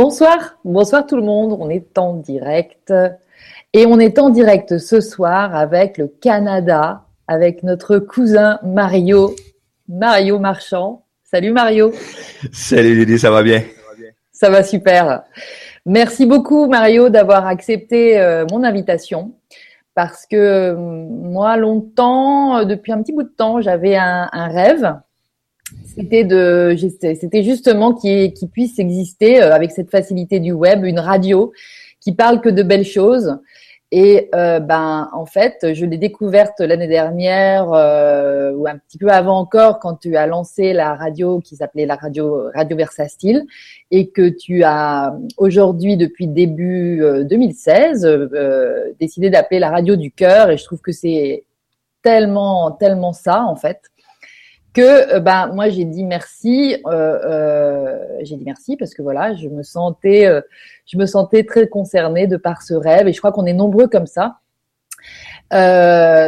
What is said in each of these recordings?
Bonsoir, bonsoir tout le monde. On est en direct et on est en direct ce soir avec le Canada, avec notre cousin Mario, Mario Marchand. Salut Mario. Salut Lydie, ça va bien? Ça va super. Merci beaucoup Mario d'avoir accepté euh, mon invitation parce que euh, moi longtemps, depuis un petit bout de temps, j'avais un, un rêve c'était de, c'était justement qu'il puisse exister euh, avec cette facilité du web une radio qui parle que de belles choses. Et euh, ben en fait, je l'ai découverte l'année dernière euh, ou un petit peu avant encore quand tu as lancé la radio qui s'appelait la radio Radio Versa Style et que tu as aujourd'hui depuis début 2016 décidé d'appeler la radio du cœur et je trouve que c'est tellement tellement ça en fait que ben moi j'ai dit merci euh, euh, j'ai dit merci parce que voilà je me sentais je me sentais très concernée de par ce rêve et je crois qu'on est nombreux comme ça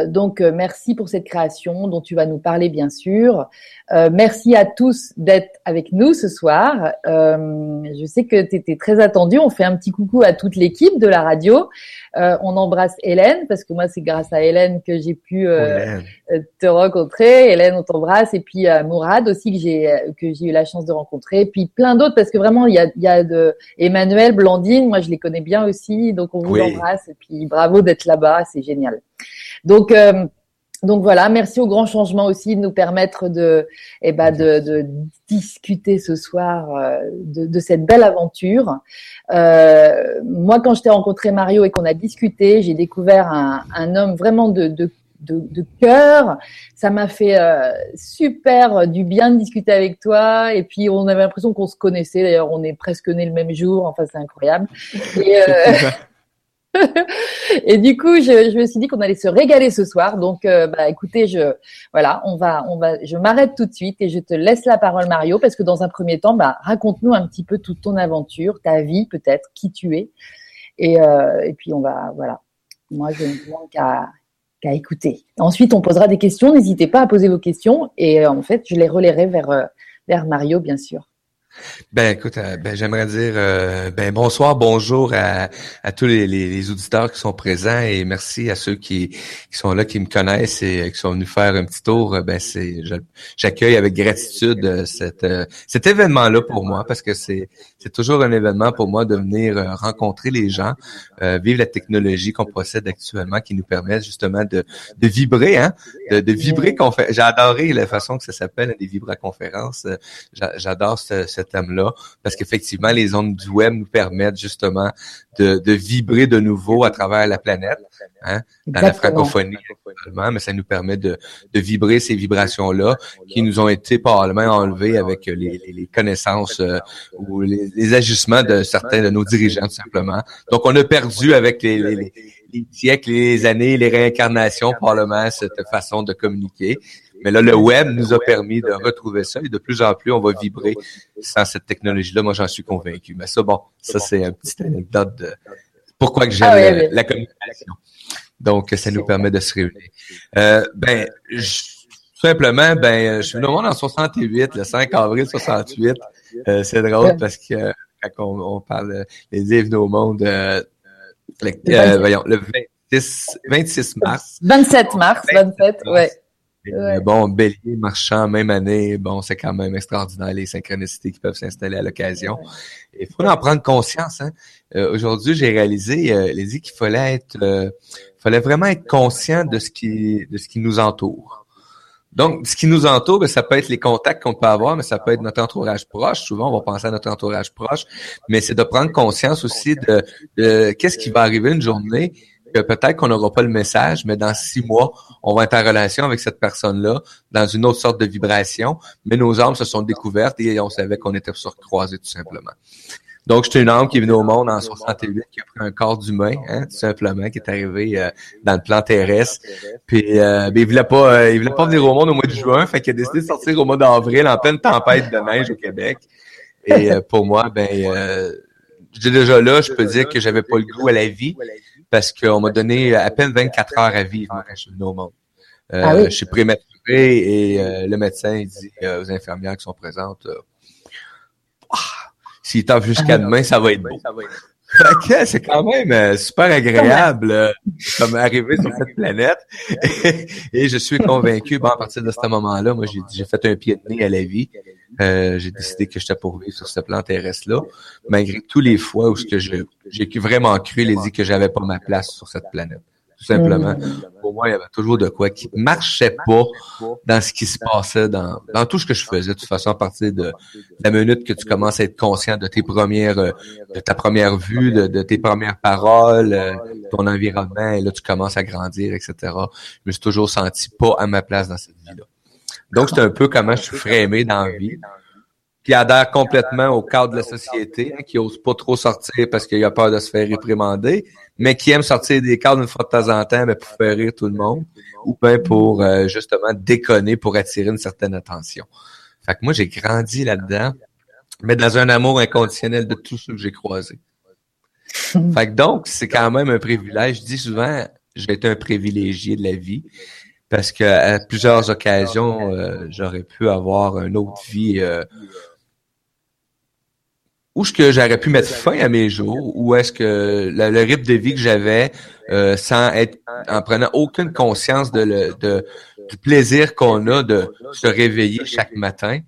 donc merci pour cette création dont tu vas nous parler bien sûr. Euh, merci à tous d'être avec nous ce soir. Euh, je sais que tu étais très attendu. On fait un petit coucou à toute l'équipe de la radio. on embrasse Hélène parce que moi c'est grâce à Hélène que j'ai pu te rencontrer. Hélène, on t'embrasse et puis Mourad aussi que j'ai que j'ai eu la chance de rencontrer. puis plein d'autres parce que vraiment il y a, il y a de Emmanuel, Blandine, moi je les connais bien aussi. Donc on vous embrasse et puis bravo d'être là-bas, c'est génial. Donc euh, donc voilà, merci au grand changement aussi de nous permettre de, eh ben de, de discuter ce soir euh, de, de, cette belle aventure. Euh, moi, quand je t'ai rencontré Mario et qu'on a discuté, j'ai découvert un, un, homme vraiment de, de, de, cœur. Ça m'a fait euh, super du bien de discuter avec toi. Et puis on avait l'impression qu'on se connaissait. D'ailleurs, on est presque nés le même jour. Enfin, c'est incroyable. Et, et du coup, je, me suis dit qu'on allait se régaler ce soir. Donc, euh, bah, écoutez, je voilà, on va, on va, je m'arrête tout de suite et je te laisse la parole, Mario, parce que dans un premier temps, bah, raconte-nous un petit peu toute ton aventure, ta vie peut-être, qui tu es, et, euh, puis on va, voilà. Moi, je ne demande qu'à écouter. Ensuite, on posera des questions. N'hésitez pas à poser vos questions et euh, en fait, je les relayerai vers vers Mario, bien sûr. Ben écoute, euh, ben, j'aimerais dire euh, ben bonsoir, bonjour à, tous les, auditeurs qui sont présents et merci à ceux qui, sont là, qui me connaissent et qui sont venus faire un petit tour. Ben c'est j'accueille avec gratitude cet événement-là pour moi parce que c'est c'est toujours un événement pour moi de venir rencontrer les gens, vivre la technologie qu'on possède actuellement qui nous permet justement de, de vibrer, hein, de, de vibrer. J'ai adoré la façon que ça s'appelle des vibra-conférences. J'adore ce thème-là, parce qu'effectivement, les ondes du web nous permettent justement de, de, vibrer de nouveau à travers la planète, hein, dans la francophonie, mais ça nous permet de, de vibrer ces vibrations-là qui nous ont été probablement enlevées avec les, les, connaissances euh, ou les, les, ajustements de certains de nos dirigeants, tout simplement. Donc, on a perdu avec les, les, les siècles, les années, les réincarnations, probablement, cette façon de communiquer. Mais là, le web nous a permis de retrouver ça et de plus en plus, on va vibrer sans cette technologie-là. Moi, j'en suis convaincu. Mais ça, bon, ça, c'est une petite anecdote de pourquoi que j'aime ah la, communication. Donc, ça nous permet de se réunir. Euh, ben, simplement, ben, je suis venu au monde en 68, le 5 avril 68. Euh, c'est drôle parce que quand on, parle les est au monde, euh, le, voyons, le 26, 26 mars. 27 mars, 27, ouais. Bon, bélier, marchand, même année, bon, c'est quand même extraordinaire les synchronicités qui peuvent s'installer à l'occasion. Il faut en prendre conscience. Hein. Euh, aujourd'hui, j'ai réalisé, euh, dit qu'il fallait être, euh, fallait vraiment être conscient de ce qui, de ce qui nous entoure. Donc, ce qui nous entoure, ben, ça peut être les contacts qu'on peut avoir, mais ça peut être notre entourage proche. Souvent, on va penser à notre entourage proche, mais c'est de prendre conscience aussi de, de qu'est-ce qui va arriver une journée que peut-être qu'on n'aura pas le message, mais dans six mois, on va être en relation avec cette personne-là, dans une autre sorte de vibration, mais nos âmes se sont découvertes et on savait qu'on était surcroisés tout simplement. Donc, j'étais une âme qui est venue au monde en 68, qui a pris un corps d'humain, hein, tout simplement, qui est arrivé euh, dans le plan terrestre. Puis, euh, ben, il voulait pas, euh, il voulait pas venir au monde au mois de juin, fait qu'il a décidé de sortir au mois d'avril en pleine tempête de neige au Québec. Et pour moi, ben, déjà là, je peux dire que j'avais pas le goût à la vie parce qu'on m'a donné à peine 24 heures à vivre quand je suis venu au monde. Euh, ah Je suis prématuré et euh, le médecin dit euh, aux infirmières qui sont présentes s'il tape jusqu'à demain, ça va être beau. c'est quand même euh, super agréable euh, comme arriver sur cette planète. et je suis convaincu, bon, à partir de ce moment-là, moi, j'ai fait un pied de nez à la vie. Euh, j'ai décidé que j'étais pour vivre sur ce plan terrestre-là, malgré tous les fois où j'ai vraiment cru les dit que j'avais pas ma place sur cette planète tout simplement. Mm. Pour moi, il y avait toujours de quoi qui marchait pas dans ce qui se passait, dans, dans tout ce que je faisais. De toute façon, à partir de la minute que tu commences à être conscient de tes premières, euh, de ta première vue, de, tes premières paroles, euh, ton environnement, et là, tu commences à grandir, etc. Je me suis toujours senti pas à ma place dans cette vie-là. Donc, c'est un peu comment je suis frémé dans la vie qui adhère complètement au cadre de la société, hein, qui ose pas trop sortir parce qu'il a peur de se faire réprimander, mais qui aime sortir des cadres une fois de temps en temps mais pour faire rire tout le monde, ou bien pour euh, justement déconner pour attirer une certaine attention. Fait que moi, j'ai grandi là-dedans, mais dans un amour inconditionnel de tous ceux que j'ai croisés. Fait que donc, c'est quand même un privilège. Je dis souvent, j'ai été un privilégié de la vie parce que à plusieurs occasions, euh, j'aurais pu avoir une autre vie euh, où est-ce que j'aurais pu mettre fin à mes jours, ou est-ce que le, rythme de vie que j'avais, euh, sans être, en prenant aucune conscience de, le, de du plaisir qu'on a de se réveiller chaque matin,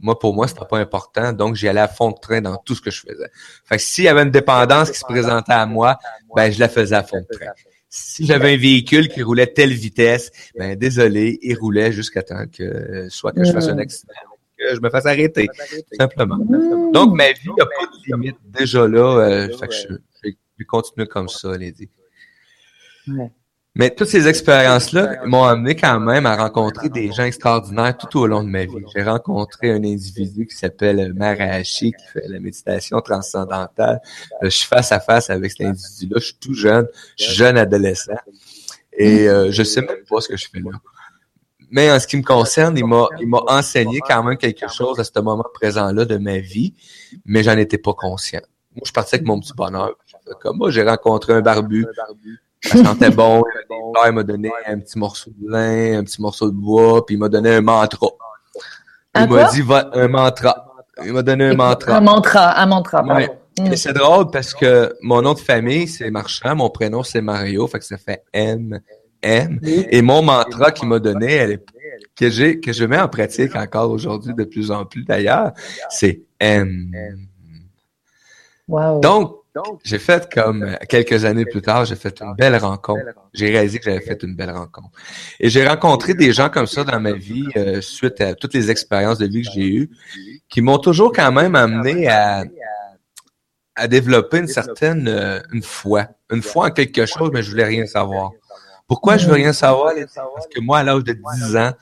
moi, pour moi, c'était pas important, donc j'y allais à fond de train dans tout ce que je faisais. Fait que s'il y avait une dépendance qui se présentait à moi, ben je la faisais à fond de train. Si j'avais un véhicule qui roulait telle vitesse, ben désolé, il roulait jusqu'à temps que soit que je fasse un accident que je me fasse arrêter, tout simplement. Mmh. Donc, ma vie n'a pas de limite déjà là. Euh, fait que je, vais continuer comme ça, Lady. Mais toutes ces expériences-là m'ont amené quand même à rencontrer des gens extraordinaires tout au long de ma vie. J'ai rencontré un individu qui s'appelle Marahashi, qui fait la méditation transcendantale. Je suis face à face avec cet individu-là. Je suis tout jeune. Je suis jeune adolescent. Et euh, je sais même pas ce que je fais là mais en ce qui me concerne, il m'a, il m'a enseigné quand même quelque chose à ce moment présent-là de ma vie, mais j'en étais pas conscient. Moi, je partais avec mon petit bonheur. Comme moi, j'ai rencontré un barbu. Ça sentait bon. Il m'a donné un petit morceau de lin, un petit morceau de bois, puis il m'a donné un mantra. Il m'a dit un mantra. Il m'a donné un mantra. Un mantra, un mantra. Et c'est drôle parce que mon nom de famille, c'est Marchand, mon prénom, c'est Mario, fait que ça fait M M. Et mon mantra qu'il m'a donné, elle que j'ai, que je mets en pratique encore aujourd'hui de plus en plus d'ailleurs, c'est M. Donc, j'ai fait comme quelques années plus tard, j'ai fait une belle rencontre. J'ai réalisé que j'avais fait une belle rencontre. Et j'ai rencontré des gens comme ça dans ma vie euh, suite à toutes les expériences de vie que j'ai eues, qui m'ont toujours quand même amené à, à développer une certaine euh, une foi, une foi en quelque chose, mais je voulais rien savoir. Pourquoi je veux rien savoir? Parce que moi, à l'âge de 10 ans,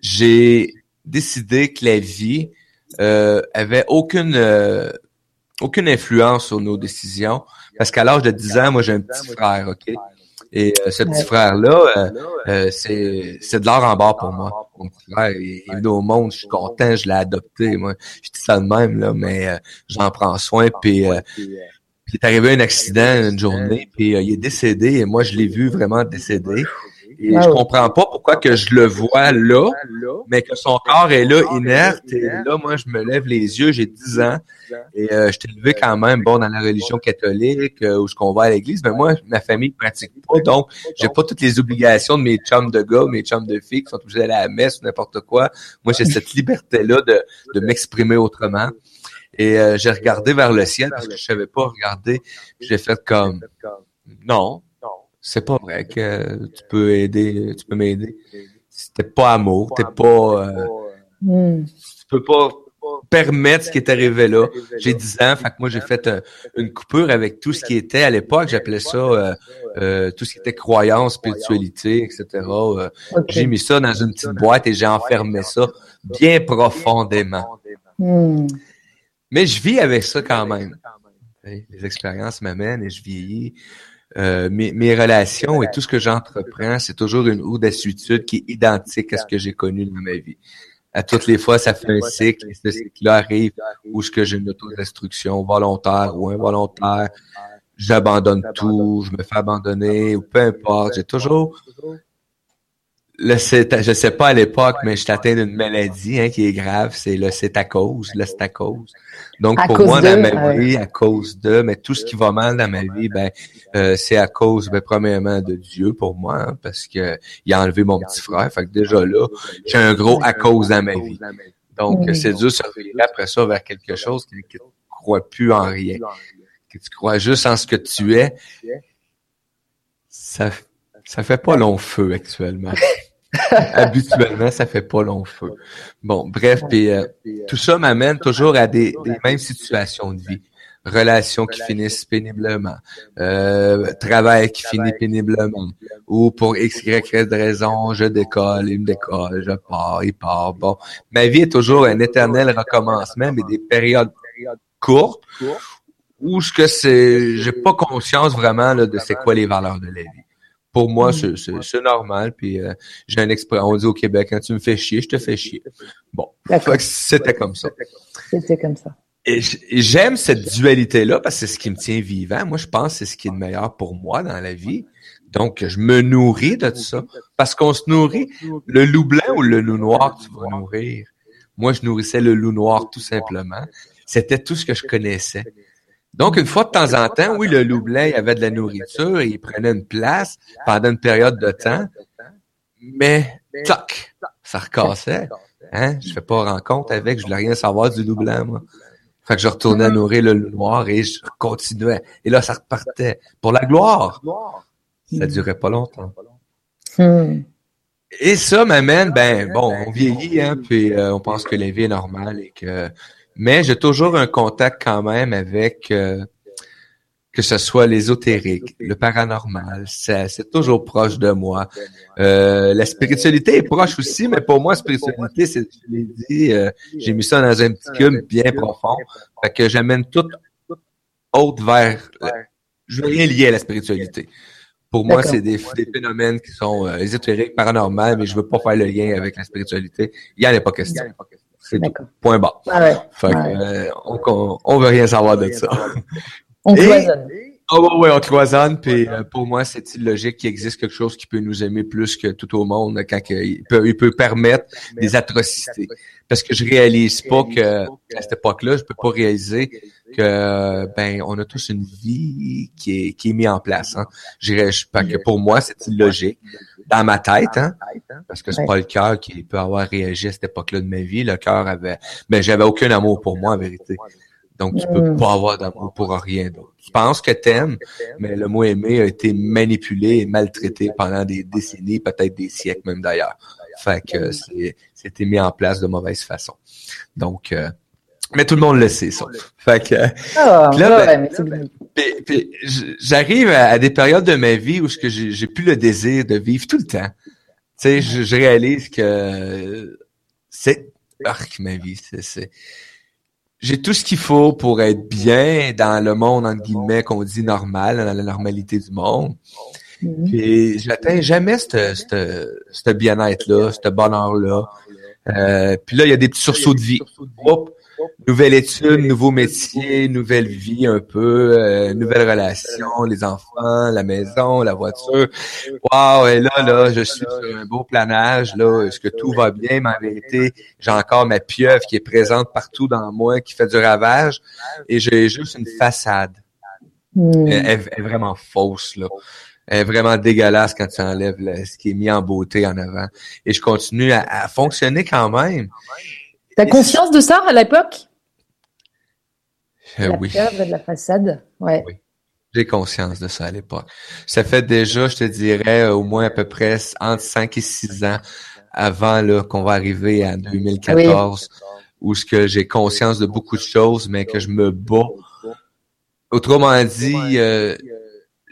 j'ai décidé que la vie euh, avait aucune euh, aucune influence sur nos décisions. Parce qu'à l'âge de 10 ans, moi, j'ai un petit frère, OK? Et euh, ce petit frère-là, euh, euh, c'est, c'est de l'or en bas pour moi. Mon petit frère, il est venu au monde, je suis content, je l'ai adopté. Moi, je dis ça de même, là, mais j'en prends soin. Puis il est arrivé un accident une journée, puis euh, il est décédé, et moi, je l'ai vu vraiment décédé. Et je comprends pas pourquoi que je le vois là, mais que son corps est là, inerte. Et là, moi, je me lève les yeux, j'ai 10 ans. Et euh, je t'ai élevé quand même, bon, dans la religion catholique, euh, où je qu'on va à l'église. Mais moi, ma famille ne pratique pas. Donc, j'ai pas toutes les obligations de mes chums de gars, mes chums de filles qui sont obligés d'aller à la messe ou n'importe quoi. Moi, j'ai cette liberté-là de, de m'exprimer autrement. Et euh, j'ai regardé vers le ciel parce que je savais pas regarder. J'ai fait comme non, c'est pas vrai que tu peux aider, tu peux m'aider. C'était pas amour, t'es pas, euh, hmm. tu peux pas permettre ce qui est arrivé là. J'ai 10 ans, fait que moi j'ai fait euh, une coupure avec tout ce qui était à l'époque, j'appelais ça tout ce qui était croyance, spiritualité, etc. J'ai mis ça dans une petite boîte et j'ai enfermé ça bien profondément. Hmm. Mais je vis avec ça quand même. Les expériences m'amènent et je vieillis. Euh, mes, mes, relations et tout ce que j'entreprends, c'est toujours une audaciétude qui est identique à ce que j'ai connu dans ma vie. À toutes les fois, ça fait un cycle et ce cycle-là arrive où ce que j'ai une autodestruction volontaire ou involontaire. J'abandonne tout, je me fais abandonner ou peu importe. J'ai toujours le je sais pas à l'époque, mais je t'atteins d'une maladie hein, qui est grave, c'est le cétacose, le cause. Donc pour moi, dans ma vie, à cause de, mais tout ce qui va mal dans ma vie, ben euh, c'est à cause, ben, premièrement, de Dieu pour moi, hein, parce que il a enlevé mon petit frère. Fait que déjà là, j'ai un gros à cause dans ma vie. Donc c'est dur de se après ça vers quelque chose qui ne croit plus en rien, que tu crois juste en ce que tu es. Ça ça fait pas long feu actuellement. Habituellement, ça fait pas long feu. Bon, bref, puis euh, tout ça m'amène toujours à des, mêmes situations de vie. Relations qui finissent péniblement, euh, travail qui finit péniblement, ou pour X, Y, de raison, je décolle, il me décolle, je pars, il part. Bon, ma vie est toujours un éternel recommencement, mais des périodes courtes où ce que c'est, j'ai pas conscience vraiment de c'est quoi les valeurs de la vie pour moi, mm. c'est normal. Puis euh, j'ai un expression, on dit au Québec, quand tu me fais chier, je te fais chier. Bon, c'était comme ça. C'était comme ça. Et j'aime cette dualité-là parce que c'est ce qui me tient vivant. Moi, je pense que c'est ce qui est le meilleur pour moi dans la vie. Donc, je me nourris de tout ça. Parce qu'on se nourrit. Le loup blanc ou le loup noir, tu vas nourrir. Moi, je nourrissais le loup noir tout simplement. C'était tout ce que je connaissais. Donc, une fois de temps en temps, oui, le loup blanc, il avait de la nourriture et il prenait une place pendant une période de temps, mais, toc, ça recassait. Hein? Je fais pas rencontre avec, je voulais rien savoir du loup blanc, moi. Fait que je retournais à nourrir le loup noir et je continuais. Et là, ça repartait. Pour la gloire. Ça durait pas longtemps. Hmm. Et ça m'amène, ben, bon, on vieillit, hein, puis euh, on pense que la vie est normale et que mais j'ai toujours un contact quand même avec euh, que ce soit l'ésotérique, le paranormal, c'est toujours proche de moi. Euh, la spiritualité est proche aussi, mais pour moi, spiritualité, c'est, je l'ai dit, euh, j'ai mis ça dans un petit cube bien profond, fait que j'amène tout autre vers. Je veux rien lier à la spiritualité. Pour moi, c'est des, des, phénomènes qui sont ésotériques, paranormaux, mais je veux pas faire le lien avec la spiritualité. Il y en a pas question. C'est tout. Point bas. Ah euh, on, on, veut rien savoir de ça. On cloisonne. Oh, ouais, on cloisonne, puis euh, pour moi, c'est logique qu'il existe quelque chose qui peut nous aimer plus que tout au monde quand il, peut, il peut permettre des atrocités. Parce que je réalise pas que à cette époque-là, je peux pas réaliser que ben on a tous une vie qui est qui est mise en place. Hein. Je, que pour moi, c'est illogique dans ma tête, hein, parce que c'est pas le cœur qui peut avoir réagi à cette époque-là de ma vie. Le cœur avait, mais j'avais aucun amour pour moi en vérité. Donc tu peux mm. pas avoir d'amour pour rien d'autre. Tu penses que t'aimes, mais le mot aimer a été manipulé et maltraité pendant des décennies, peut-être des siècles même d'ailleurs. Fait que c'était mis en place de mauvaise façon. Donc euh, mais tout le monde le sait, ça. Fait que, ah, ben, j'arrive à, des périodes de ma vie où j'ai plus le désir de vivre tout le temps. Tu sais, je, réalise que c'est arc ma vie, c'est j'ai tout ce qu'il faut pour être bien dans le monde entre guillemets qu'on dit normal, dans la normalité du monde. Mm-hmm. Et j'atteins jamais ce bien-être là, ce bonheur là. Euh, puis là, il y a des petits sursauts de vie nouvelle étude, nouveau métier, nouvelle vie un peu, euh, nouvelle relation, les enfants, la maison, la voiture. Wow, et là, là, je suis sur un beau planage, là, est-ce que tout va bien? Mais en vérité, j'ai encore ma pieuvre qui est présente partout dans moi, qui fait du ravage, et j'ai juste une façade. Hmm. Elle, est vraiment fausse, là. Elle est vraiment dégueulasse quand tu enlèves ce qui est mis en beauté en avant. Et je continue à fonctionner quand même. T'as conscience de ça à l'époque? Euh, la Oui. de la façade, ouais. Oui. J'ai conscience de ça à l'époque. Ça fait déjà, je te dirais, au moins à peu près entre 5 et 6 ans avant qu'on va arriver à 2014, où ce que j'ai conscience de beaucoup de choses, mais que je me bats. Autrement dit, euh,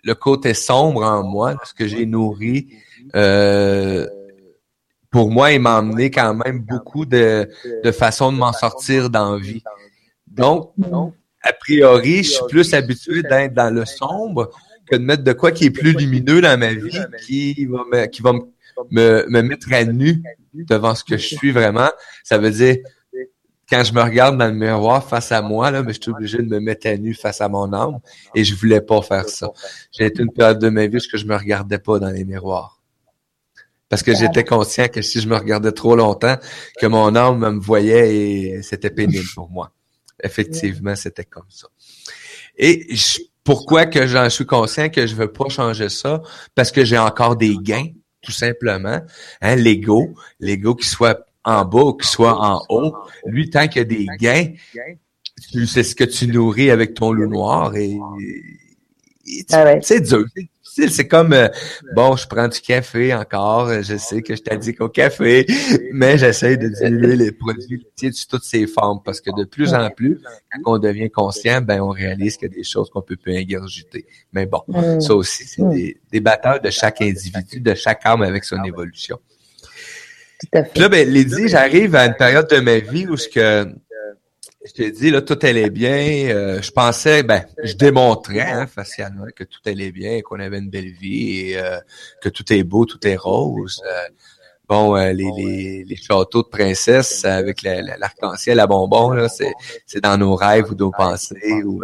le côté sombre en moi, ce que j'ai nourri, euh, pour moi, il m'a amené quand même beaucoup de, de façons de m'en sortir dans la vie. Donc, a priori, je suis plus habitué d'être dans le sombre que de mettre de quoi qui est plus lumineux dans ma vie, qui va me, qui va me, me, mettre à nu devant ce que je suis vraiment. Ça veut dire, quand je me regarde dans le miroir face à moi, là, mais je suis obligé de me mettre à nu face à mon âme et je voulais pas faire ça. J'ai été une période de ma vie où je me regardais pas dans les miroirs Parce que j'étais conscient que si je me regardais trop longtemps, que mon âme me voyait et c'était pénible pour moi. Effectivement, c'était comme ça. Et pourquoi que j'en suis conscient que je veux pas changer ça? Parce que j'ai encore des gains, tout simplement. Hein, l'ego, l'ego qui soit en bas ou qui soit en haut, lui, tant qu'il y a des gains, c'est ce que tu nourris avec ton loup noir et, ah c'est dur. C'est comme euh, bon, je prends du café encore, je sais que je t'addique au café, mais j'essaie de diminuer les produits laitiers de toutes ces formes parce que de plus en plus, quand on devient conscient, ben on réalise qu'il y a des choses qu'on peut plus ingurgiter. Mais bon, mm. ça aussi, c'est des, des batailles de chaque individu, de chaque âme avec son évolution. Tout à fait. Là, ben, Lydie, j'arrive à une période de ma vie où ce que je t'ai dit, là, tout allait bien. Euh, je pensais, ben, je démontrais hein, facialement que tout allait bien, qu'on avait une belle vie et euh, que tout est beau, tout est rose. Euh, bon, les, les, les, châteaux de princesse avec l'arc-en-ciel à bonbons, là, c'est, c'est dans nos rêves ou nos pensées ou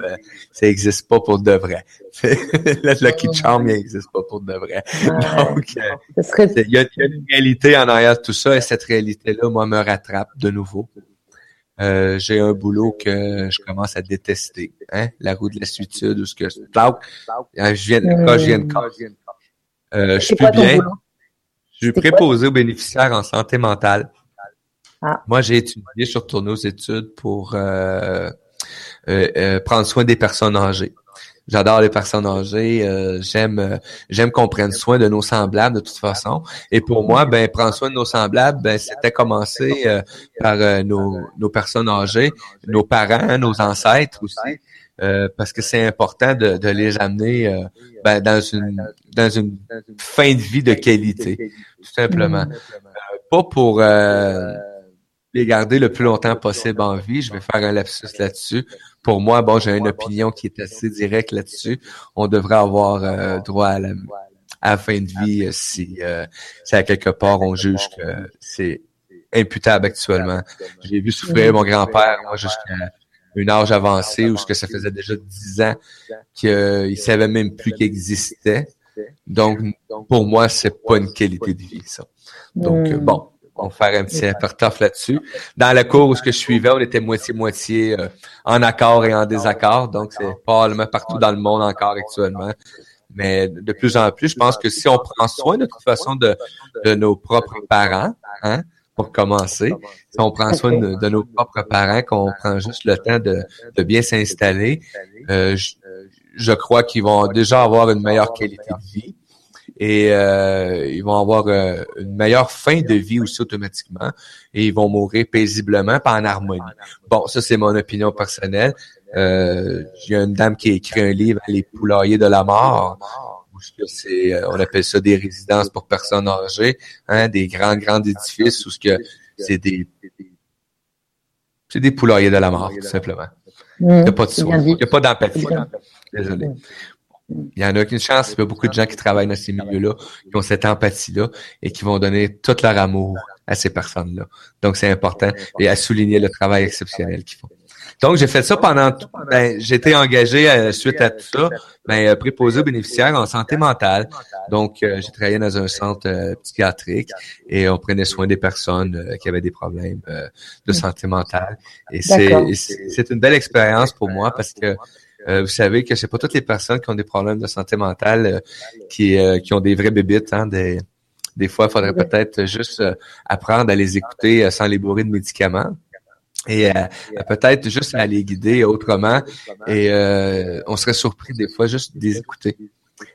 ça n'existe pas pour de vrai. le Lucky Charm, il n'existe pas pour de vrai. Donc, il y, a, y a une réalité en arrière de tout ça et cette réalité-là, moi, me rattrape de nouveau. Euh, j'ai un boulot que je commence à détester, hein, la roue de lassitude ou ce que euh, je viens, quand je viens de euh, je suis plus bien. Je suis préposé aux bénéficiaires en santé mentale. Ah. Moi, j'ai étudié, je suis retourné aux études pour euh, prendre soin des personnes âgées. J'adore les personnes âgées. Euh, j'aime euh, j'aime qu'on prenne soin de nos semblables de toute façon. Et pour moi, ben prendre soin de nos semblables, ben c'était commencer euh, par nos, nos personnes âgées, nos parents, nos ancêtres aussi. parce que c'est important de, de, les amener ben, dans une dans une fin de vie de qualité, tout simplement. pas pour les garder le plus longtemps possible en vie. Je vais faire un lapsus là-dessus pour moi, bon, j'ai une opinion qui est assez directe là-dessus. On devrait avoir euh, droit à la, fin de vie euh, si, euh, si à quelque part on juge que c'est imputable actuellement. J'ai vu souffrir mon grand-père, moi, jusqu'à un âge avancé où ce que ça faisait déjà dix ans qu'il savait même plus qu'il existait. Donc, pour moi, c'est pas une qualité de vie, ça. Donc, bon, on va faire un petit apportaf là-dessus. Dans la cour où ce que je suivais, on était moitié-moitié euh, en accord et en désaccord. Donc, c'est probablement partout dans le monde encore actuellement. Mais de plus en plus, je pense que si on prend soin de toute façon de, de nos propres parents, hein, pour commencer, si on prend soin de, nos propres parents, qu'on prend juste le temps de, de bien s'installer, euh, je, je crois qu'ils vont déjà avoir une meilleure qualité de vie et euh, ils vont avoir euh, une meilleure fin de vie aussi automatiquement et ils vont mourir paisiblement pas en harmonie. Bon, ça c'est mon opinion personnelle. Euh, il y a une dame qui a écrit un livre, Les poulaillers de la mort. C'est, euh, on appelle ça des résidences pour personnes âgées, hein, des grands grands édifices où ce que c'est des c'est des poulaillers de la mort, tout simplement. Il n'y a pas de soin. Il n'y a pas d'empathie. Désolé. Il y en a qu'une chance. Il y a beaucoup de gens qui travaillent dans ces milieux-là, qui ont cette empathie-là et qui vont donner tout leur amour à ces personnes-là. Donc, c'est important et à souligner le travail exceptionnel qu'ils font. Donc, j'ai fait ça pendant... Ben, j'ai été engagé euh, suite à tout ça, ben, euh, préposé aux bénéficiaires en santé mentale. Donc, euh, j'ai travaillé dans un centre psychiatrique et on prenait soin des personnes qui avaient des problèmes de santé mentale. Et c'est une belle expérience pour moi parce que euh, vous savez que c'est pas toutes les personnes qui ont des problèmes de santé mentale euh, qui, euh, qui ont des vrais bébites. Hein, des, des fois, il faudrait peut-être juste apprendre à les écouter sans les bourrer de médicaments et peut-être juste à les guider autrement. Et on serait surpris des fois juste de les écouter.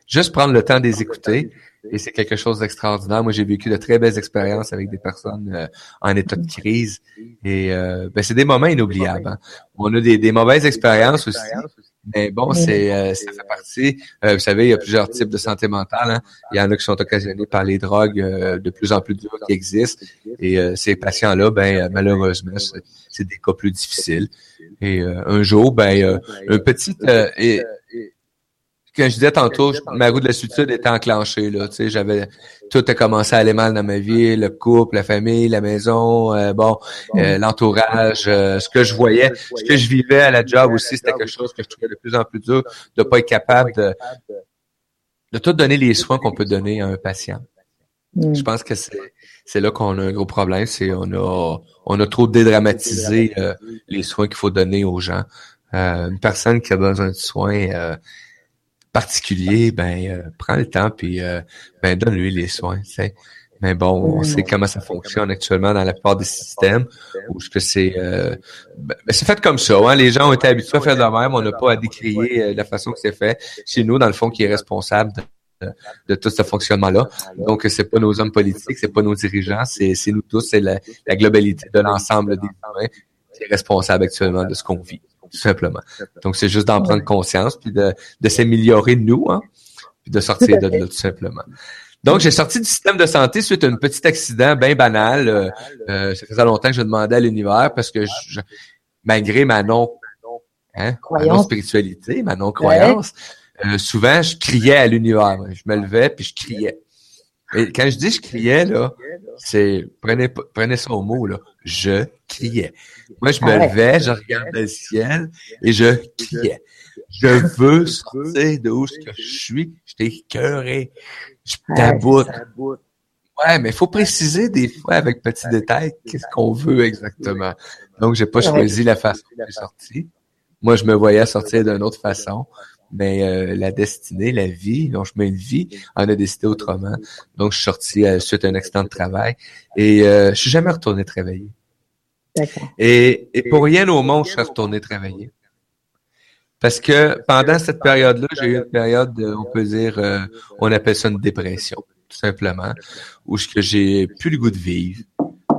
Juste prendre le temps de les écouter. Et c'est quelque chose d'extraordinaire. Moi, j'ai vécu de très belles expériences avec des personnes en état de crise. Et ben, c'est des moments inoubliables. Hein. On a des, des mauvaises expériences aussi. Mais bon, c'est euh, ça fait partie. Euh, vous savez, il y a plusieurs types de santé mentale. Hein. Il y en a qui sont occasionnés par les drogues euh, de plus en plus dures qui existent. Et ces patients-là, ben malheureusement, c'est des cas plus difficiles. Et un jour, ben un petit quand je disais tantôt, ma roue de la suture était enclenchée. Là, tu sais, j'avais tout a commencé à aller mal dans ma vie, le couple, la famille, la maison, euh, bon, euh, l'entourage, euh, ce que je voyais, ce que je vivais à la job aussi, c'était quelque chose que je trouvais de plus en plus dur de pas être capable de, de tout donner les soins qu'on peut donner à un patient. Je pense que c'est c'est là qu'on a un gros problème, c'est on a on a trop dédramatisé euh, les soins qu'il faut donner aux gens. Euh, une personne qui a besoin de soins euh, particuliers, ben prends le temps puis ben donne-lui les soins. Mais bon, on sait comment ça fonctionne actuellement dans la plupart des systèmes où que c'est ben, ben, c'est fait comme ça. Hein? Les gens ont été habitués à faire de même. On n'a pas à décrier la façon que c'est fait. C'est nous, dans le fond, qui est responsable de de tout ce fonctionnement-là. Donc, c'est pas nos hommes politiques, c'est pas nos dirigeants, c'est nous tous, c'est la, globalité de l'ensemble des humains qui est responsable actuellement de ce qu'on vit, tout simplement. Donc, c'est juste d'en prendre conscience, puis de, de s'améliorer nous, hein, puis de sortir de là, tout simplement. Donc, j'ai sorti du système de santé suite à un petit accident bien banal. Euh, euh, ça faisait longtemps que je demandais à l'univers parce que je, malgré ma non, hein, ma non spiritualité, ma non croyance, euh, souvent, je criais à l'univers. Je me levais puis je criais. Et quand je dis je criais, là, c'est prenez, prenez ça au mot, là. Je criais. Moi, je me ah levais, je regardais le ciel et je criais. Je veux sortir de où je suis. J'étais écœuré. Je taboute. Ouais, mais il faut préciser des fois avec petit détail qu'est-ce qu'on veut exactement. Donc, j'ai pas choisi la façon de sortir. Moi, je me voyais sortir d'une autre façon mais euh, la destinée, la vie, donc je mets une vie, en a décidé autrement. Donc, je suis sorti euh, suite à un accident de travail et euh, je suis jamais retourné travailler. Et, et pour rien au monde, je suis retourné travailler. Parce que pendant cette période-là, j'ai eu une période, on peut dire, on appelle ça une dépression, tout simplement, où j'ai plus le goût de vivre.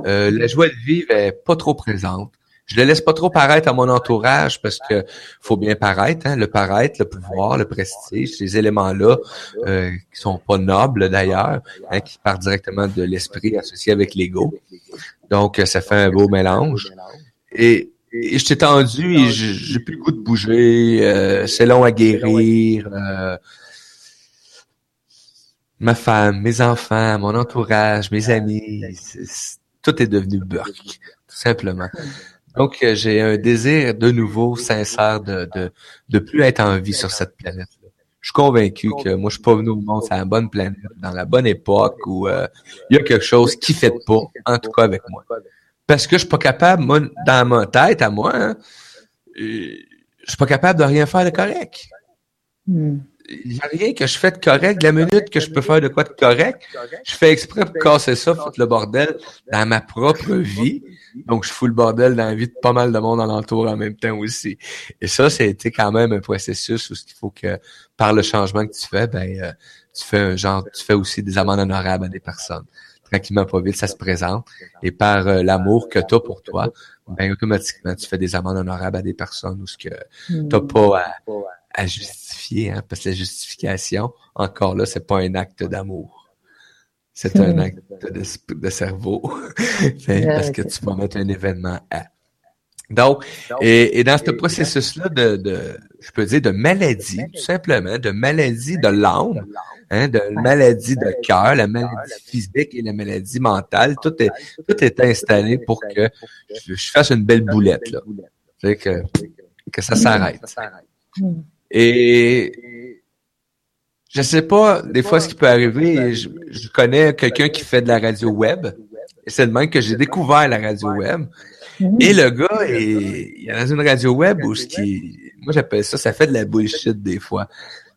la joie de vivre est pas trop présente. Je le laisse pas trop paraître à mon entourage parce que faut bien paraître, hein, le paraître, le pouvoir, le prestige, ces éléments-là euh, qui sont pas nobles d'ailleurs, hein, qui partent directement de l'esprit associé avec l'ego. Donc ça fait un beau mélange. Et, et je t'ai tendu et j'ai plus le goût de bouger. Euh, c'est long à guérir. Euh, ma femme, mes enfants, mon entourage, mes amis, tout est devenu burk, tout simplement. Donc, euh, j'ai un désir de nouveau sincère de, de, de plus être en vie sur cette planète. Je suis convaincu que moi, je suis pas venu au monde sur la bonne planète, dans la bonne époque où euh, il y a quelque chose qui fait pas, en tout cas avec moi. Parce que je suis pas capable, moi, dans ma tête, à moi, hein, euh, je suis pas capable de rien faire de correct. Hmm il n'y a rien que je fais de correct. La minute que je peux faire de quoi de correct, je fais exprès pour casser ça, foutre le bordel dans ma propre vie. Donc, je fous le bordel dans la vie de pas mal de monde alentour en même temps aussi. Et ça, été quand même un processus où il faut que, par le changement que tu fais, ben, euh, tu fais un genre, tu fais aussi des amendes honorables à des personnes. Tranquillement, pas vite, ça se présente. Et par euh, l'amour que tu as pour toi, ben, automatiquement, tu fais des amendes honorables à des personnes où ce que t'as pas à, à justifier, hein, parce que la justification, encore là, c'est pas un acte d'amour. C'est un acte de, cerveau. parce que tu vas mettre un événement à. Donc, et, dans ce processus-là de, de, je peux dire, de maladie, tout simplement, de maladie de l'âme, hein, de maladie de cœur, la maladie physique et la maladie mentale, tout est, tout est installé pour que je, fasse une belle boulette, là. que, que ça s'arrête. Et je sais pas, des fois, ce qui peut arriver, je, connais quelqu'un qui fait de la radio web. Et c'est le même que j'ai découvert la radio web. Et le gars, il, il est dans une radio web où ce qui, moi j'appelle ça, ça fait de la bullshit des fois.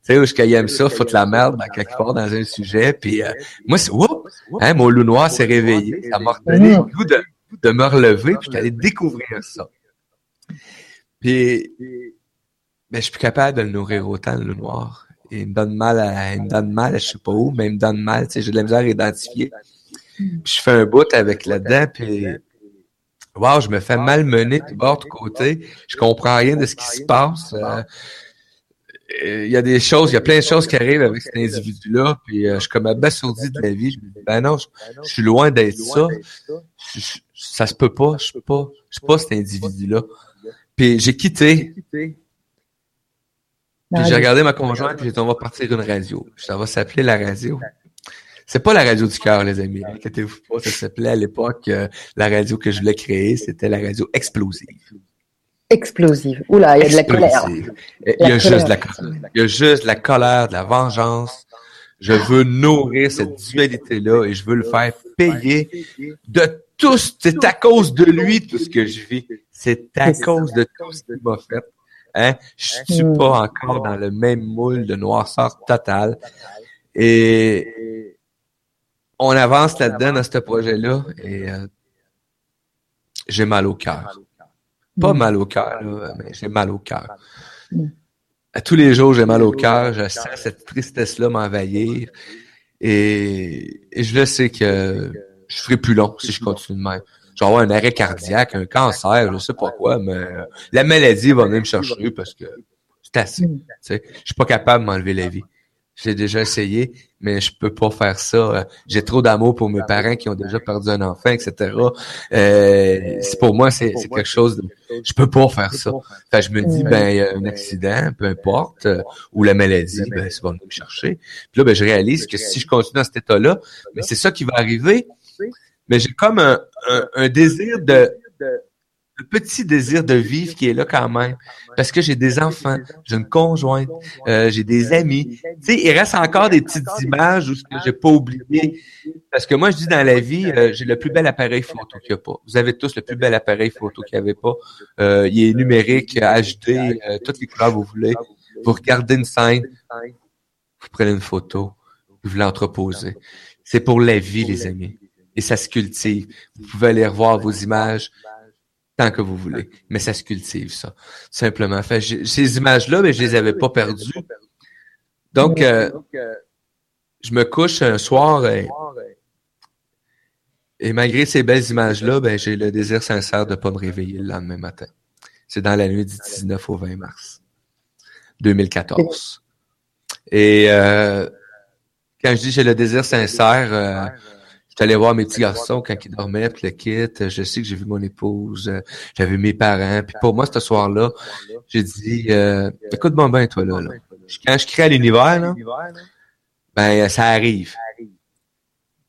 Tu sais, où je aime ça, foutre la merde dans quelque part dans un sujet, puis euh, moi, c'est, hein, mon loup noir s'est réveillé, ça m'a redonné le goût de, de me relever, puis j'allais découvrir ça. Puis mais je suis plus capable de le nourrir autant, le noir. il me donne mal à, il me donne mal à je sais pas où, mais il me donne mal, tu sais, j'ai de la misère à identifier. Puis je fais un bout avec là-dedans, puis wow, je me fais malmener de bord de côté. Je comprends rien de ce qui se passe. Euh, il y a des choses, il y a plein de choses qui arrivent avec cet individu-là, puis euh, je suis comme abasourdi de la vie. Je me dis, ben non, je, suis loin d'être ça. ça se peut pas, je suis pas, je suis pas cet individu-là. Puis j'ai quitté j'ai regardé ma conjointe et j'ai dit, on va partir une radio. Ça va s'appeler la radio. C'est pas la radio du cœur, les amis. Inquiétez-vous pas, ça s'appelait à l'époque euh, la radio que je voulais créer, c'était la radio explosive. Explosive. Oula, il y a de la colère. Il y a juste de la colère. Il y a juste de la colère, de la vengeance, Je veux nourrir cette dualité-là et je veux le faire payer de tout. C'est à cause de lui tout ce que je vis. C'est à cause de tout ce qu'il m'a fait. Hein? Je suis mm. pas encore dans le même moule de noirceur totale. Et on avance là-dedans dans ce projet-là et euh, j'ai mal au cœur. Pas mm. mal au cœur, mais j'ai mal au cœur. Mm. À tous les jours, j'ai mal au cœur. Je sens cette tristesse-là m'envahir. Et, je le sais que je ferai plus long si je continue de même. Je vais avoir un arrêt cardiaque, un cancer, je sais pas quoi, mais euh, la maladie va venir me chercher parce que c'est assez. Mm. Je suis pas capable de m'enlever la vie. J'ai déjà essayé, mais je peux pas faire ça. J'ai trop d'amour pour mes parents qui ont déjà perdu un enfant, etc. Euh, c'est pour moi, c'est quelque chose de... Je peux pas faire ça. Fait, je me dis, ben, il y a un accident, peu importe, euh, ou la maladie, ben, ça va me chercher. Puis là, ben, je réalise que si je continue dans cet état-là, mais c'est ça qui va arriver. Mais j'ai comme un, un désir de le petit désir de vivre qui est là quand même. Parce que j'ai des enfants, j'ai une conjointe, euh, j'ai des amis. Tu sais, il reste encore des petites images où ce que j'ai pas oublié. Parce que moi, je dis dans la vie, euh, j'ai le plus bel appareil photo qu'il n'y a pas. Vous avez tous le plus bel appareil photo qu'il n'y avait pas. Euh, il est numérique, HD, toutes les couleurs que vous voulez. Vous regardez une scène, vous prenez une photo, vous l'entreposez. C'est pour la vie, les amis. Et ça se cultive. Vous pouvez aller revoir vos images tant que vous voulez. Mais ça se cultive, ça. Simplement. Fait, ces images-là, mais je les avais pas perdues. Donc, euh, je me couche un soir et, et malgré ces belles images-là, ben, j'ai le désir sincère de pas me réveiller le lendemain matin. C'est dans la nuit du 19 au 20 mars 2014. Et euh, quand je dis j'ai le désir sincère, euh, J'allais voir mes petits garçons quand ils dormaient, puis le kit. Je sais que j'ai vu mon épouse, euh, j'avais mes parents. Puis pour moi, ce soir-là, j'ai dit, euh, écoute-moi bien, toi, là, là. Quand je crée à l'univers, là, ben, ça arrive.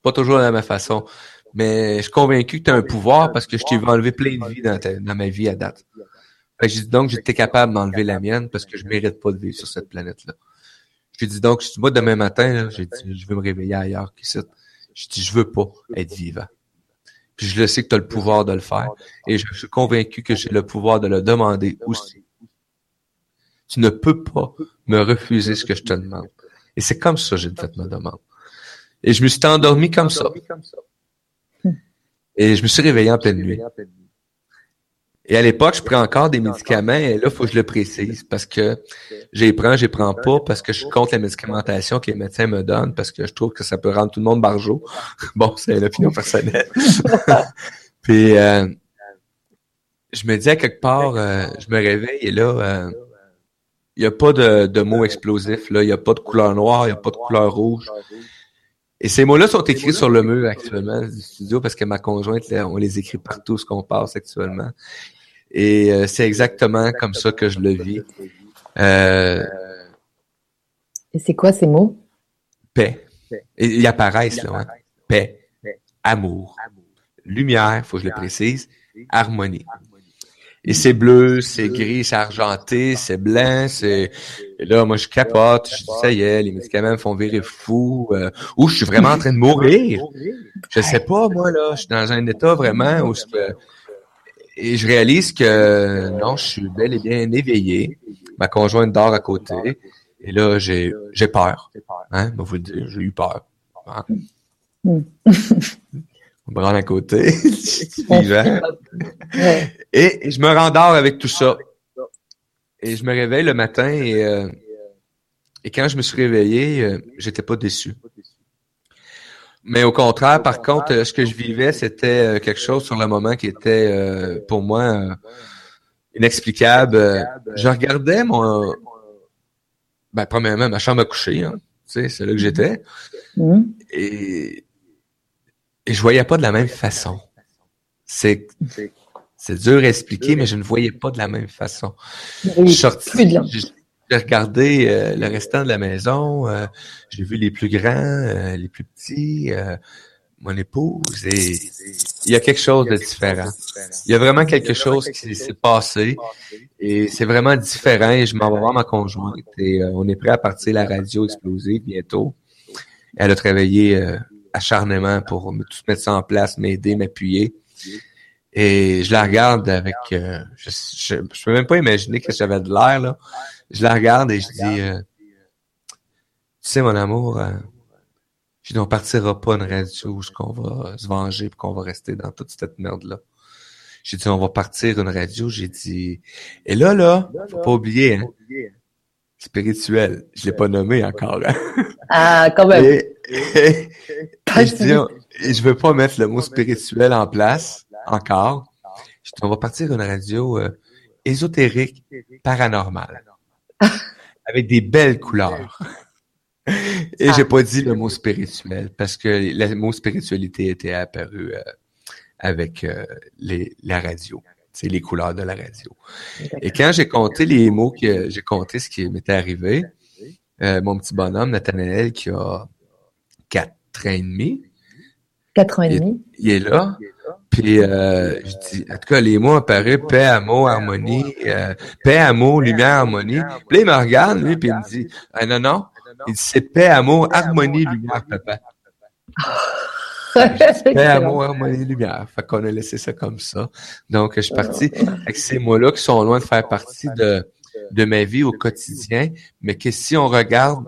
Pas toujours de la même façon. Mais je suis convaincu que tu as un pouvoir parce que je t'ai vu enlever plein de vie dans, dans ma vie à date. Que dit donc, j'étais capable d'enlever la mienne parce que je mérite pas de vivre sur cette planète-là. Lui dit donc, moi, demain matin, j'ai dit, je vais me réveiller ailleurs qu'ici. Je dis, je veux pas être vivant. Puis je le sais que tu as le pouvoir de le faire. Et je suis convaincu que j'ai le pouvoir de le demander aussi. Tu ne peux pas me refuser ce que je te demande. Et c'est comme ça que j'ai fait ma demande. Et je me suis endormi comme ça. Et je me suis réveillé en pleine nuit. Et à l'époque, je prends encore des médicaments et là, il faut que je le précise parce que j'y prends, j'y prends pas parce que je suis contre la médicamentation que les médecins me donnent parce que je trouve que ça peut rendre tout le monde barjot. bon, c'est l'opinion personnelle. Puis, euh, je me dis à quelque part, euh, je me réveille et là, euh, il n'y a pas de, de mots explosifs, là, il n'y a pas de couleur noire, il n'y a pas de couleur rouge. Et ces mots-là sont écrits sur le mur actuellement du studio parce que ma conjointe, on les écrit partout ce qu'on passe actuellement. Et euh, c'est exactement comme ça que je le vis. Euh, Et c'est quoi ces mots? Paix. Et ils apparaissent là. Hein? Paix, amour, lumière, faut que je le précise, harmonie. Et c'est bleu, c'est gris, c'est argenté, c'est blanc, c'est... Et là, moi, je capote, je dis, ça y est, les médicaments me font virer fou, euh, ou je suis vraiment en train de mourir. Je sais pas, moi, là, je suis dans un état vraiment où je et je réalise que non, je suis bel et bien éveillé. Ma conjointe dort à côté. Et là, j'ai j'ai peur. Hein? vous le dire, j'ai eu peur. Hein? On me rend à côté. et je me rendors avec tout ça. Et je me réveille le matin et, euh, et quand je me suis réveillé, euh, j'étais pas déçu. Mais au contraire, par contre, ce que je vivais, c'était euh, quelque chose sur le moment qui était euh, pour moi euh, inexplicable. Je regardais mon, ben premièrement ma chambre à coucher, hein, tu sais, c'est là que j'étais, mm-hmm. et et je voyais pas de la même façon. C'est c'est dur à expliquer, mais je ne voyais pas de la même façon. Je suis sorti, j'ai regardé euh, le restant de la maison, euh, j'ai vu les plus grands, euh, les plus petits, mon épouse, et il y a quelque chose de différent. Il y a vraiment quelque chose qui s'est passé, et c'est vraiment différent, et je m'en vais voir ma conjointe, et on est prêt à partir la radio explosive bientôt. Elle a travaillé euh, acharnement pour tout mettre ça en place, m'aider, m'appuyer. Et je la regarde avec, euh, je, je, peux même pas imaginer que j'avais de l'air là. Je la regarde et je dis, euh, tu sais mon amour, euh, je dis on partira pas une radio où qu'on va se venger et qu'on va rester dans toute cette merde là. J'ai dit on va partir une radio. J'ai dit et là là, faut pas oublier hein, spirituel. Je l'ai pas nommé encore. Hein. Ah quand même. Et, je dis, je veux pas mettre le mot spirituel en place encore. Je dis, on va partir une radio euh, ésotérique, paranormale, avec des belles couleurs. Et j'ai ah. pas dit le mot spirituel parce que le mot spiritualité était apparu euh, avec euh, les, la radio. C'est les couleurs de la radio. Et quand j'ai compté les mots que j'ai compté ce qui m'était arrivé, mon petit bonhomme Nathanaël qui a quatre ans et demi. Quatre ans et demi. il est là. Puis, euh, je dis, en tout cas, les mots apparaissent paix, amour, harmonie, euh, paix, amour, lumière, harmonie. Puis là, il me regarde, lui, puis il me dit, ah, non, non, il dit, c'est paix, amour, harmonie, lumière, papa. paix, amour, harmonie, lumière. Fait qu'on a laissé ça comme ça. Donc, je suis parti avec ces mots-là qui sont loin de faire partie de, de ma vie au quotidien, mais que si on regarde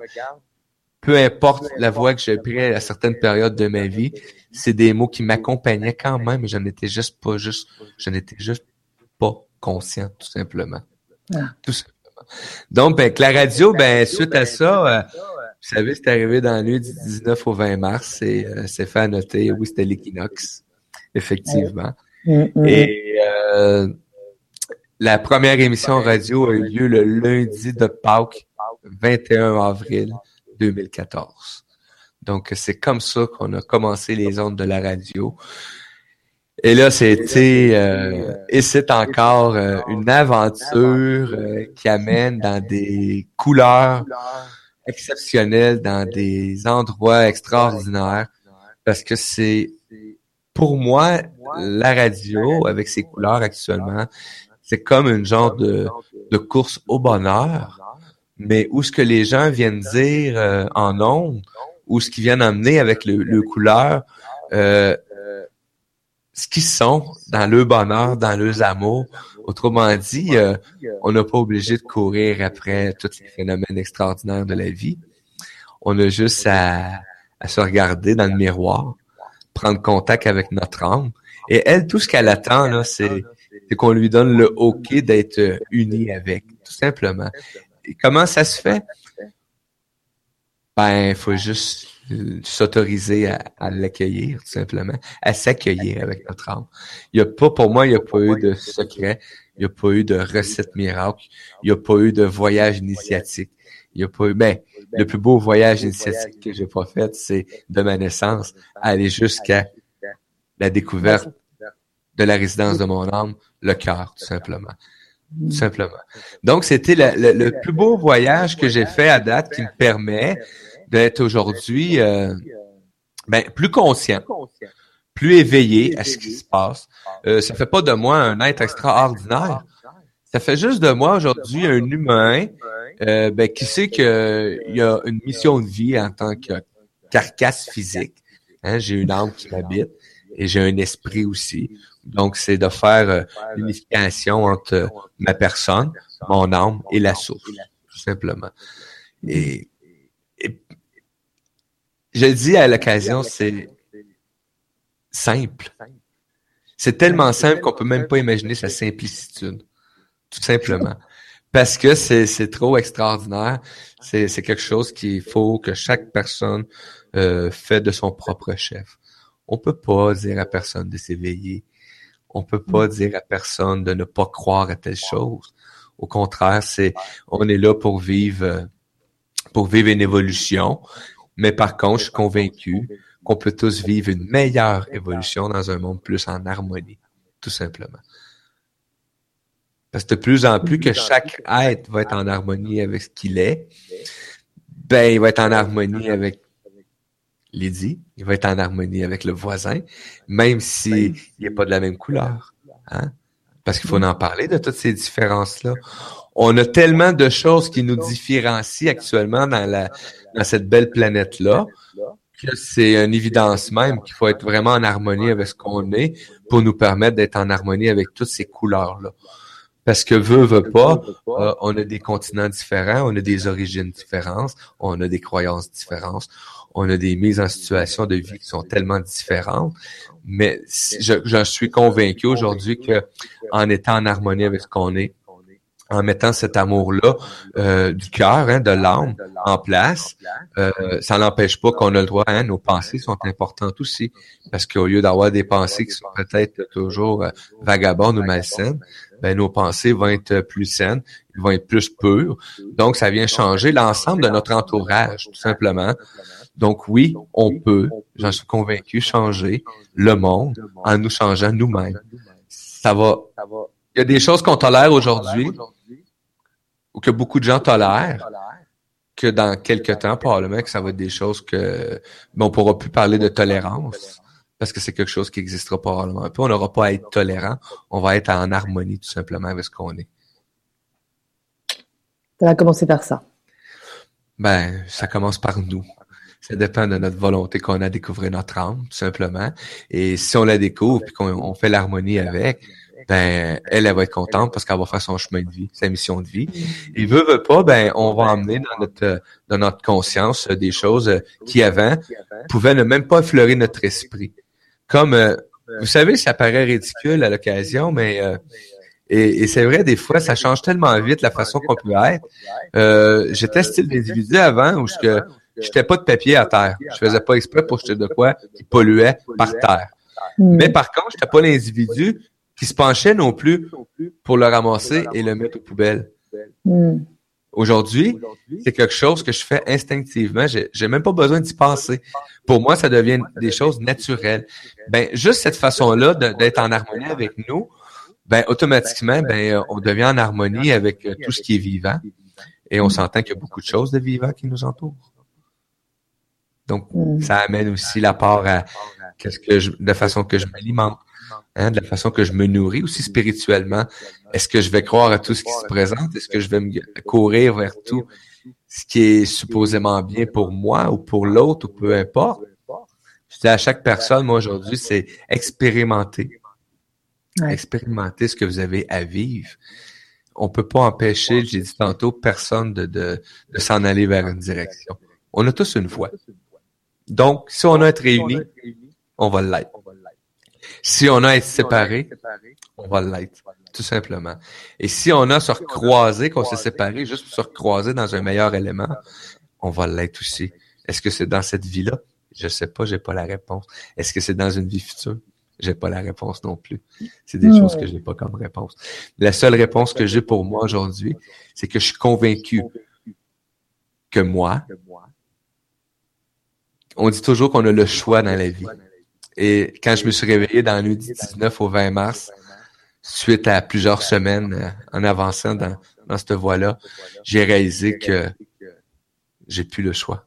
peu importe la voie que j'ai prise à certaines périodes de ma vie, c'est des mots qui m'accompagnaient quand même, mais je n'étais juste pas juste, je n'étais juste pas conscient, tout simplement. Ah. Tout simplement. Donc, ben, la radio, ben, suite à ça, euh, vous savez, c'est arrivé dans la nuit du 19 au 20 mars et euh, c'est fait à noter, oui, c'était l'équinoxe, effectivement. Mm, mm. Et euh, la première émission radio a eu lieu le lundi de Pâques, 21 avril 2014. Donc, c'est comme ça qu'on a commencé les ondes de la radio. Et là, c'était euh, et c'est encore euh, une aventure euh, qui amène dans des couleurs exceptionnelles, dans des endroits extraordinaires, parce que c'est pour moi la radio avec ses couleurs actuellement, c'est comme une genre de, de course au bonheur mais où ce que les gens viennent dire euh, en ondes, ou ce qu'ils viennent amener avec le, le couleur, euh, ce qu'ils sont dans le bonheur, dans leurs amours. Autrement dit, euh, on n'a pas obligé de courir après tous ces phénomènes extraordinaires de la vie. On a juste à, se regarder dans le miroir, prendre contact avec notre âme. Et elle, tout ce qu'elle attend, c'est qu'on lui donne le OK d'être uni avec, tout simplement. Comment ça se fait? Ben, faut juste euh, s'autoriser à, l'accueillir, tout simplement, à s'accueillir avec notre âme. Il y a pas, pour moi, il n'y a pas eu de secret, il n'y a pas eu de recette miracle, il n'y a pas eu de voyage initiatique. Il n'y a pas eu, ben, le plus beau voyage initiatique que j'ai pas fait, c'est de ma naissance, aller jusqu'à la découverte de la résidence de mon âme, le cœur, tout simplement tout simplement. Donc, c'était le, plus beau voyage que j'ai fait à date qui me permet d'être aujourd'hui euh, ben, plus conscient, plus éveillé à ce qui se passe. Euh, ça fait pas de moi un être extraordinaire. Ça fait juste de moi aujourd'hui un humain euh, ben, qui sait qu'il y a une mission de vie en tant que carcasse physique. Hein, j'ai une âme qui m'habite et j'ai un esprit aussi. Donc, c'est de faire euh, l'unification entre ma personne, mon âme et la source, tout simplement. Et, je dis à l'occasion, c'est simple. C'est tellement simple qu'on peut même pas imaginer sa simplicitude, tout simplement. Parce que c'est trop extraordinaire. C'est quelque chose qu'il faut que chaque personne euh, fait de son propre chef. On peut pas dire à personne de s'éveiller. On peut pas mm. dire à personne de ne pas croire à telle chose. Au contraire, c'est on est là pour vivre pour vivre une évolution. Mais par contre, je suis convaincu qu'on peut tous vivre une meilleure évolution dans un monde plus en harmonie, tout simplement. Parce que de plus en plus que chaque être va être en harmonie avec ce qu'il est, ben il va être en harmonie avec Lydie, il va être en harmonie avec le voisin, même s'il n'est pas de la même couleur. Hein? Parce qu'il faut en parler de toutes ces différences-là. On a tellement de choses qui nous différencient actuellement dans, la, dans cette belle planète-là que c'est une évidence même qu'il faut être vraiment en harmonie avec ce qu'on est pour nous permettre d'être en harmonie avec toutes ces couleurs-là. Parce que veut, veut pas, euh, on a des continents différents, on a des origines différentes, on a des croyances différentes, on a des mises en situation de vie qui sont tellement différentes. Mais je, je suis convaincu aujourd'hui que en étant en harmonie avec ce qu'on est, en mettant cet amour-là euh, du cœur, hein, de l'âme en place, euh, ça n'empêche pas qu'on a le droit, hein, nos pensées sont importantes aussi, parce qu'au lieu d'avoir des pensées qui sont peut-être toujours euh, vagabondes ou malsaines, ben, nos pensées vont être plus saines, vont être plus pures. Donc, ça vient changer l'ensemble de notre entourage, tout simplement. Donc oui, on peut, j'en suis convaincu, changer le monde en nous changeant nous-mêmes. Ça va. Il y a des choses qu'on tolère aujourd'hui ou que beaucoup de gens tolèrent que dans quelques temps, probablement que ça va être des choses que mais on pourra plus parler de tolérance parce que c'est quelque chose qui existera probablement. Puis on n'aura pas à être tolérant, on va être en harmonie tout simplement avec ce qu'on est. Ça va commencer par ça. Ben, ça commence par nous. Ça dépend de notre volonté qu'on a à découvrir notre âme, tout simplement. Et si on la découvre et qu'on fait l'harmonie avec, ben elle, elle va être contente parce qu'elle va faire son chemin de vie, sa mission de vie. Et veut, veut pas, ben on va emmener dans notre dans notre conscience des choses qui avant pouvaient ne même pas effleurer notre esprit. Comme euh, vous savez, ça paraît ridicule à l'occasion, mais euh, et, c'est vrai, des fois, ça change tellement vite la façon qu'on peut être. Euh, J'étais style d'individu avant où je jetais pas de papier à terre. Je faisais pas exprès pour jeter de quoi qui polluait par terre. Mais par contre, j'étais pas l'individu qui se penchait non plus pour le ramasser et le mettre aux poubelles. Hmm. Aujourd'hui, c'est quelque chose que je fais instinctivement. J'ai même pas besoin d'y penser. Pour moi, ça devient des choses naturelles. Ben, juste cette façon-là d'être en harmonie avec nous, ben, automatiquement, ben, on devient en harmonie avec tout ce qui est vivant. Et on s'entend qu'il y a beaucoup de choses de vivant qui nous entourent. Donc, mm. ça amène aussi l'apport à qu'est-ce que je, de façon que je m'alimente, hein, de la façon que je me nourris aussi spirituellement. Est-ce que je vais croire à tout ce qui se présente? Est-ce que je vais me courir vers tout ce qui est supposément bien pour moi ou pour l'autre ou peu importe? Je dis à chaque personne, moi aujourd'hui, c'est expérimenter. Expérimenter ce que vous avez à vivre. On peut pas empêcher, j'ai dit tantôt, personne de, de, de s'en aller vers une direction. On a tous une foi. Donc, si on a être réunis, on va l'être. Si on a à être séparés, on va l'être, tout simplement. Et si on a à se recroiser, qu'on s'est séparés, juste pour se recroiser dans un meilleur élément, on va l'être aussi. Est-ce que c'est dans cette vie-là? Je sais pas, j'ai pas la réponse. Est-ce que c'est dans une vie future? J'ai pas la réponse non plus. C'est des choses que j'ai pas comme réponse. La seule réponse que j'ai pour moi aujourd'hui, c'est que je suis convaincu que moi, on dit toujours qu'on a le choix dans la vie. Et quand je me suis réveillé dans la nuit du 19 au 20 mars, suite à plusieurs semaines euh, en avançant dans, dans cette voie-là, j'ai réalisé que j'ai plus le choix.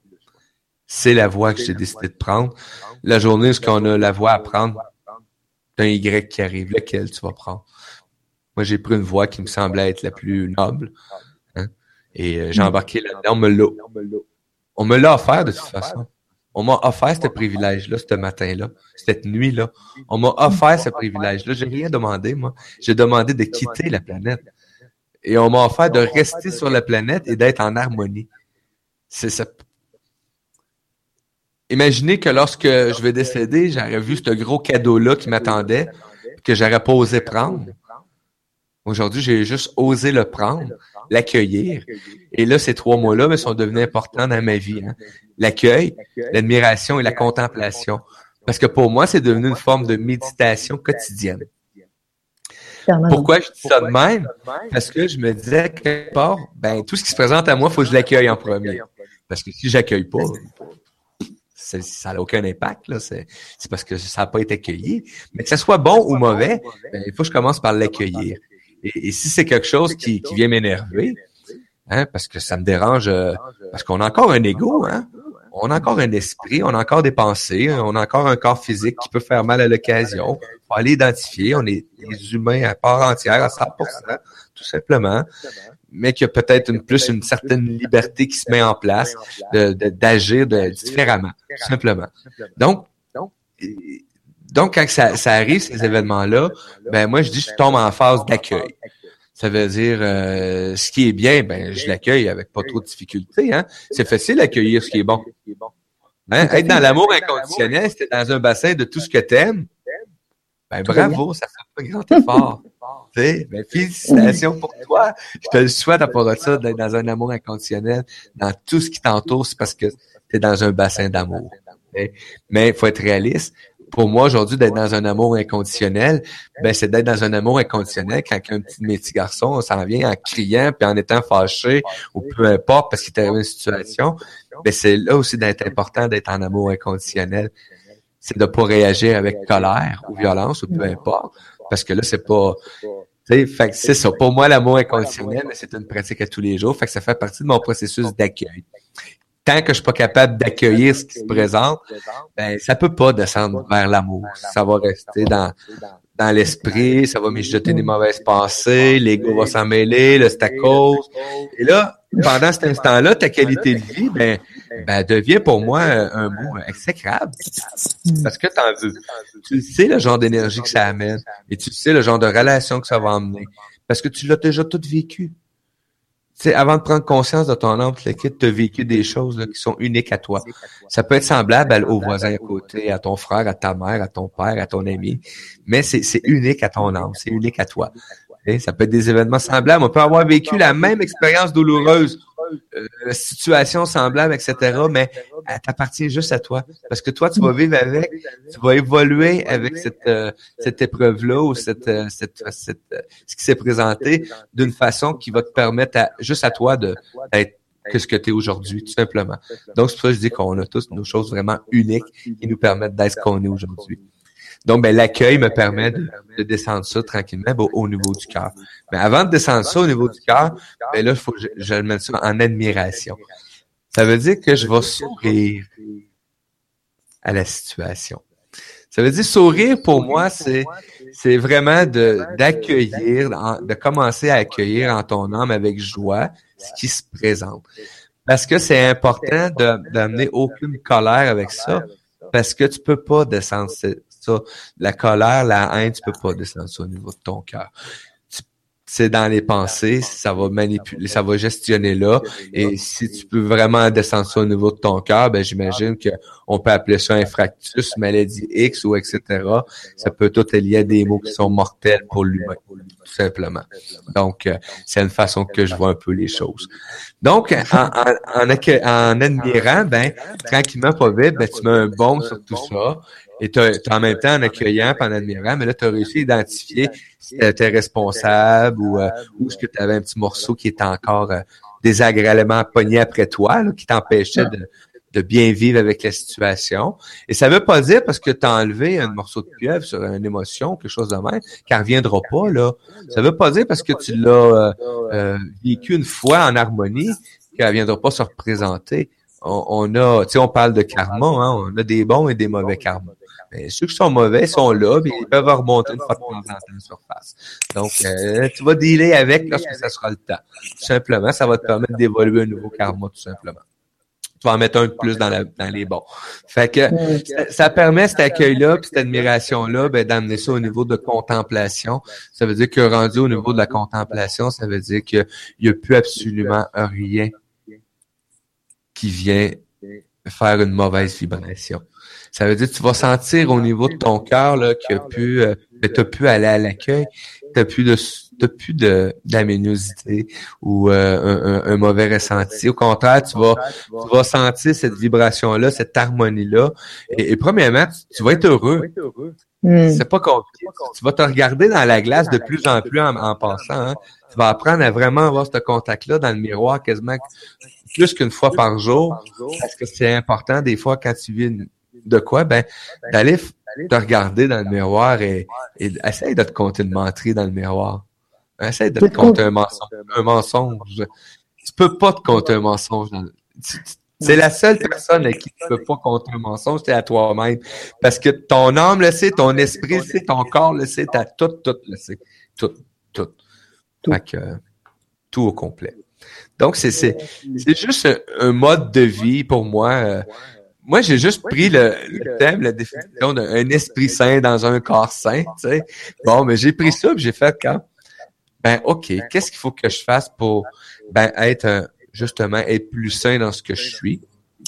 C'est la voie que j'ai décidé de prendre. La journée où on a la voie à prendre, un Y qui arrive, lequel tu vas prendre? Moi, j'ai pris une voie qui me semblait être la plus noble. Hein, et euh, j'ai embarqué là-dedans. On me l'a. On me l'a offert de toute façon. On m'a offert ce privilège-là ce matin-là, cette nuit-là. On m'a offert ce privilège-là. J'ai rien demandé, moi. J'ai demandé de quitter la planète. Et on m'a offert de rester sur la planète et d'être en harmonie. C'est ça. Imaginez que lorsque je vais décéder, j'aurais vu ce gros cadeau-là qui m'attendait, que j'aurais pas osé prendre. Aujourd'hui, j'ai juste osé le prendre, l'accueillir. Et là, ces trois mots-là sont devenus importants dans ma vie. Hein. L'accueil, l'admiration et la contemplation. Parce que pour moi, c'est devenu une forme de méditation quotidienne. Pourquoi je dis ça de même? Parce que je me disais quelque part, ben, tout ce qui se présente à moi, il faut que je l'accueille en premier. Parce que si j'accueille pas, ça n'a aucun impact. Là. C'est, parce que ça n'a pas été accueilli. Mais que ce soit bon ou mauvais, ben, il faut que je commence par l'accueillir. Et, si c'est quelque chose qui, qui vient m'énerver, hein, parce que ça me dérange, euh, parce qu'on a encore un ego, hein, on a encore un esprit, on a encore des pensées, on a encore un corps physique qui peut faire mal à l'occasion. faut aller identifier, on est des humains à part entière, à 100%, tout simplement. mais qu'il y a peut-être une plus une certaine liberté qui se met en place d'agir de, différemment, simplement. Donc, donc quand ça, ça arrive ces événements-là, ben moi je dis je tombe en phase d'accueil. Ça veut dire euh, ce qui est bien, ben je l'accueille avec pas trop de difficultés. Hein? C'est facile d'accueillir ce qui est bon. Hein? Être dans l'amour inconditionnel, c'est dans un bassin de tout ce que t'aimes. Ben bravo, ça fait un grand effort. ben, félicitations pour toi. Je te le souhaite à part ça, d'être dans un amour inconditionnel, dans tout ce qui t'entoure, c'est parce que tu es dans un bassin d'amour. Mais il faut être réaliste pour moi aujourd'hui d'être dans un amour inconditionnel, ben c'est d'être dans un amour inconditionnel quand un petit, mes petits garçons s'en vient en criant puis en étant fâché ou peu importe parce qu'il est arrivé une situation, ben c'est là aussi d'être important d'être en amour inconditionnel. C'est de pas réagir avec colère ou violence ou peu importe parce que là c'est pas fait que c'est ça. Pour moi, l'amour inconditionnel, c'est une pratique à tous les jours. Fait que ça fait partie de mon processus d'accueil tant que je suis pas capable d'accueillir ce qui se présente, ben ça peut pas descendre vers l'amour. Ça va rester dans dans l'esprit, ça va jeter des mauvaises pensées, l'ego va s'en mêler, le stacos. Et là, pendant cet instant-là, ta qualité de vie, ben, ben devient pour moi un mot exécrable. Parce que tu sais le genre d'énergie que ça amène et tu sais le genre de relation que ça va emmener. Parce que tu l'as déjà tout vécu sais, avant de prendre conscience de ton âme, tu as vécu des choses là, qui sont uniques à toi. Ça peut être semblable aux voisins à côté, à ton frère, à ta mère, à ton père, à ton ami, mais c'est unique à ton âme, c'est unique à toi. Ça peut être des événements semblables. On peut avoir vécu la même expérience douloureuse euh, situation semblable, etc., mais elle t'appartient juste à toi. Parce que toi, tu vas vivre avec, tu vas évoluer avec cette, euh, cette épreuve-là ou cette, euh, cette, cette, ce qui s'est présenté d'une façon qui va te permettre à, juste à toi d'être que ce que tu es aujourd'hui, tout simplement. Donc, c'est pour ça que je dis qu'on a tous nos choses vraiment uniques qui nous permettent d'être ce qu'on est aujourd'hui. Donc, ben, l'accueil me permet de, descendre ça tranquillement au niveau du cœur. Mais avant de descendre ça au niveau du cœur, ben là, faut que je, je le mette ça en admiration. Ça veut dire que je vais sourire à la situation. Ça veut dire sourire pour moi, c'est c'est vraiment de d'accueillir, de commencer à accueillir en ton âme avec joie ce qui se présente. Parce que c'est important d'amener aucune colère avec ça, parce que tu peux pas descendre La colère, la haine, tu peux pas descendre ça au niveau de ton cœur c'est dans les pensées, ça va manipuler, ça va gestionner là. Et si tu peux vraiment descendre ça au niveau de ton cœur, ben j'imagine que on peut appeler ça un fractus, maladie X ou etc. Ça peut tout être lié à des mots qui sont mortels pour l'humain, tout simplement. Donc, euh, c'est une façon que je vois un peu les choses. Donc, en, en, en, admirant, ben, tranquillement, pas vite, ben, tu mets un bon sur tout ça. Et tu en même temps en accueillant en admirant, mais là, tu as réussi à identifier si tu étais responsable ou, euh, ou est-ce que tu avais un petit morceau qui était encore euh, désagréablement pogné après toi, qui t'empêchait de, de bien vivre avec la situation. Et ça veut pas dire parce que tu as enlevé un morceau de pieuvre sur une émotion, quelque chose de même, qu'elle reviendra pas, là. Ça veut pas dire parce que tu l'as euh, euh vécu une fois en harmonie qu'elle viendra pas se représenter. On, on a, tu sais, on parle de karma, hein, on a des bons et des mauvais karma. Mais ceux qui sont mauvais sont là, mais ils peuvent remonter une fois de temps en temps en surface. Donc, euh, tu vas dealer avec lorsque ça sera le temps. Tout simplement, ça va te permettre d'évoluer un nouveau karma, tout simplement tu vas en mettre un de plus dans, la, dans les bons. Fait que ça, permet cet accueil-là, puis cette admiration-là, ben, d'amener ça au niveau de contemplation. Ça veut dire que rendu au niveau de la contemplation, ça veut dire qu'il n'y a plus absolument rien qui vient faire une mauvaise vibration. Ça veut dire que tu vas sentir au niveau de ton cœur là qu'il a pu, euh, ben, pu aller à l'accueil, t'as plus de t'as plus de d'aménosité ou euh, un, un, mauvais ressenti. Au contraire, tu vas tu vas sentir cette vibration là, cette harmonie là. Et, premièrement, tu, vas être heureux. Hmm. C'est pas compliqué. Tu vas te regarder dans la glace de plus en plus en, en passant. Hein. Tu vas apprendre à vraiment avoir ce contact-là dans le miroir quasiment plus qu'une fois par jour. Parce que c'est important des fois quand tu vis une, de quoi? Ben, d'aller te regarder dans le miroir et, et essaye de te compter une menterie dans le miroir. Essaye de te compter un mensonge. Un mensonge. Tu peux pas te compter un mensonge. C'est la seule personne à qui tu peux pas compter un mensonge, c'est à toi-même. Parce que ton âme le sait, ton esprit le sait, ton corps le sait, t'as tout, tout le sait. Tout, tout. Fait que, tout au complet. Donc, c'est, c'est, c'est juste un, mode de vie pour moi. Euh, moi, j'ai juste pris le, thème, la définition d'un esprit sain dans un corps sain, tu sais. Bon, mais j'ai pris ça, j'ai fait quand, ben, OK, qu'est-ce qu'il faut que je fasse pour, ben, être, justement, être plus sain dans ce que je suis,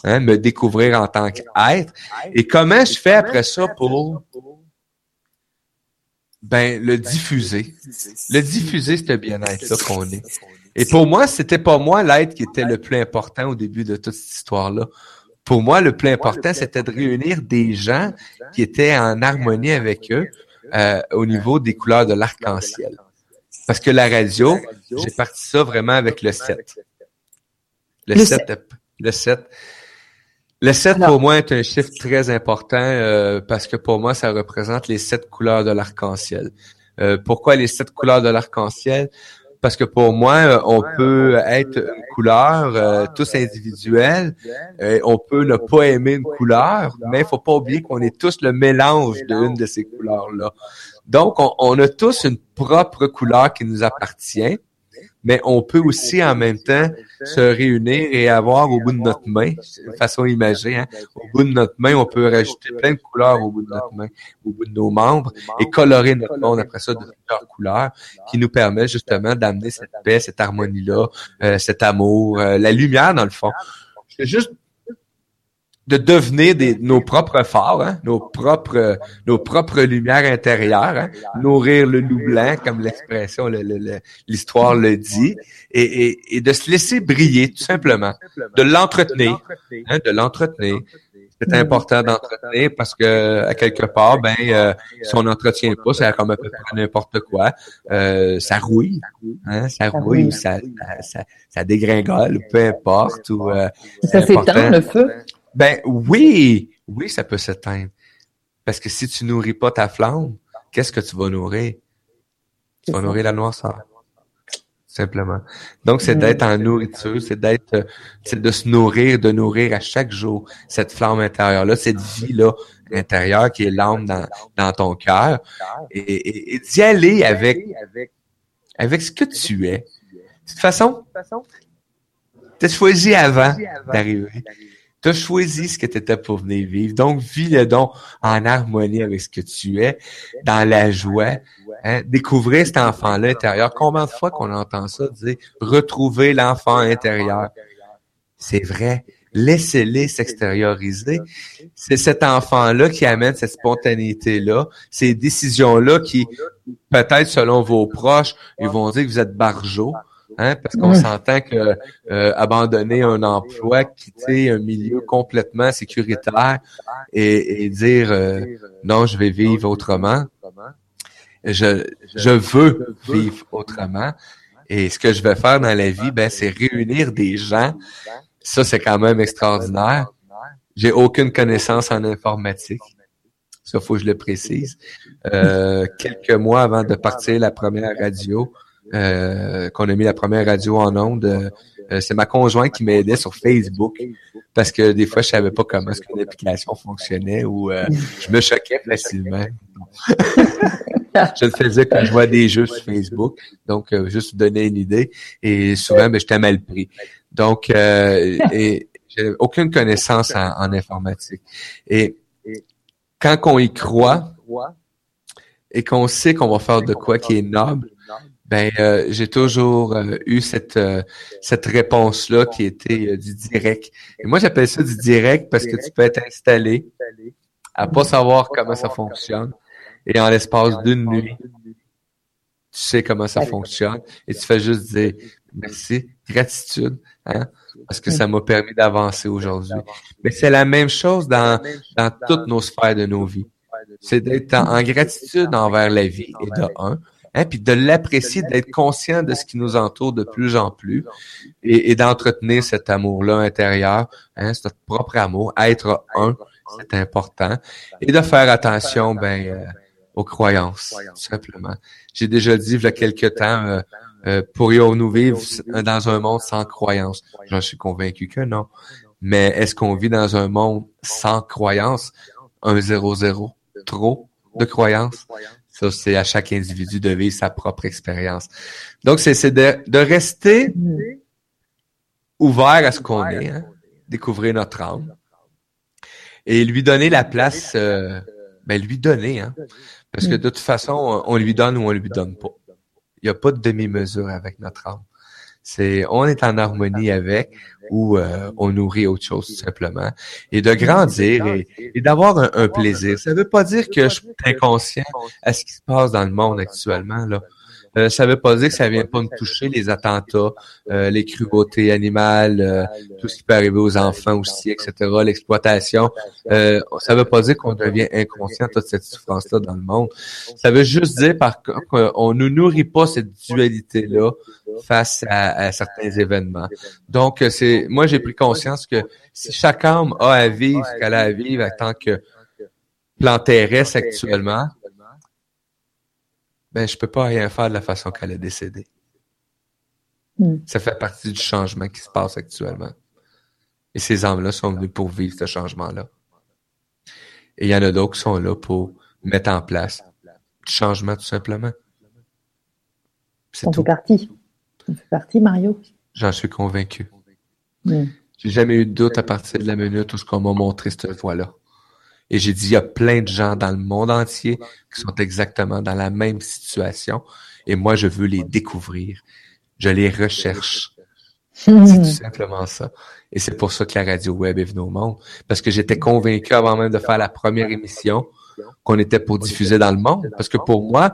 hein, me découvrir en tant qu'être, et comment je fais après ça pour, ben, le diffuser? Le diffuser, ce bien-être-là qu'on est. Et pour moi, c'était pas moi l'être qui était le plus important au début de toute cette histoire-là. Pour moi, le plus important, c'était de réunir des gens qui étaient en harmonie avec eux euh, au niveau des couleurs de l'arc-en-ciel. Parce que la radio, j'ai parti ça vraiment avec le 7. Le, 7, le 7. Le 7 pour moi est un chiffre très important euh, parce que pour moi, ça représente les sept couleurs de l'arc-en-ciel. Euh, pourquoi les sept couleurs de l'arc-en-ciel? Parce que pour moi, euh, on peut être une couleur euh, tous individuels. Euh, on peut ne pas aimer une couleur, mais il faut pas oublier qu'on est tous le mélange d'une de ces couleurs-là. Donc, on, a tous une propre couleur qui nous appartient mais on peut aussi en même temps se réunir et avoir au bout de notre main, de façon imagée, hein, au bout de notre main, on peut rajouter plein de couleurs au bout de notre main, au bout de nos membres, et colorer notre monde après ça de plusieurs couleurs, qui nous permet justement d'amener cette paix, cette harmonie-là, euh, cet amour, euh, la lumière dans le fond. Juste de devenir des, nos propres phares, hein, nos propres nos propres lumières intérieures, hein, nourrir le loup blanc, comme l'expression, l'histoire le, dit, et, et, et, de se laisser briller, tout simplement, de l'entretenir, hein, de l'entretenir. C'est important d'entretenir parce que à quelque part, ben, euh, si on n'entretient pas, c'est comme à peu près n'importe quoi. Euh, ça rouille, hein, ça rouille, ça, ça, ça, dégringole, peu importe. Ou, euh, ça s'éteint le feu? Ben oui, oui, ça peut s'éteindre. Parce que si tu nourris pas ta flamme, qu'est-ce que tu vas nourrir? Tu vas nourrir la noirceur. Simplement. Donc, c'est d'être en nourriture, c'est d'être, c'est de se nourrir, de nourrir à chaque jour cette flamme intérieure-là, cette vie-là intérieure qui est l'âme dans, dans ton cœur, et, et, d'y aller avec, avec ce que tu es. De toute façon, tu as choisi avant d'arriver. Tu as choisi ce que tu étais pour venir vivre. Donc, vis le don en harmonie avec ce que tu es, dans la joie. Hein? Découvrir cet enfant-là intérieur. Combien de fois qu'on entend ça dire retrouver l'enfant intérieur? C'est vrai. Laissez-les s'extérioriser. C'est cet enfant-là qui amène cette spontanéité-là, ces décisions-là qui, peut-être selon vos proches, ils vont dire que vous êtes barjots. Hein, parce qu'on s'entend que euh, abandonner un emploi, quitter un milieu complètement sécuritaire et, dire euh, non, je vais vivre autrement. Je, je veux vivre autrement. Et ce que je vais faire dans la vie, ben, c'est réunir des gens. Ça, c'est quand même extraordinaire. J'ai aucune connaissance en informatique. Ça, faut que je le précise. Euh, quelques mois avant de partir la première radio, euh, qu'on a mis la première radio en onde. Euh, c'est ma conjointe qui m'aidait sur Facebook parce que des fois je savais pas comment est-ce qu'une application fonctionnait ou euh, je me choquais facilement. je le faisais quand je vois des jeux sur Facebook, donc juste vous donner une idée et souvent ben, j'étais mal pris. Donc et j'ai aucune connaissance en, en, informatique et quand on y croit et qu'on sait qu'on va faire de quoi qui est noble, ben, euh, j'ai toujours euh, eu cette euh, cette réponse-là qui était du direct. Et moi, j'appelle ça du direct parce que tu peux être installé à pas savoir comment ça fonctionne. Et en l'espace d'une nuit, tu sais comment ça fonctionne et tu fais juste dire merci, gratitude, hein, parce que ça m'a permis d'avancer aujourd'hui. Mais c'est la même chose dans, dans toutes nos sphères de nos vies. C'est d'être en gratitude envers la vie et de un, hein, puis de l'apprécier, d'être conscient de ce qui nous entoure de plus en plus et, d'entretenir cet amour-là intérieur, hein, ce propre amour, être un, c'est important, et de faire attention, ben, euh, aux croyances, tout simplement. J'ai déjà dit il y a quelque temps, euh, euh, pourrions-nous vivre dans un monde sans croyances? J'en suis convaincu que non. Mais est-ce qu'on vit dans un monde sans croyances? Un zéro zéro. Trop de croyances? Ça, c'est à chaque individu de vivre sa propre expérience. Donc, c'est de, de rester ouvert à ce qu'on est, hein, découvrir notre âme et lui donner la place, euh, ben lui donner, hein, parce que de toute façon, on lui donne ou on lui donne pas. Il n'y a pas de demi-mesure avec notre âme. C'est on est en harmonie avec ou euh, on nourrit autre chose tout simplement et de grandir et, d'avoir un, plaisir. Ça ne veut pas dire que je suis inconscient à ce qui se passe dans le monde actuellement là. Euh, ça veut pas dire que ça vient pas me toucher, les attentats, euh, les cruautés animales, euh, tout ce qui peut arriver aux enfants aussi, etc., l'exploitation. Euh, ça veut pas dire qu'on devient inconscient de toute cette souffrance-là dans le monde. Ça veut juste dire, par contre, qu'on ne nourrit pas cette dualité-là face à, certains événements. Donc, c'est moi, j'ai pris conscience que si chaque âme a à vivre ce qu'elle a à vivre en tant que plan terrestre actuellement, ben je peux pas rien faire de la façon qu'elle est décédée. Hmm. Ça fait partie du changement qui se passe actuellement. Et ces âmes-là sont venues pour vivre ce changement-là. Et il y en a d'autres qui sont là pour mettre en place du changement tout simplement. On fait partie. On fait partie, Mario. J'en suis convaincu. Hmm. J'ai jamais eu de doute à partir de la minute où ce qu'on m'a montré cette voie-là. Et j'ai dit, il y a plein de gens dans le monde entier qui sont exactement dans la même situation. Et moi, je veux les découvrir. Je les recherche. C'est tout simplement ça. Et c'est pour ça que la radio web est venue au monde. Parce que j'étais convaincu avant même de faire la première émission qu'on était pour diffuser dans le monde. Parce que pour moi,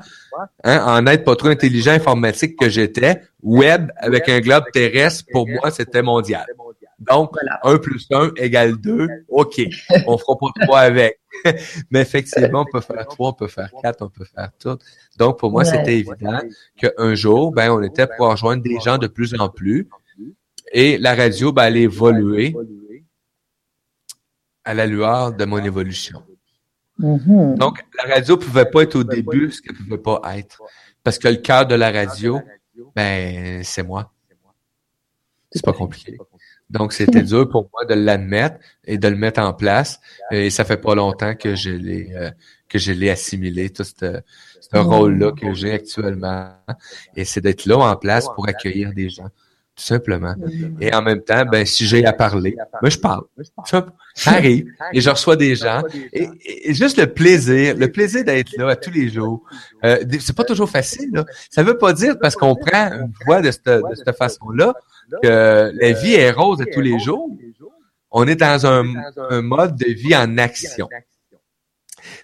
hein, en être pas trop intelligent informatique que j'étais, web avec un globe terrestre, pour moi, c'était mondial. Donc, 1 plus 1 égale 2. OK. On fera pas 3 avec. Mais effectivement, on peut faire 3, on peut faire 4, on peut faire tout. Donc, pour moi, c'était évident qu'un jour, ben, on était pour rejoindre des gens de plus en plus. Et la radio, ben, elle évoluer à la lueur de mon évolution. Mm-hmm. Donc, la radio pouvait pas être au début ce qu'elle pouvait pas être. Parce que le cœur de la radio, ben, c'est moi. C'est pas compliqué. Donc, c'était dur pour moi de l'admettre et de le mettre en place. Et ça fait pas longtemps que je l'ai euh, que je l'ai assimilé, tout ce, ce rôle-là que j'ai actuellement. Et c'est d'être là en place pour accueillir des gens, tout simplement. Et en même temps, ben si j'ai à parler, ben je parle. Ça, arrive. Et je reçois des gens. Et, juste le plaisir, le plaisir d'être là à tous les jours. Euh, c'est pas toujours facile. Là. Ça veut pas dire parce qu'on prend une voix de cette, de cette façon-là que la vie est rose tous les jours. On est dans un, mode de vie en action.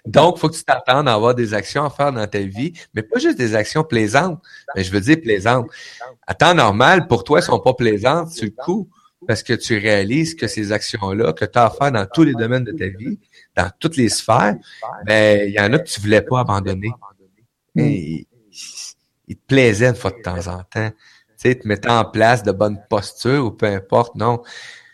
Donc, il faut que tu t'attendes à avoir des actions à faire dans ta vie, mais pas juste des actions plaisantes. Mais je veux dire plaisantes. À temps normal, pour toi, elles sont pas plaisantes sur le coup, parce que tu réalises que ces actions-là que tu as à faire dans tous les domaines de ta vie, dans toutes les sphères, ben, il y en a que tu voulais pas abandonner. il, il te plaisait une fois de temps en temps sais, te mettant en place de bonnes postures ou peu importe, non,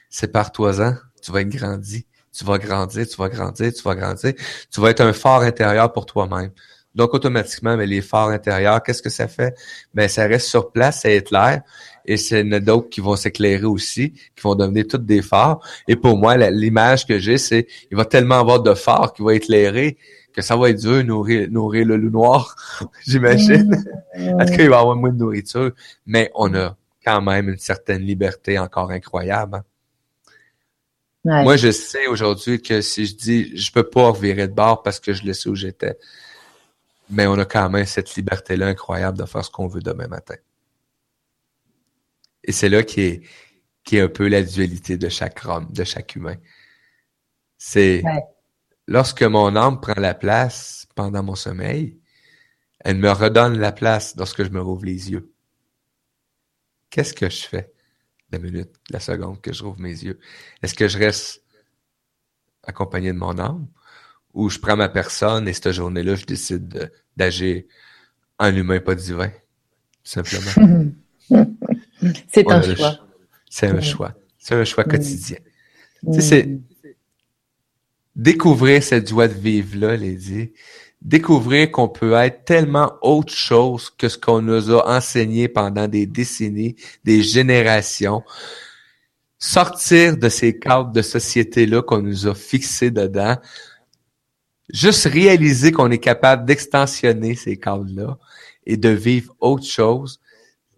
c'est par toi-en, tu vas être grandi, tu vas grandir, tu vas grandir, tu vas grandir, tu vas être un fort intérieur pour toi-même. Donc, automatiquement, mais les forts intérieurs, qu'est-ce que ça fait? Ben, ça reste sur place, ça éclaire. Et c'est d'autres qui vont s'éclairer aussi, qui vont devenir toutes des phares. Et pour moi, l'image que j'ai, c'est il va tellement avoir de phares qui vont éclairer que ça va être dur nourrir, nourrir le loup noir, j'imagine. Mm. En tout cas, il va y avoir moins de nourriture, mais on a quand même une certaine liberté encore incroyable. Hein. Moi, je sais aujourd'hui que si je dis je peux pas revirer de bord parce que je le sais où j'étais, mais on a quand même cette liberté-là incroyable de faire ce qu'on veut demain matin. Et c'est là qui est, qui est un peu la dualité de chaque homme, de chaque humain. C'est lorsque mon âme prend la place pendant mon sommeil, elle me redonne la place lorsque je me rouvre les yeux. Qu'est-ce que je fais la minute, la seconde que je rouvre mes yeux? Est-ce que je reste accompagné de mon âme ou je prends ma personne et cette journée-là, je décide d'agir en humain, pas divin? simplement? c'est un choix. C'est un choix. C'est un choix quotidien. Tu sais, c'est découvrir cette joie de vivre-là, Lady. Découvrir qu'on peut être tellement autre chose que ce qu'on nous a enseigné pendant des décennies, des générations. Sortir de ces cadres de société-là qu'on nous a fixés dedans. juste réaliser qu'on est capable d'extensionner ces cadres-là et de vivre autre chose,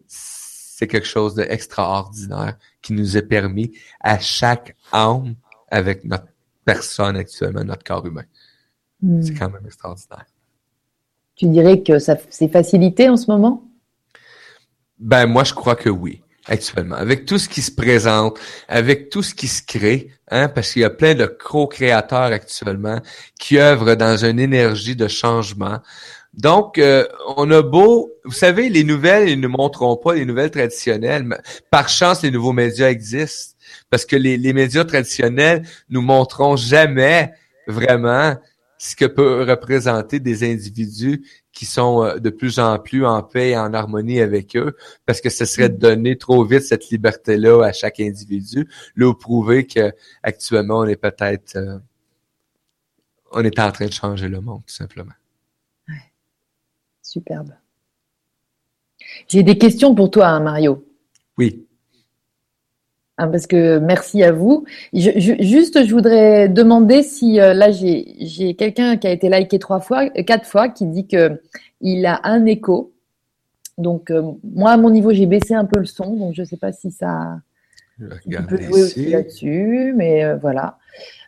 c'est quelque chose d'extraordinaire qui nous est permis à chaque âme avec notre personne actuellement, notre corps humain. Hmm. C'est quand même extraordinaire. Tu dirais que ça c'est facilité en ce moment? Ben, moi, je crois que oui actuellement, avec tout ce qui se présente, avec tout ce qui se crée, hein, parce qu'il y a plein de co-créateurs actuellement qui œuvrent dans une énergie de changement. Donc, euh, on a beau, vous savez, les nouvelles, ils ne montreront pas les nouvelles traditionnelles. Mais par chance, les nouveaux médias existent, parce que les, les médias traditionnels nous montreront jamais vraiment ce que peut représenter des individus qui sont euh, de plus en plus en paix et en harmonie avec eux, parce que ce serait de mm. donner trop vite cette liberté-là à chaque individu, là prouver que actuellement on est peut-être euh, on est en train de changer le monde, tout simplement. Superbe. J'ai des questions pour toi, hein, Mario. Oui. Hein, parce que merci à vous. juste, je voudrais demander si euh, là j'ai quelqu'un qui a été liké trois fois, euh, quatre fois, qui dit que il a un écho. Donc euh, moi à mon niveau j'ai baissé un peu le son, donc je ne sais pas si ça peut jouer aussi là-dessus, mais voilà.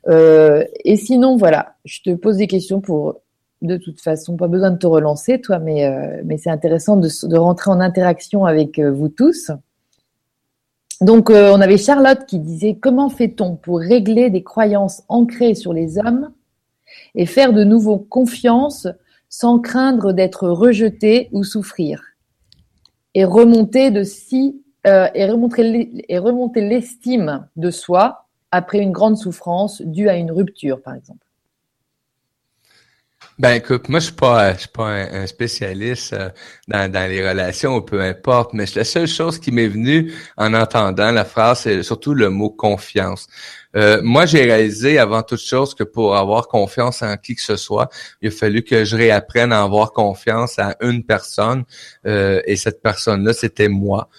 et sinon voilà, je te pose des questions pour de toute façon pas besoin de te relancer toi, mais mais c'est intéressant de, de, rentrer en interaction avec vous tous. Donc, euh, on avait Charlotte qui disait comment fait-on pour régler des croyances ancrées sur les hommes et faire de nouveau confiance sans craindre d'être rejeté ou souffrir et remonter de si euh, et remonter et remonter l'estime de soi après une grande souffrance due à une rupture, par exemple? Ben écoute, moi je suis pas, je suis pas un, spécialiste euh, dans, dans les relations, peu importe, mais la seule chose qui m'est venue en entendant la phrase, c'est surtout le mot confiance. Euh, moi, j'ai réalisé avant toute chose que pour avoir confiance en qui que ce soit, il a fallu que je réapprenne à avoir confiance à une personne, euh, et cette personne-là, c'était moi.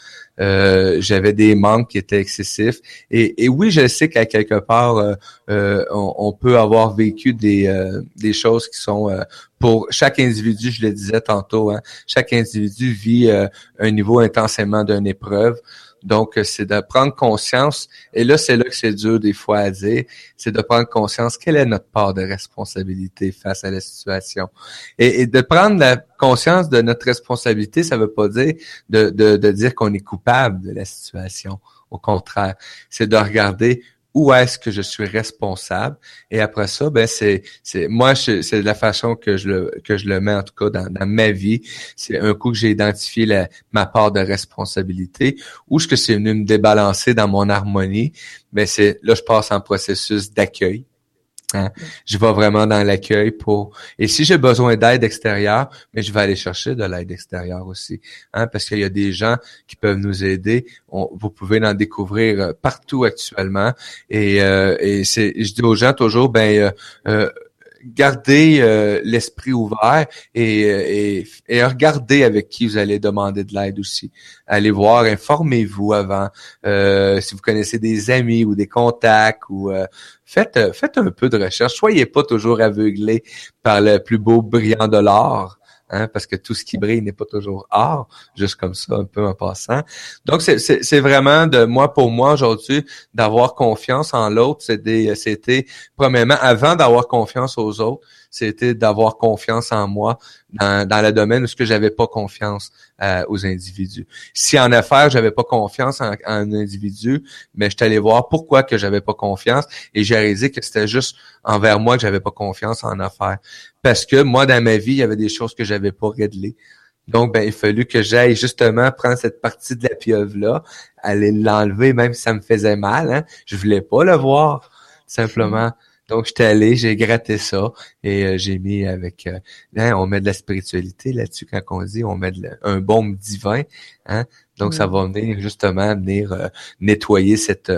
Euh, j'avais des manques qui étaient excessifs. Et, oui, je sais qu'à quelque part, euh, euh, on, peut avoir vécu des, choses qui sont pour chaque individu, je le disais tantôt, hein, chaque individu vit un niveau intensément d'une épreuve. Donc, c'est de prendre conscience, et là, c'est là que c'est dur des fois à dire, c'est de prendre conscience quelle est notre part de responsabilité face à la situation. Et, de prendre conscience de notre responsabilité, ça veut pas dire de, de, de dire qu'on est coupable de la situation. Au contraire, c'est de regarder où est-ce que je suis responsable. Et après ça ben c'est c'est moi c'est la façon que je le que je le mets en tout cas dans, dans ma vie. C'est un coup que j'ai identifié la, ma part de responsabilité ou ce que c'est venu me débalancer dans mon harmonie. Ben, c'est là je passe en processus d'accueil Hein? Je vais vraiment dans l'accueil pour. Et si j'ai besoin d'aide extérieure, mais je vais aller chercher de l'aide extérieure aussi, hein? parce qu'il y a des gens qui peuvent nous aider. vous pouvez en découvrir euh, partout actuellement. Et, euh, et c'est, je dis aux gens toujours, ben euh, gardez euh, l'esprit ouvert et, et, et, regardez avec qui vous allez demander de l'aide aussi. Allez voir, informez-vous avant. Euh, si vous connaissez des amis ou des contacts ou euh, faites faites un peu de recherche. Soyez pas toujours aveuglé par le plus beau brillant de l'or. Hein, parce que tout ce qui brille n'est pas toujours or, juste comme ça, un peu en passant. Donc, c'est vraiment de moi pour moi aujourd'hui d'avoir confiance en l'autre. C'était premièrement avant d'avoir confiance aux autres, c'était d'avoir confiance en moi dans, dans le domaine où ce que j'avais pas confiance euh, aux individus. Si en affaires j'avais pas confiance en, un individu, mais je suis allé voir pourquoi que j'avais pas confiance et j'ai réalisé que c'était juste envers moi que j'avais pas confiance en affaires. Parce que moi dans ma vie il y avait des choses que j'avais pas réglées. Donc, ben, il a fallu que j'aille justement prendre cette partie de la pieuvre-là, aller l'enlever, même si ça me faisait mal. Hein. Je voulais pas le voir, simplement. Donc, j'étais allé, j'ai gratté ça et euh, j'ai mis avec... Euh, on met de la spiritualité là-dessus quand on dit, on met un baume divin, hein, Donc, ça mm. va venir justement venir euh, nettoyer cette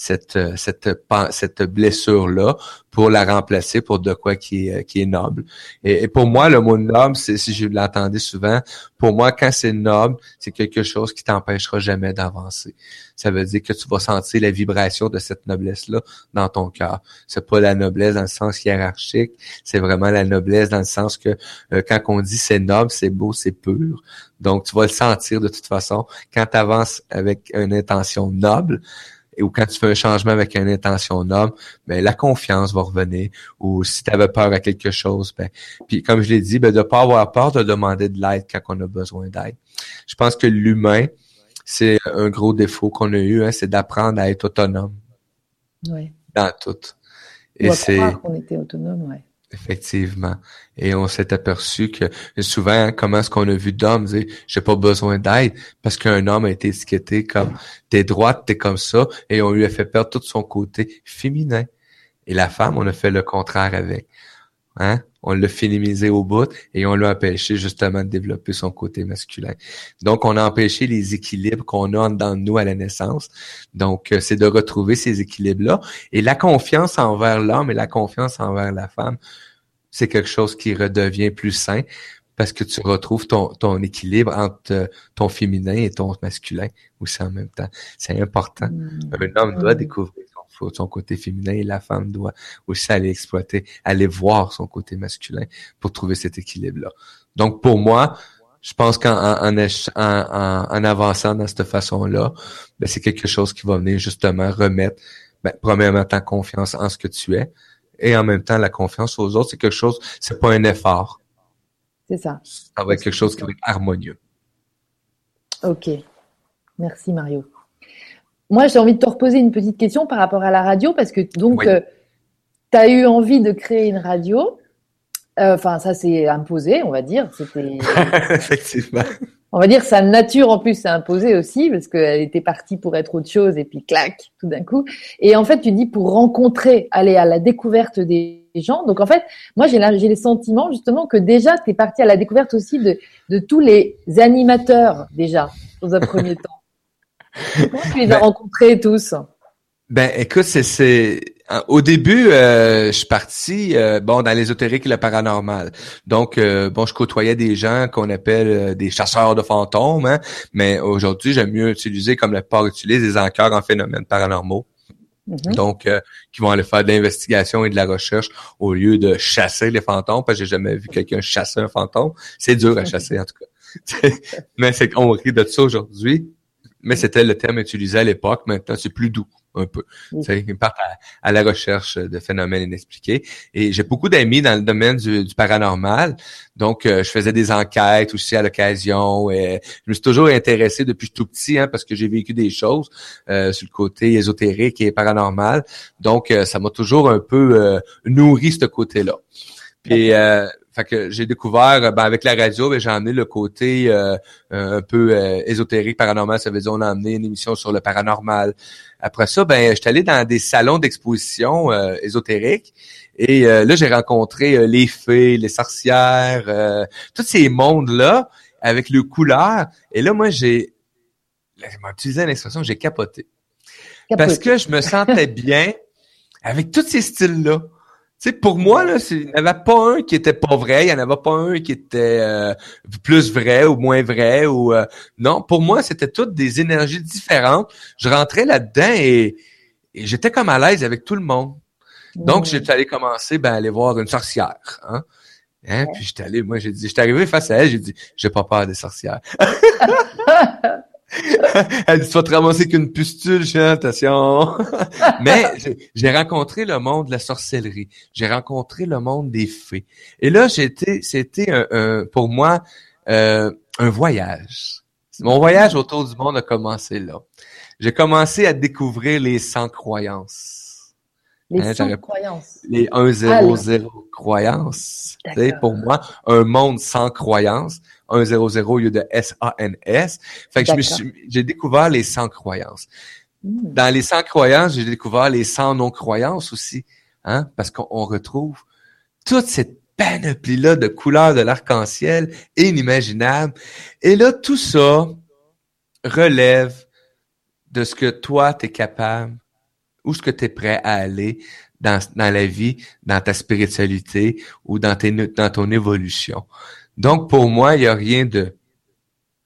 cette cette cette blessure là pour la remplacer pour de quoi qui est qui est noble. Et, pour moi, le mot noble, c'est si je l'entendais souvent, pour moi, quand c'est noble, c'est quelque chose qui t'empêchera jamais d'avancer. Ça veut dire que tu vas sentir la vibration de cette noblesse là dans ton cœur. C'est pas la noblesse dans le sens hiérarchique, c'est vraiment la noblesse dans le sens que quand on dit c'est noble, c'est beau, c'est pur. Donc, tu vas le sentir de toute façon. Quand tu avances avec une intention noble, ou quand tu fais un changement avec une intention noble, ben la confiance va revenir. Ou si tu avais peur à quelque chose, ben puis comme je l'ai dit, ben de pas avoir peur de demander de l'aide quand on a besoin d'aide. Je pense que l'humain, c'est un gros défaut qu'on a eu, hein, c'est d'apprendre à être autonome. Oui. Dans tout. Et c'est. qu'on était autonome, ouais. Effectivement. Et on s'est aperçu que souvent, hein, comment est-ce qu'on a vu d'hommes dire j'ai pas besoin d'aide parce qu'un homme a été étiqueté comme t'es droite, t'es comme ça, et on lui a fait perdre tout son côté féminin. Et la femme, on a fait le contraire avec. Hein? On l'a féminisé au bout et on l'a empêché justement de développer son côté masculin. Donc, on a empêché les équilibres qu'on a dans nous à la naissance. Donc, euh, c'est de retrouver ces équilibres-là. Et la confiance envers l'homme et la confiance envers la femme, c'est quelque chose qui redevient plus sain parce que tu retrouves ton, ton équilibre entre euh, ton féminin et ton masculin aussi en même temps. C'est important. Mmh. Un homme doit mmh. découvrir son côté féminin et la femme doit aussi aller exploiter, aller voir son côté masculin pour trouver cet équilibre-là. Donc pour moi, je pense qu'en en, en, avançant dans cette façon-là, ben, c'est quelque chose qui va venir justement remettre, ben, premièrement, ta confiance en ce que tu es, et en même temps la confiance aux autres. C'est quelque chose, c'est pas un effort. C'est ça. Ça va être quelque chose qui va être harmonieux. Ok. Merci Mario moi, j'ai envie de te reposer une petite question par rapport à la radio, parce que donc, euh, tu as eu envie de créer une radio. Euh, enfin, ça s'est imposé, on va dire. C'était. Effectivement. On va dire sa nature en plus s'est imposée aussi parce qu'elle était partie pour être autre chose et puis clac tout d'un coup. Et en fait, tu dis pour rencontrer, aller à la découverte des gens. Donc en fait, moi j'ai j'ai les sentiments justement que déjà tu es parti à la découverte aussi de de tous les animateurs déjà dans un premier temps. Comment tu les as ben, rencontrés tous? Ben, écoute, c'est, au début, euh, je suis parti euh, bon dans l'ésotérique et le paranormal. Donc, euh, bon, je côtoyais des gens qu'on appelle des chasseurs de fantômes, hein, mais aujourd'hui, j'aime mieux utiliser, comme la plupart utilisent, des enquêteurs en phénomènes paranormaux. Mm-hmm. Donc, qui vont aller faire de l'investigation et de la recherche au lieu de chasser les fantômes, parce que j'ai jamais vu quelqu'un chasser un fantôme. C'est dur à chasser, en tout cas. mais c'est qu'on rit de ça aujourd'hui mais c'était le terme utilisé à l'époque. Maintenant, c'est plus doux un peu. C'est une part à, la recherche de phénomènes inexpliqués. Et j'ai beaucoup d'amis dans le domaine du, paranormal. Donc, euh, je faisais des enquêtes aussi à l'occasion. Et je me suis toujours intéressé depuis tout petit, hein, parce que j'ai vécu des choses euh, sur le côté ésotérique et paranormal. Donc, euh, ça m'a toujours un peu nourri ce côté-là. Puis, fait que j'ai découvert, ben, avec la radio, ben, j'ai amené le côté euh, un peu euh, ésotérique, paranormal. Ça veut dire on a amené une émission sur le paranormal. Après ça, ben, j'étais allé dans des salons d'exposition euh, ésotériques. Et là, j'ai rencontré les fées, les sorcières, tous ces mondes-là avec le couleur. Et là, moi, j'ai, je utilisé l'expression, j'ai capoté. Parce que je me sentais bien avec tous ces styles-là. Tu sais, pour moi, là, il n'y en avait pas un qui était pas vrai, il n'y en avait pas un qui était euh, plus vrai ou moins vrai. ou euh, Non, pour moi, c'était toutes des énergies différentes. Je rentrais là-dedans et, j'étais comme à l'aise avec tout le monde. Donc, j'étais allé commencer ben, à aller voir une sorcière. Hein? Hein? Puis j'étais allé, moi, j'ai dit, j'étais arrivé face à elle, j'ai dit, j'ai pas peur des sorcières. Elle dit, tu vas te ramasser qu'une pustule, attention. Mais j'ai rencontré le monde de la sorcellerie. J'ai rencontré le monde des fées. Et là, j'étais, c'était un, pour moi euh, un voyage. Mon voyage autour du monde a commencé là. J'ai commencé à découvrir les 100 croyances. Les hein, croyances. Les 1-0-0 croyances. Pour moi, un monde sans croyances 100 au lieu de S-A-N-S. Fait que j'ai découvert les 100 croyances. Hmm. Dans les 100 croyances, j'ai découvert les 100 non-croyances aussi, hein, parce qu'on retrouve toute cette panoplie-là de couleurs de l'arc-en-ciel inimaginable. Et là, tout ça relève de ce que toi, tu es capable, où ce que tu es prêt à aller dans, dans la vie, dans ta spiritualité ou dans, tes, dans ton évolution. Donc, pour moi, il n'y a rien de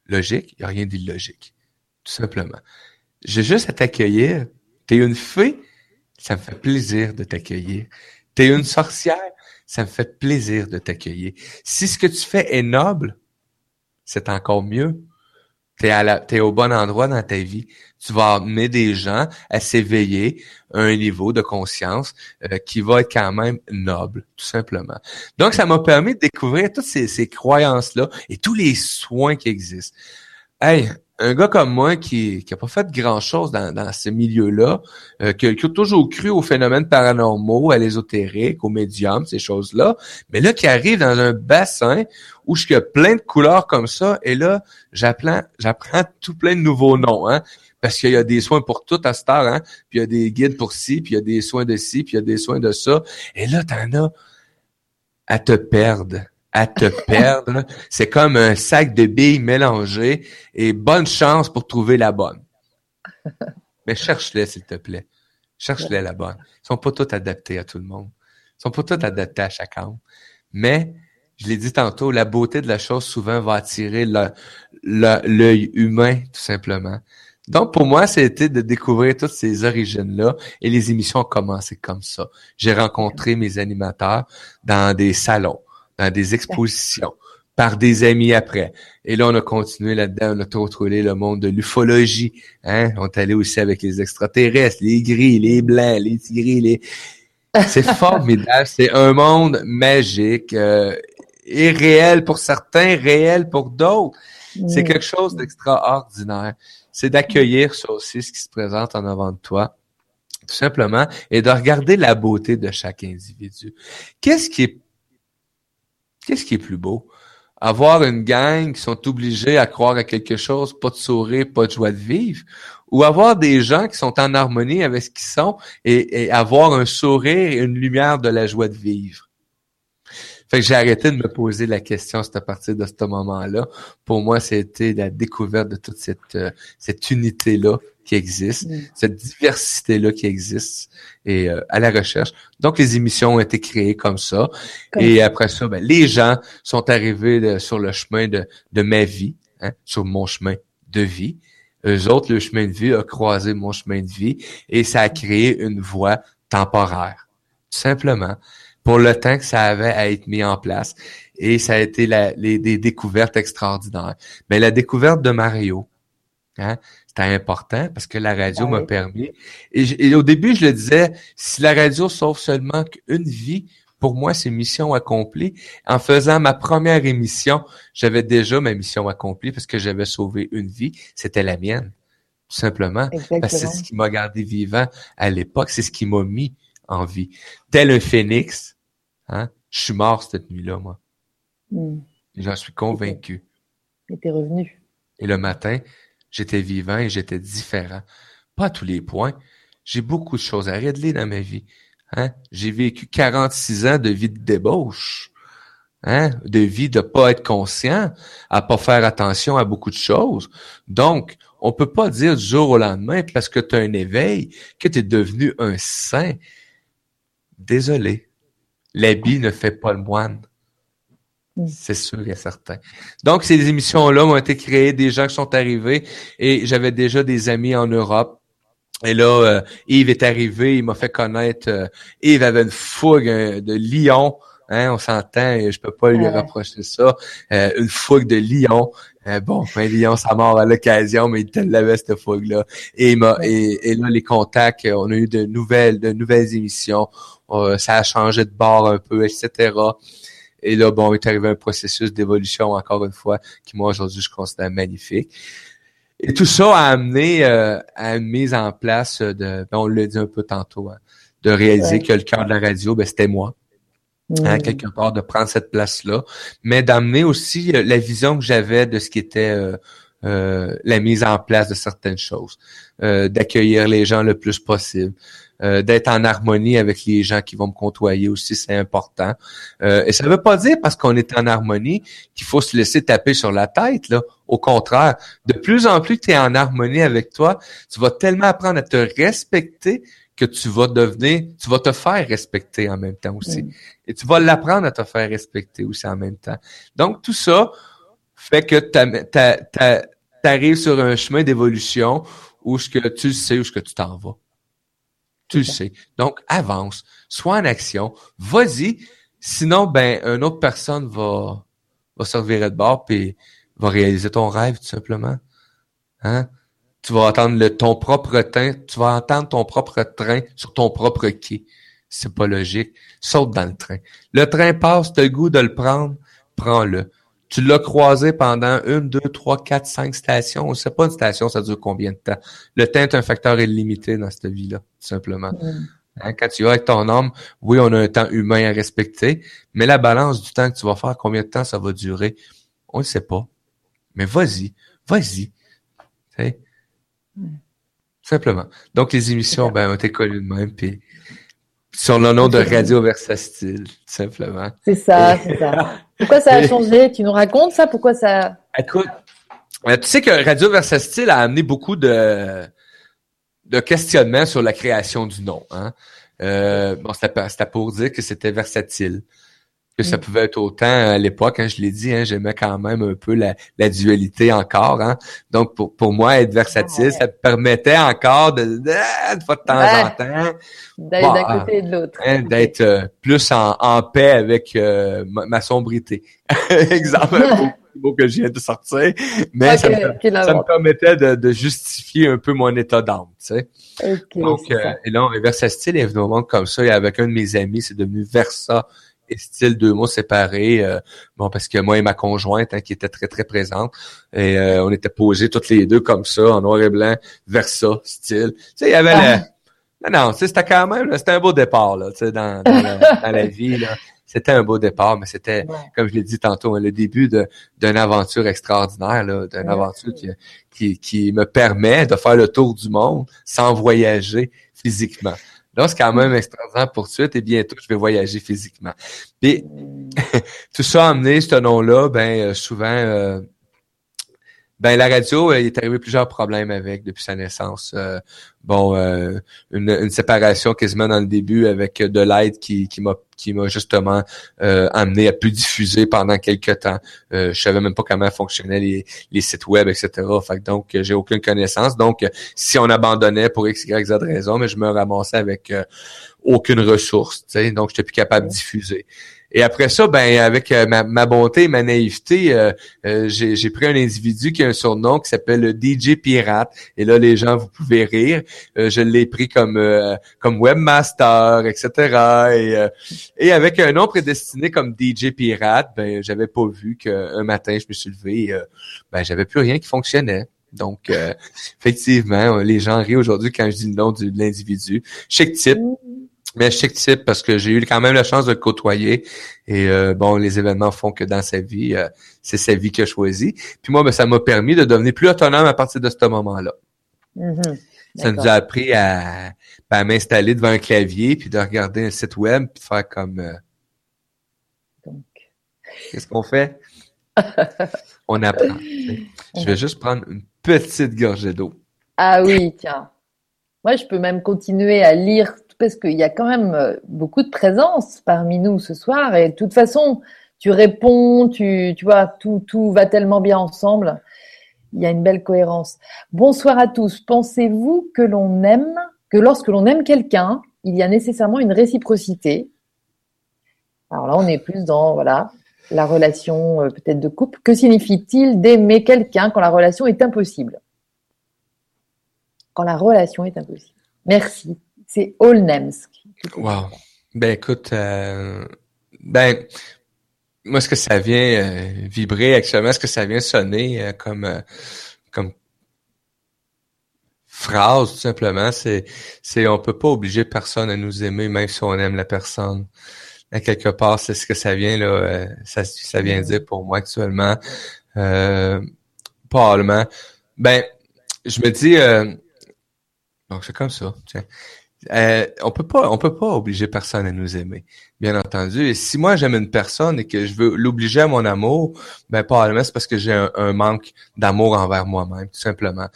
logique, il n'y a rien d'illogique. Tout simplement. J'ai juste à t'accueillir. T'es une fée, ça me fait plaisir de t'accueillir. T'es une sorcière, ça me fait plaisir de t'accueillir. Si ce que tu fais est noble, c'est encore mieux. La, t'es au bon endroit dans ta vie. Tu vas amener des gens à s'éveiller à un niveau de conscience euh, qui va être quand même noble, tout simplement. Donc, ça m'a permis de découvrir toutes ces, ces croyances-là et tous les soins qui existent. Hey, un gars comme moi qui qui a pas fait grand chose dans, dans ce milieu-là, euh, qui, a toujours cru aux phénomènes paranormaux, à l'ésotérique, aux médiums, ces choses-là, mais là qui arrive dans un bassin où je a plein de couleurs comme ça, et là j'apprends j'apprends tout plein de nouveaux noms, hein, parce qu'il y a des soins pour tout à cette hein, puis il y a des guides pour ci, puis il y a des soins de ci, puis il y a des soins de ça, et là t'en as à te perdre à te perdre. C'est comme un sac de billes mélangées et bonne chance pour trouver la bonne. Mais cherche-les, s'il te plaît. Cherche-les la bonne. Ils sont pas tous adaptés à tout le monde. Ils sont pas tous adaptés à chacun. Mais, je l'ai dit tantôt, la beauté de la chose souvent va attirer l'œil humain, tout simplement. Donc, pour moi, c'était de découvrir toutes ces origines-là et les émissions ont commencé comme ça. J'ai rencontré mes animateurs dans des salons dans des expositions, par des amis après. Et là, on a continué là-dedans, on a contrôlé le monde de l'ufologie. Hein? On est allé aussi avec les extraterrestres, les gris, les blancs, les tigris, les... C'est formidable, c'est un monde magique euh, et réel pour certains, réel pour d'autres. C'est quelque chose d'extraordinaire. C'est d'accueillir ça aussi, ce qui se présente en avant de toi, tout simplement, et de regarder la beauté de chaque individu. Qu'est-ce qui est Qu'est-ce qui est plus beau? Avoir une gang qui sont obligés à croire à quelque chose, pas de sourire, pas de joie de vivre, ou avoir des gens qui sont en harmonie avec ce qu'ils sont et, avoir un sourire et une lumière de la joie de vivre? Fait que j'ai arrêté de me poser la question à partir de ce moment-là. Pour moi, c'était la découverte de toute cette, euh, cette unité-là qui existe, mm. cette diversité-là qui existe et euh, à la recherche. Donc, les émissions ont été créées comme ça. et après ça, ben, les gens sont arrivés sur le chemin de, de ma vie, hein, sur mon chemin de vie. Eux autres, le chemin de vie a croisé mon chemin de vie et ça a créé une voie temporaire. Tout simplement. Pour le temps que ça avait à être mis en place. Et ça a été la, les, des découvertes extraordinaires. Mais la découverte de Mario, hein, c'était important parce que la radio m'a permis. Et, au début, je le disais, si la radio sauve seulement qu'une vie, pour moi, c'est mission accomplie. En faisant ma première émission, j'avais déjà ma mission accomplie parce que j'avais sauvé une vie. C'était la mienne, tout simplement. Parce que c'est ce qui m'a gardé vivant à l'époque. C'est ce qui m'a mis en vie. Tel un phénix, hein, je suis mort cette nuit-là, moi. Hmm. J'en suis convaincu. Et t'es revenu. Et le matin, j'étais vivant et j'étais différent. Pas à tous les points. J'ai beaucoup de choses à régler dans ma vie. Hein? J'ai vécu 46 ans de vie de débauche. Hein? De vie de pas être conscient, à pas faire attention à beaucoup de choses. Donc, on peut pas dire du jour au lendemain, parce que tu as un éveil, que tu es devenu un saint. Désolé. L'habit ne fait pas le moine. Mm. C'est sûr et certain. Donc, ces émissions-là ont été créées, des gens qui sont arrivés et j'avais déjà des amis en Europe. Et là, euh, Yves est arrivé, il m'a fait connaître. Euh, Yves avait une fougue euh, de lion. Hein, on s'entend, je peux pas lui rapprocher ça. une fougue de lion. bon, un lion, ça mort à l'occasion, mais il te l'avait cette fougue-là. Et, et, et, là, les contacts, on a eu de nouvelles, de nouvelles émissions. ça a changé de bord un peu, etc. Et là, bon, il est arrivé un processus d'évolution, encore une fois, qui moi, aujourd'hui, je considère magnifique. Et tout ça a amené euh, à une mise en place de, ben, on l'a dit un peu tantôt, hein, de réaliser que le cœur de la radio, ben, c'était moi. Hein, quelque part, de prendre cette place-là, mais d'amener aussi euh, la vision que j'avais de ce qui était euh, la mise en place de certaines choses, d'accueillir les gens le plus possible, d'être en harmonie avec les gens qui vont me côtoyer aussi, c'est important. et ça ne veut pas dire parce qu'on est en harmonie qu'il faut se laisser taper sur la tête. Là. Au contraire, de plus en plus tu es en harmonie avec toi, tu vas tellement apprendre à te respecter que tu vas devenir, tu vas te faire respecter en même temps aussi. Et tu vas l'apprendre à te faire respecter aussi en même temps. Donc, tout ça fait que tu arrives sur un chemin d'évolution où ce que tu sais où ce que tu t'en vas. Tu le sais. Donc, avance, sois en action, vas-y. Sinon, ben, une autre personne va, va se revirer de bord puis va réaliser ton rêve, tout simplement. Hein? tu vas entendre le, ton propre train, tu vas entendre ton propre train sur ton propre quai. C'est pas logique. Saute dans le train. Le train passe, t'as le goût de le prendre, prends-le. Tu l'as croisé pendant une, deux, trois, quatre, cinq stations. On sait pas une station, ça dure combien de temps. Le temps est un facteur illimité dans cette vie-là, tout simplement. Mm. Hein, quand tu vas avec ton homme, oui, on a un temps humain à respecter, mais la balance du temps que tu vas faire, combien de temps ça va durer, on ne sait pas. Mais vas-y, vas-y. Simplement. Donc, les émissions, ben, ont été connues de même, puis sur le nom de Radio Versastile, simplement. C'est ça, c'est ça. Pourquoi ça a changé? Tu nous racontes ça? Pourquoi ça... Écoute, euh, tu sais que Radio Versastile a amené beaucoup de, de questionnements sur la création du nom. Hein? Euh, bon, c'était pour dire que c'était versatile que ça mm. pouvait être autant à l'époque, quand hein, je l'ai dit, hein, j'aimais quand même un peu la, la dualité encore. Hein. Donc, pour, pour moi, être versatile, ça me permettait encore de, de, de, temps en temps. D'être d'un côté et de l'autre. Hein, d'être euh, plus en, en, paix avec euh, ma, sombrité. Exemple mot que je viens de sortir, mais ça, me, permettait de, de, justifier un peu mon état d'âme, tu sais. Donc, euh, et là, Versatile est venu au monde comme ça, et avec un de mes amis, c'est devenu Versa style deux mots séparés. Euh, bon, parce que moi et ma conjointe, hein, qui était très, très présente, et euh, on était posés toutes les deux comme ça, en noir et blanc, vers ça, style. Tu sais, il y avait ah. Non, non, c'était quand même, c'était un beau départ, là, tu sais, dans, dans, la, vie, là. C'était un beau départ, mais c'était, comme je l'ai dit tantôt, hein, le début d'une aventure extraordinaire, d'une aventure qui, qui, qui me permet de faire le tour du monde sans voyager physiquement. Là, c'est quand même extraordinaire pour suite et bientôt, je vais voyager physiquement. Puis, tout ça amené ce nom-là, ben, euh, souvent, euh, ben la radio, il est arrivé plusieurs problèmes avec depuis sa naissance. Euh, bon, euh, une, séparation quasiment dans le début avec de l'aide qui, qui m'a qui m'a justement euh, amené à plus diffuser pendant quelques temps. Euh, je savais même pas comment fonctionnaient les, les sites web, etc. Fait donc j'ai aucune connaissance. Donc si on abandonnait pour x y z raison, mais je me ramassais avec aucune ressource. Donc j'étais plus capable de diffuser. Et après ça, ben avec euh, ma, bonté et ma naïveté, euh, euh, j'ai pris un individu qui a un surnom qui s'appelle le DJ Pirate. Et là, les gens, vous pouvez rire. je l'ai pris comme comme webmaster, etc. Et, et avec un nom prédestiné comme DJ Pirate, ben j'avais pas vu qu'un matin, je me suis levé, ben j'avais plus rien qui fonctionnait. Donc, effectivement, les gens rient aujourd'hui quand je dis le nom de l'individu. Chic type, mais chic type parce que j'ai eu quand même la chance de le côtoyer. Et euh, bon les événements font que dans sa vie euh, c'est sa vie qu'il a choisi puis moi ben, ça m'a permis de devenir plus autonome à partir de ce moment-là. Mm-hmm. ça nous a appris à, ben, à m'installer devant un clavier puis de regarder un site web puis de faire comme euh, qu'est-ce qu'on fait? On apprend je vais juste prendre une petite gorgée d'eau. Ah oui tiens. Moi, je peux même continuer à lire parce qu'il y a quand même euh, beaucoup de présence parmi nous ce soir. Et de toute façon, tu réponds, tu, tu vois, tout, tout va tellement bien ensemble. Il y a une belle cohérence. Bonsoir à tous. Pensez-vous que l'on aime, que lorsque l'on aime quelqu'un, il y a nécessairement une réciprocité? Alors là, on est plus dans, la relation euh, peut-être de couple. Que signifie-t-il d'aimer quelqu'un quand la relation est impossible? Quand la relation est impossible. Merci. C'est Olnems. Wow. Ben écoute, euh, ben moi ce que ça vient euh, vibrer actuellement, ce que ça vient sonner euh, comme comme phrase tout simplement, c'est c'est on peut pas obliger personne à nous aimer même si on aime la personne. À quelque part, c'est ce que ça vient là, ça ça vient dire pour moi actuellement probablement. Ben, je me dis, euh, donc c'est comme ça. Tiens. Euh, on peut pas, on peut pas obliger personne à nous aimer, bien entendu. Et si moi j'aime une personne et que je veux l'obliger à mon amour, ben probablement c'est parce que j'ai un, manque d'amour envers moi-même, tout simplement.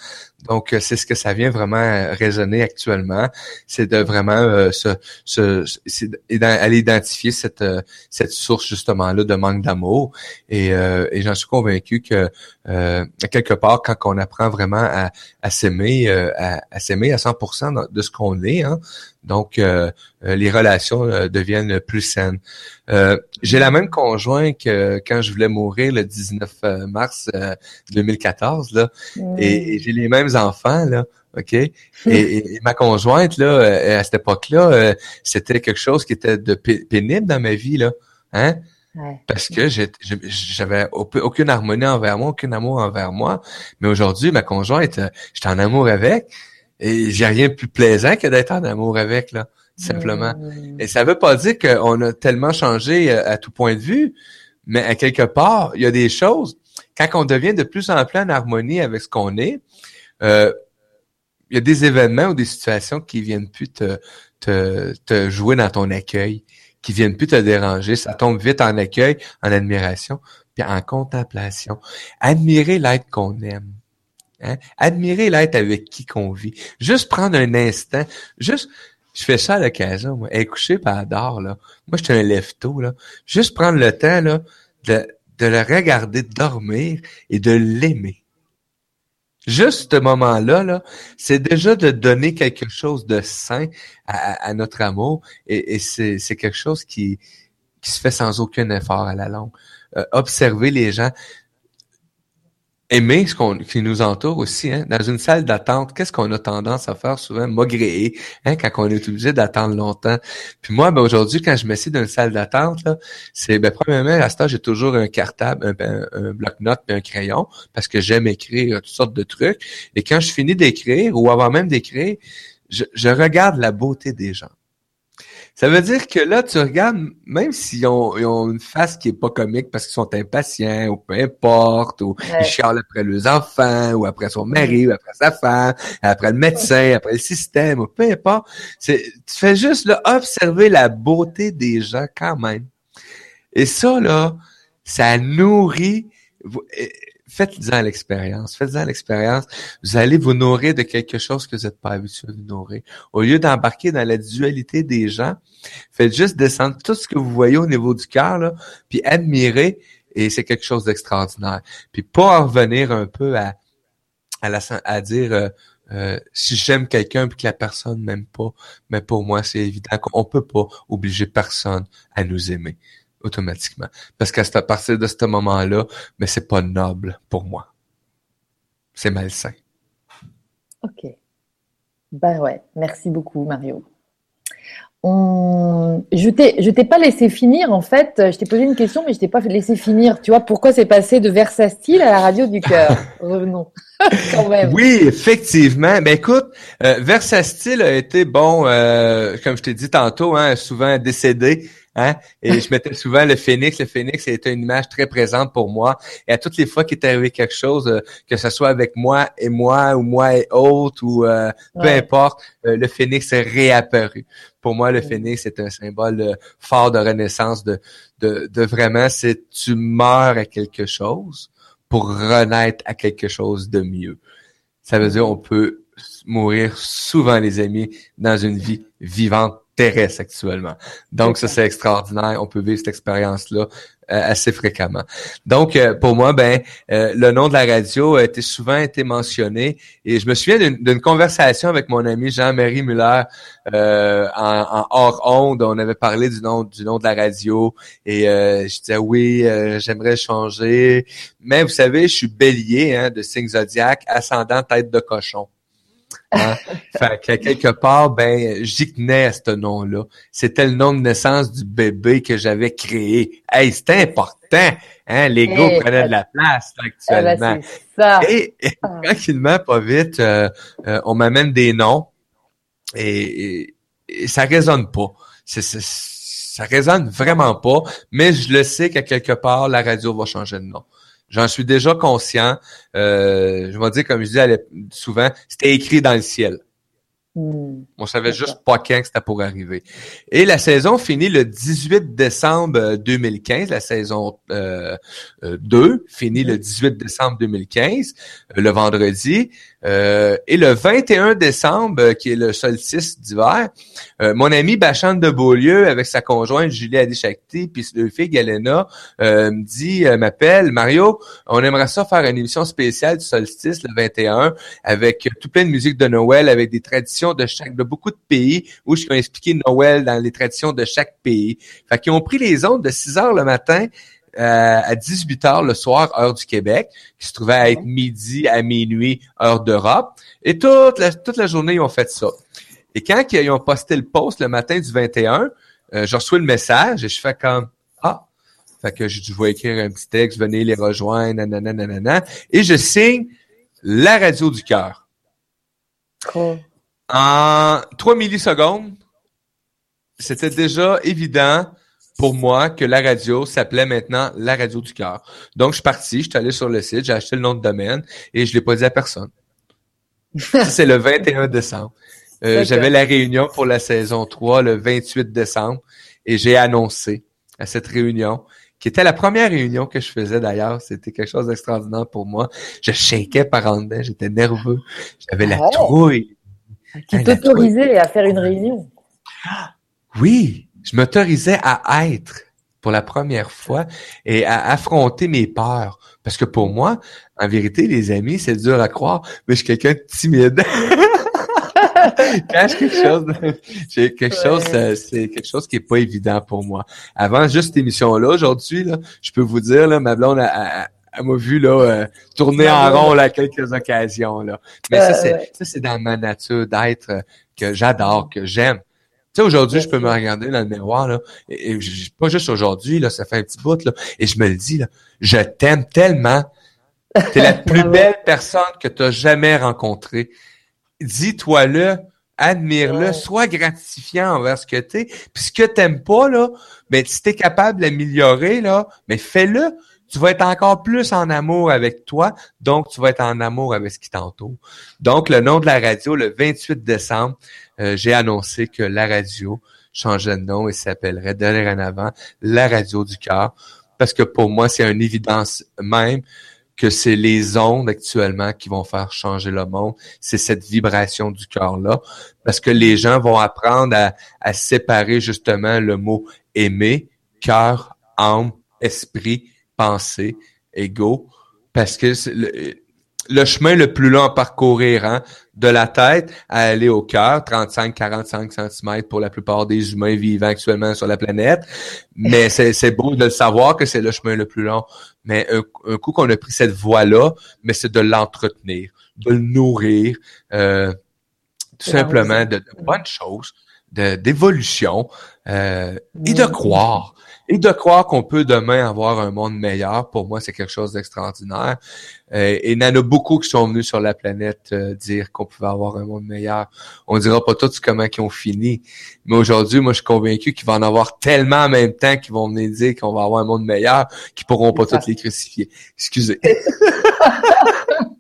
Donc euh, c'est ce que ça vient vraiment euh, résonner actuellement, c'est de vraiment euh, se, aller identifier cette cette source justement là de manque d'amour. Et, et j'en suis convaincu que quelque part quand on apprend vraiment à, s'aimer, à, à s'aimer à 100% de ce qu'on est. Hein, donc, euh, euh, les relations euh, deviennent plus saines. j'ai la même conjoint que quand je voulais mourir le 19 mars 2014, là, et, j'ai les mêmes enfants, là. OK? Et, ma conjointe, là, à cette époque-là, c'était quelque chose qui était de pénible dans ma vie, là. Hein? Parce que j'avais aucune harmonie envers moi, aucun amour envers moi. Mais aujourd'hui, ma conjointe, j'étais en amour avec. Et j'ai rien de plus plaisant que d'être en amour avec, là, simplement. Et ça veut pas dire qu'on a tellement changé euh, à, tout point de vue, mais à quelque part, il y a des choses, quand on devient de plus en plus en harmonie avec ce qu'on est, euh, il y a des événements ou des situations qui viennent plus te, te, te jouer dans ton accueil, qui viennent plus te déranger. Ça tombe vite en accueil, en admiration, puis en contemplation. Admirer l'être qu'on aime. Hein? Admirer l'être avec qui qu'on vit. Juste prendre un instant, juste, je fais ça à l'occasion, moi. Elle est couchée par là. Moi, je suis un lève-tôt, là. Juste prendre le temps, là, de, de le regarder dormir et de l'aimer. Juste ce moment-là, là, c'est déjà de donner quelque chose de sain à, notre amour et, et c'est quelque chose qui, qui se fait sans aucun effort à la longue. Euh, observer les gens aimer ce qu'on qui nous entoure aussi. Hein? Dans une salle d'attente, qu'est-ce qu'on a tendance à faire souvent? Maugréer, hein, quand on est obligé d'attendre longtemps. Puis moi, ben, aujourd'hui, quand je m'assieds dans une salle d'attente, c'est ben, premièrement, à ce temps, j'ai toujours un cartable, un, un, bloc-notes un crayon, parce que j'aime écrire toutes sortes de trucs. Et quand je finis d'écrire, ou avant même d'écrire, je regarde la beauté des gens. Ça veut dire que là, tu regardes, même s'ils ont, ont une face qui est pas comique parce qu'ils sont impatients ou peu importe, ou ils chialent après leurs enfants, ou après son mari, ou après sa femme, après le médecin, après le système, ou peu importe. C'est, tu fais juste là, observer la beauté des gens quand même. Et ça, là, ça nourrit faites-en l'expérience. Faites-en l'expérience. Vous allez vous nourrir de quelque chose que vous n'êtes pas habitué de vous nourrir. Au lieu d'embarquer dans la dualité des gens, faites juste descendre tout ce que vous voyez au niveau du cœur, là, puis admirer, et c'est quelque chose d'extraordinaire. Puis pas en revenir un peu à, à, à dire... Euh, euh, si j'aime quelqu'un puis que la personne m'aime pas, mais pour moi, c'est évident qu'on peut pas obliger personne à nous aimer automatiquement. Parce qu'à partir de ce moment-là, mais c'est pas noble pour moi. C'est malsain. OK. Ben ouais, merci beaucoup, Mario. On... Je t'ai, t'ai pas laissé finir en fait. Je t'ai posé une question, mais je t'ai pas laissé finir. Tu vois pourquoi c'est passé de Versastile à la radio du cœur? Revenons. Quand même. Oui, effectivement. Ben écoute, euh, a été bon, euh, comme je t'ai dit tantôt, hein, souvent décédé Hein? Et je mettais souvent le phénix. Le phénix était une image très présente pour moi. Et à toutes les fois qu'il est arrivé quelque chose, euh, que ce soit avec moi et moi ou moi et autre ou euh, peu importe, euh, le phénix est réapparu. Pour moi, le phénix est un symbole fort de renaissance, de, de, de vraiment, c'est tu meurs à quelque chose pour renaître à quelque chose de mieux. Ça veut dire on peut mourir souvent, les amis, dans une vie vivante terrestre actuellement. Donc, ça, c'est extraordinaire. On peut vivre cette expérience-là euh, assez fréquemment. Donc, euh, pour moi, ben, euh, le nom de la radio a été souvent été mentionné. Et je me souviens d'une conversation avec mon ami Jean-Marie Muller en, en, hors onde. On avait parlé du nom du nom de la radio. Et je disais oui, j'aimerais changer. Mais vous savez, je suis bélier hein, de signe zodiaque, ascendant tête de cochon. Hein? fait que quelque part, ben, j'y tenais à ce nom-là. C'était le nom de naissance du bébé que j'avais créé. Hey, c'était important. Hein? L'ego prenait de la place actuellement. ça. Et, ah. tranquillement, pas vite, euh, euh, on m'amène des noms et, ça résonne pas. C'est, ça résonne vraiment pas, mais je le sais qu'à quelque part, la radio va changer de nom. J'en suis déjà conscient. Euh, je vais dire, comme je dis souvent, c'était écrit dans le ciel. Hmm. On savait juste pas quand que c'était pour arriver. Et la saison finit le 18 décembre 2015, la saison euh, 2 euh, finit le 18 décembre 2015, euh, le vendredi. Euh, et le 21 décembre, euh, qui est le solstice d'hiver, euh, mon ami Bachan de Beaulieu, avec sa conjointe Julie Adishakti, puis le fille Galena, me dit, m'appelle, Mario, on aimerait ça faire une émission spéciale du solstice le 21, avec tout plein de musique de Noël, avec des traditions de chaque, de beaucoup de pays, où je vais expliquer Noël dans les traditions de chaque pays. Fait qu'ils ont pris les ondes de 6 heures le matin euh, à 18 h le soir, heure du Québec, qui se trouvait à être midi à minuit, heure d'Europe. Et toute la, toute la journée, ils ont fait ça. Et quand ils ont posté le post le matin du 21, euh, je reçois le message et je fais comme Ah! Fait que je, je vais écrire un petit texte, venez les rejoindre, nanana, nanana. Et je signe la radio du cœur. En trois millisecondes, c'était déjà évident pour moi que la radio s'appelait maintenant la radio du cœur. Donc, je suis parti, je suis allé sur le site, j'ai acheté le nom de domaine et je l'ai pas dit à personne. c'est le 21 décembre. Euh, j'avais la réunion pour la saison 3 le 28 décembre et j'ai annoncé à cette réunion qui était la première réunion que je faisais d'ailleurs. C'était quelque chose d'extraordinaire pour moi. Je shakeais par en dedans, j'étais nerveux. J'avais la trouille. Qui t'autorisait à faire une réunion? Oui, je m'autorisais à être pour la première fois et à affronter mes peurs. Parce que pour moi, en vérité, les amis, c'est dur à croire, mais je suis quelqu'un de timide. Quand quelque chose, j'ai quelque chose, euh, c'est quelque chose qui est pas évident pour moi. Avant juste cette émission-là, aujourd'hui, là, je peux vous dire, là, ma blonde a, m'a vu là euh, tourner en rond à quelques occasions là. Mais ça c'est ça c'est dans ma nature d'être euh, que j'adore, que j'aime sais, aujourd'hui, je peux me regarder dans le miroir, là, et, pas juste aujourd'hui, là, ça fait un petit bout, là, et je me le dis, là, je t'aime tellement. T'es la plus belle personne que tu as jamais rencontrée. Dis-toi-le, admire-le, sois gratifiant envers ce que t'es. Puis ce que t'aimes pas, là, ben, si t'es capable d'améliorer, là, mais fais-le. Tu vas être encore plus en amour avec toi, donc tu vas être en amour avec ce qui t'entoure. Donc, le nom de la radio, le 28 décembre, euh, j'ai annoncé que la radio changeait de nom et s'appellerait de en avant la radio du cœur. Parce que pour moi, c'est une évidence même que c'est les ondes actuellement qui vont faire changer le monde. C'est cette vibration du cœur-là. Parce que les gens vont apprendre à, à séparer justement le mot aimer, cœur, âme, esprit, pensée, ego. Parce que le, le chemin le plus long à parcourir, hein, de la tête à aller au cœur, 35-45 cm pour la plupart des humains vivant actuellement sur la planète. Mais c'est beau de le savoir que c'est le chemin le plus long. Mais un, coup qu'on a pris cette voie-là, mais c'est de l'entretenir, de le nourrir, euh, tout simplement de, bonnes choses, d'évolution euh, et de croire et de croire qu'on peut demain avoir un monde meilleur, pour moi, c'est quelque chose d'extraordinaire. Euh, et il y en a beaucoup qui sont venus sur la planète euh, dire qu'on pouvait avoir un monde meilleur. On dira pas tous comment ils ont fini, mais aujourd'hui, moi, je suis convaincu qu'il va en avoir tellement en même temps qu'ils vont venir dire qu'on va avoir un monde meilleur qu'ils pourront pas tous les crucifier. Excusez.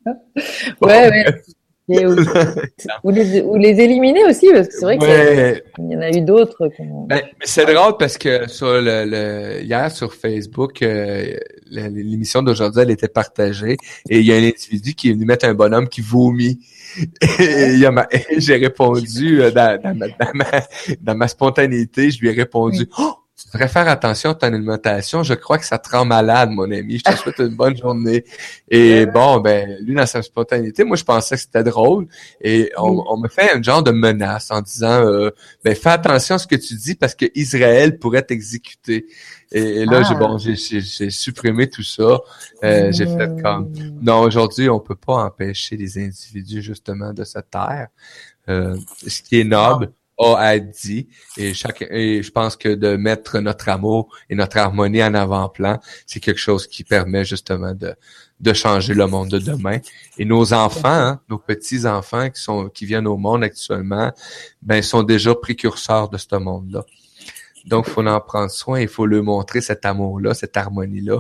ouais, ouais. ou, les, ou, les, éliminer aussi, parce que c'est vrai qu'il y en a eu d'autres. Ben, c'est drôle parce que sur le, hier sur Facebook, euh, l'émission d'aujourd'hui, elle était partagée et il y a un individu qui est venu mettre un bonhomme qui vomit. Et, j'ai répondu euh, dans, ma, dans, ma, spontanéité, je lui ai répondu oh, tu devrais faire attention à ton alimentation. Je crois que ça te rend malade, mon ami. Je te souhaite une bonne journée. Et bon, ben, lui, dans sa spontanéité, moi, je pensais que c'était drôle. Et on, me fait un genre de menace en disant, euh, ben, fais attention à ce que tu dis parce que Israël pourrait t'exécuter. Et, là, j'ai ah. bon, j'ai supprimé tout ça. Euh, j'ai fait comme, non, aujourd'hui, on peut pas empêcher les individus justement de se taire. Euh, ce qui est noble, a dit et chaque et je pense que de mettre notre amour et notre harmonie en avant-plan, c'est quelque chose qui permet justement de de changer le monde de demain. Et nos enfants, hein, nos petits enfants qui sont qui viennent au monde actuellement, ben sont déjà précurseurs de ce monde-là. Donc, il faut en prendre soin, il faut le montrer cet amour-là, cette harmonie-là,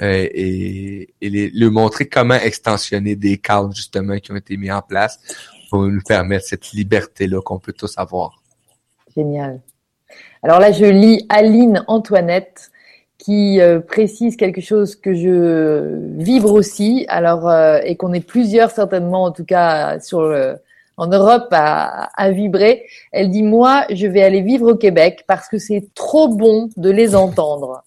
euh, et, et le montrer comment extensionner des cadres, justement, qui ont été mis en place pour nous permettre cette liberté-là qu'on peut tous avoir. Génial. Alors là, je lis Aline Antoinette qui euh, précise quelque chose que je vibre aussi. Alors euh, et qu'on est plusieurs certainement, en tout cas sur en Europe à, vibrer. Elle dit moi, je vais aller vivre au Québec parce que c'est trop bon de les entendre.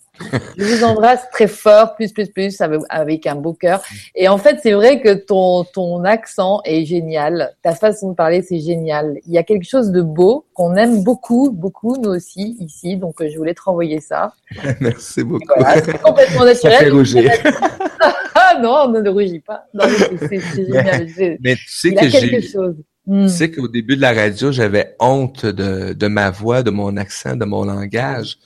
Je vous embrasse très fort, plus, plus, plus, avec un beau cœur. Et en fait, c'est vrai que ton, ton accent est génial. Ta façon de parler, c'est génial. Il y a quelque chose de beau qu'on aime beaucoup, beaucoup, nous aussi, ici. Donc, je voulais te renvoyer ça. Merci beaucoup. c'est complètement naturel. Ça fait rougir. ah non, on ne rougit pas. c'est génial. Mais, tu sais que j'ai... Tu sais qu'au début de la radio, j'avais honte de, de ma voix, de mon accent, de mon langage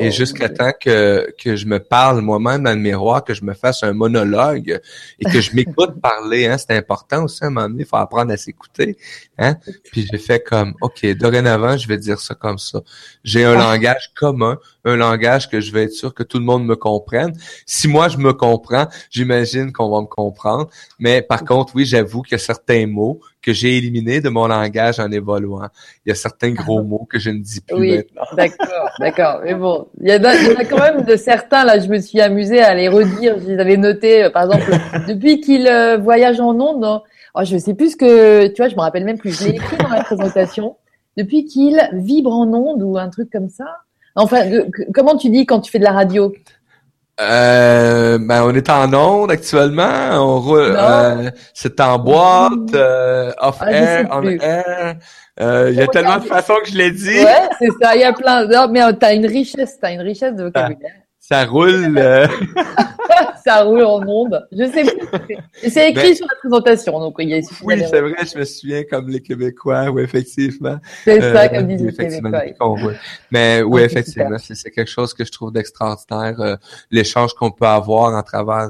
et oh, jusqu'à temps que, que je me parle moi-même dans le miroir, que je me fasse un monologue et que je m'écoute parler, hein, c'est important aussi à un moment donné, il faut apprendre à s'écouter. Hein? Puis j'ai fait comme, OK, dorénavant, je vais dire ça comme ça. J'ai un ah. langage commun, un langage que je vais être sûr que tout le monde me comprenne. Si moi, je me comprends, j'imagine qu'on va me comprendre. Mais par contre, oui, j'avoue qu'il y a certains mots que j'ai éliminés de mon langage en évoluant. Il y a certains gros ah. mots que je ne dis plus oui, D'accord, d'accord. Bon, il y, en a, quand même de certains, là, je me suis amusée à les redire. Je les avais notés, euh, par exemple, depuis qu'il euh, voyage en ondes, oh, je sais plus ce que, tu vois, je me rappelle même plus. Je l'ai écrit dans la présentation. Depuis qu'il vibre en ondes ou un truc comme ça. Enfin, comment tu dis quand tu fais de la radio? Euh, ben, on est en onde actuellement. On roule. Euh, c'est en boîte, euh, off ah, air, on air. Euh, il y a tellement de façons que je l'ai dit. Ouais, c'est ça. Il y a plein. Non, mais t'as une richesse, t'as une richesse de vocabulaire. Ça roule. Euh. ça roule en ondes. Je sais plus. C'est écrit ben, sur la présentation, donc il y a Oui, c'est vrai, je me souviens comme les Québécois, oui, effectivement. C'est ça, euh, comme disent les Québécois. Mais oui, effectivement, c'est quelque chose que je trouve d'extraordinaire, euh, l'échange qu'on peut avoir à travers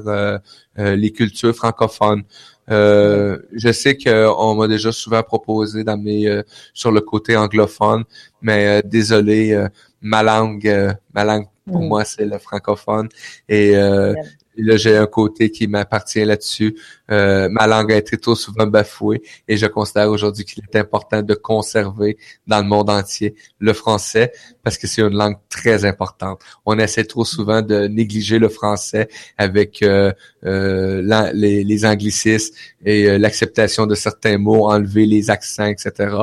les cultures francophones. je sais qu'on m'a déjà souvent proposé d'amener sur le côté anglophone, mais désolé, ma langue, ma langue pour mm. moi, c'est le francophone. Et euh, là, j'ai un côté qui m'appartient là-dessus. Euh, ma langue a été trop souvent bafouée et je considère aujourd'hui qu'il est important de conserver dans le monde entier le français parce que c'est une langue très importante. On essaie trop souvent de négliger le français avec euh, euh les, les, anglicismes et euh, l'acceptation de certains mots, enlever les accents, etc.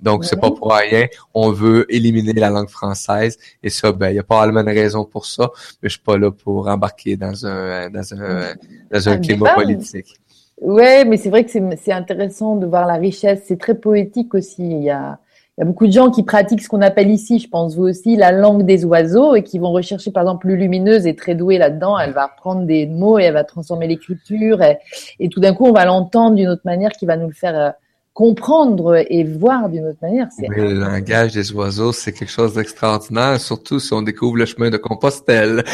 Donc, c'est pas pour rien. On veut éliminer la langue française et ça, ben, il y a pas de raison pour ça, mais je suis pas là pour embarquer dans un dans un dans un climat politique. Ouais, mais c'est vrai que c'est intéressant de voir la richesse. C'est très poétique aussi. Il y a, il y a beaucoup de gens qui pratiquent ce qu'on appelle ici, je pense vous aussi, la langue des oiseaux et qui vont rechercher, par exemple, lumineuse et très douée là-dedans. Elle va reprendre des mots et elle va transformer l'écriture et, et, tout d'un coup, on va l'entendre d'une autre manière qui va nous le faire euh, comprendre et voir d'une autre manière. Oui, le langage des oiseaux, c'est quelque chose d'extraordinaire, surtout si on découvre le chemin de Compostelle.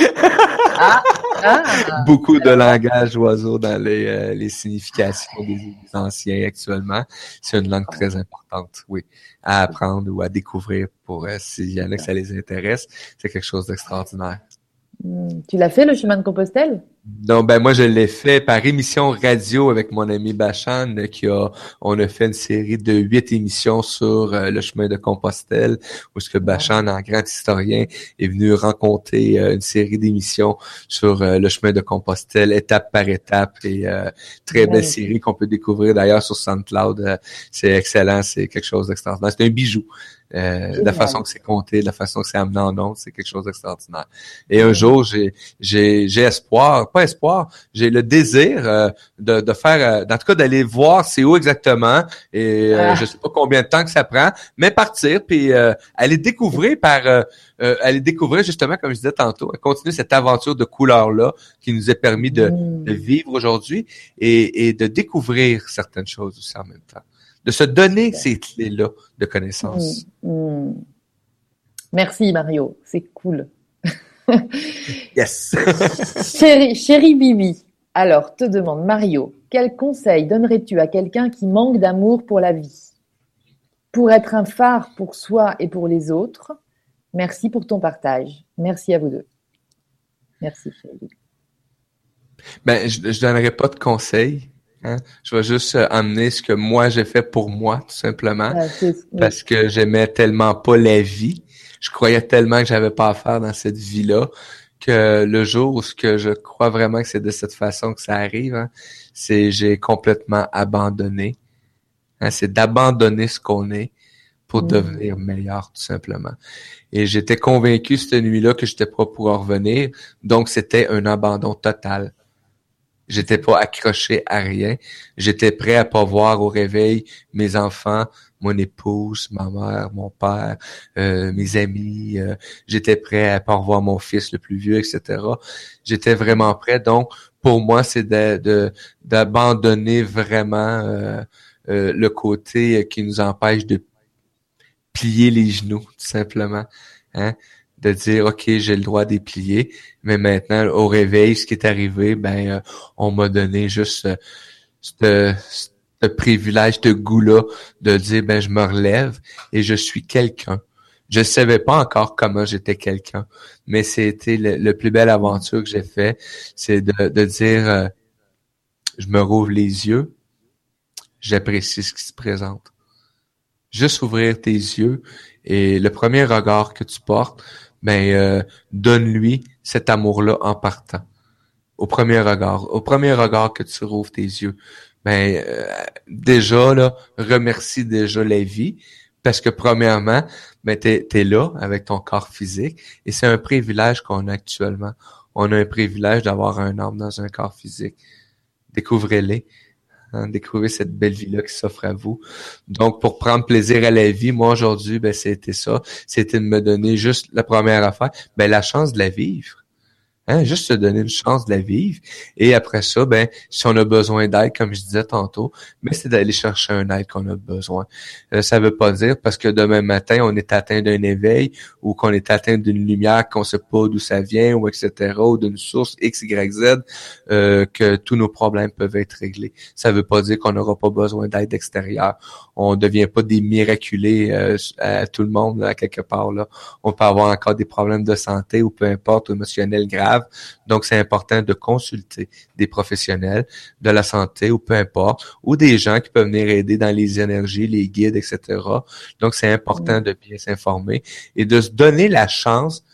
Ah, ah. Beaucoup de langage oiseaux dans les, euh, les significations des, anciens actuellement. C'est une langue très importante, oui, à apprendre ou à découvrir pour euh, s'il y en a que ça les intéresse. C'est quelque chose d'extraordinaire. Hmm. Tu l'as fait, le chemin de Compostelle? Non, ben moi je l'ai fait par émission radio avec mon ami Bachan qui a on a fait une série de huit émissions sur euh, le chemin de Compostelle où ce que Bachan, un grand historien, est venu rencontrer euh, une série d'émissions sur euh, le chemin de Compostelle étape par étape et très belle série qu'on peut découvrir d'ailleurs sur SoundCloud. c'est excellent, c'est quelque chose d'extraordinaire. C'est un bijou. Euh, la façon que c'est compté, la façon que c'est amené en nom, c'est quelque chose d'extraordinaire. Et un jour, j'ai j'ai j'ai espoir, pas espoir, j'ai le désir euh, de, de faire, euh, en tout cas d'aller voir c'est où exactement et euh, ah. je sais pas combien de temps que ça prend, mais partir puis aller découvrir par aller découvrir justement comme je disais tantôt, continuer cette aventure de couleurs là qui nous a permis de, de vivre aujourd'hui et, et de découvrir certaines choses aussi en même temps de se donner ces clés-là de connaissances. Mm, mm. Merci Mario, c'est cool. yes. chérie, chérie Bibi, alors te demande Mario, quel conseil donnerais-tu à quelqu'un qui manque d'amour pour la vie? Pour être un phare pour soi et pour les autres, Merci pour ton partage. Merci à vous deux. Merci, Chérie. Ben, je, je donnerai pas de conseils. Hein? Je vais juste euh, amener ce que moi j'ai fait pour moi, tout simplement, parce que j'aimais tellement pas la vie. Je croyais tellement que j'avais pas à faire dans cette vie-là que le jour où ce que je crois vraiment que c'est de cette façon que ça arrive, hein, c'est j'ai complètement abandonné. Hein, c'est d'abandonner ce qu'on est pour mm. devenir meilleur, tout simplement. Et j'étais convaincu cette nuit-là que j'étais pas pour revenir, donc c'était un abandon total. J'étais pas accroché à rien. J'étais prêt à pas voir au réveil mes enfants, mon épouse, ma mère, mon père, euh, mes amis. Euh, j'étais prêt à pas revoir mon fils le plus vieux, etc. J'étais vraiment prêt. Donc, pour moi, c'est de d'abandonner vraiment euh, le côté qui nous empêche de plier les genoux, tout simplement. Hein? De dire ok j'ai le droit de plier mais maintenant au réveil ce qui est arrivé ben euh, on m'a donné juste euh, ce, ce, privilège de goût là de dire ben je me relève et je suis quelqu'un. Je savais pas encore comment j'étais quelqu'un mais c'était le, plus belle aventure que j'ai fait c'est de, de dire euh, je me rouvre les yeux j'apprécie ce qui se présente. Juste ouvrir tes yeux et le premier regard que tu portes ben euh, donne-lui cet amour-là en partant. Au premier regard, au premier regard que tu rouvres tes yeux, ben euh, déjà là, remercie déjà la vie parce que premièrement, ben t'es es là avec ton corps physique et c'est un privilège qu'on a actuellement. On a un privilège d'avoir un âme dans un corps physique. Découvrez-les. Hein, découvrir cette belle vie-là qui s'offre à vous. Donc, pour prendre plaisir à la vie, moi aujourd'hui, ben, c'était ça. C'était de me donner juste la première affaire, ben, la chance de la vivre. Hein, juste se donner une chance de la vivre. Et après ça, ben, si on a besoin d'aide, comme je disais tantôt, ben, c'est d'aller chercher un aide qu'on a besoin. Euh, ça veut pas dire parce que demain matin, on est atteint d'un éveil ou qu'on est atteint d'une lumière qu'on sait pas d'où ça vient ou etc. ou d'une source X, Y, Z, euh, que tous nos problèmes peuvent être réglés. Ça veut pas dire qu'on n'aura pas besoin d'aide extérieure. On devient pas des miraculés euh, à tout le monde à quelque part là. On peut avoir encore des problèmes de santé ou peu importe, émotionnels graves donc, c'est important de consulter des professionnels de la santé ou peu importe, ou des gens qui peuvent venir aider dans les énergies, les guides, etc. Donc, c'est important de bien s'informer et de se donner la chance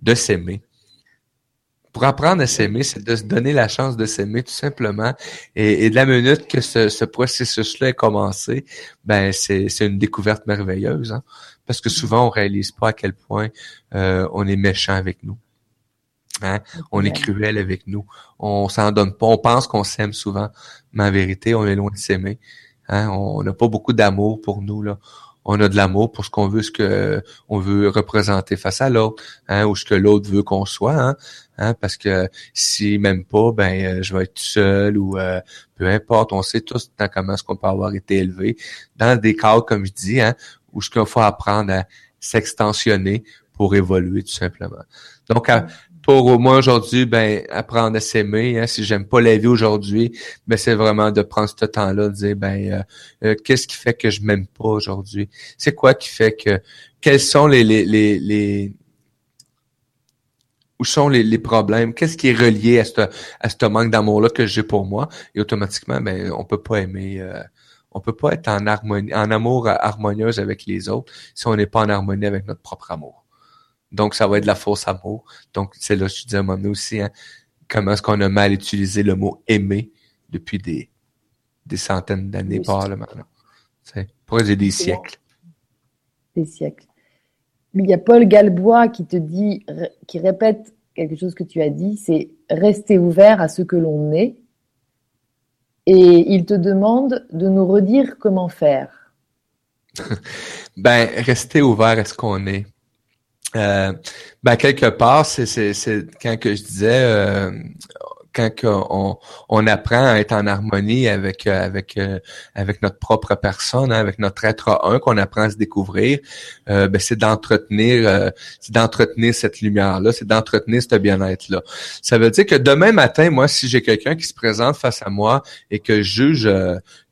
de s'aimer pour apprendre à s'aimer, c'est de se donner la chance de s'aimer tout simplement. Et, de la minute que ce, processus-là est commencé, ben c'est une découverte merveilleuse, hein. parce que souvent on réalise pas à quel point euh, on est méchant avec nous. Hein? On est cruel avec nous. On s'en donne pas. On pense qu'on s'aime souvent, mais en vérité, on est loin de s'aimer. Hein? On n'a pas beaucoup d'amour pour nous. Là. On a de l'amour pour ce qu'on veut, ce que on veut représenter face à l'autre, hein? ou ce que l'autre veut qu'on soit. Hein? hein? Parce que si même pas, ben euh, je vais être seul ou euh, peu importe. On sait tous comment est-ce qu'on peut avoir été élevé dans des cas comme je dis, hein, où ce qu'il faut apprendre à s'extensionner pour évoluer tout simplement. Donc, pour moi aujourd'hui, ben apprendre à s'aimer. Hein, si j'aime pas la vie aujourd'hui, ben c'est vraiment de prendre ce temps-là, de dire ben euh, euh, qu'est-ce qui fait que je m'aime pas aujourd'hui? C'est quoi qui fait que quels sont les les les, les où sont les, les problèmes? Qu'est-ce qui est relié à ce à ce manque d'amour-là que j'ai pour moi? Et automatiquement, ben on peut pas aimer. Euh, on peut pas être en harmonie, en amour harmonieuse avec les autres si on n'est pas en harmonie avec notre propre amour. Donc, ça va être de la fausse amour. Donc, c'est là, je te dis à un moment donné aussi, hein, comment est-ce qu'on a mal utilisé le mot aimer depuis des, des centaines d'années par là maintenant. C'est pour des siècles. Des siècles. Il y a Paul Galbois qui te dit, qui répète quelque chose que tu as dit, c'est rester ouvert à ce que l'on est. Et il te demande de nous redire comment faire. ben, rester ouvert à ce qu'on est. Euh, ben quelque part, c'est quand que je disais euh, quand on, on apprend à être en harmonie avec euh, avec euh, avec notre propre personne, hein, avec notre être un, qu'on apprend à se découvrir, euh, ben c'est d'entretenir c'est d'entretenir cette lumière là, c'est d'entretenir ce bien-être là. Ça veut dire que demain matin, moi, si j'ai quelqu'un qui se présente face à moi et que je juge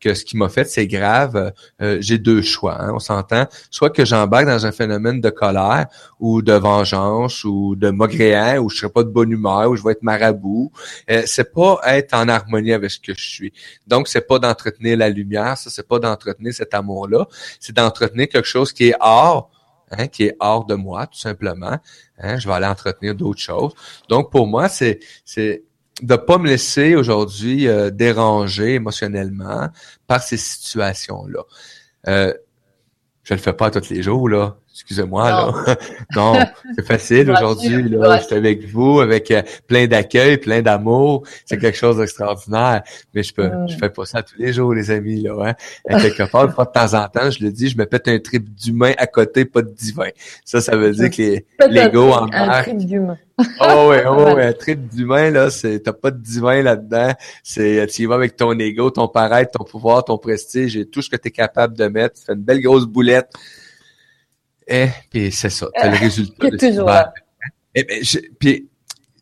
que ce qui m'a fait c'est grave, j'ai deux choix. Hein, on s'entend, soit que j'embarque dans un phénomène de colère ou de vengeance ou de maugréant ou je serai pas de bonne humeur ou je vais être marabout. Euh, c'est pas être en harmonie avec ce que je suis. Donc, c'est pas d'entretenir la lumière, ça, c'est pas d'entretenir cet amour-là, c'est d'entretenir quelque chose qui est hors, hein, qui est hors de moi, tout simplement. Hein, je vais aller entretenir d'autres choses. Donc, pour moi, c'est, c'est de pas me laisser aujourd'hui euh, déranger émotionnellement par ces situations-là. Euh, je le fais pas tous les jours, là. Excusez-moi, là. non, c'est facile aujourd'hui, là. Je suis avec vous, avec euh, plein d'accueil, plein d'amour. C'est quelque chose d'extraordinaire. Mais je peux, je fais pas ça tous les jours, les amis, là, hein. Quelque part, de temps en temps, je le dis, je me pète un trip d'humain à côté, pas de divin. Ça, ça veut dire que l'ego en Un trip d'humain. oh ouais, oh ouais, un trip d'humain, là, c'est, t'as pas de divin là-dedans. C'est, tu y vas avec ton ego, ton paraître, ton pouvoir, ton prestige et tout ce que tu es capable de mettre. Tu fais une belle grosse boulette et puis c'est ça, c'est le résultat. de toujours là. Et, ben, puis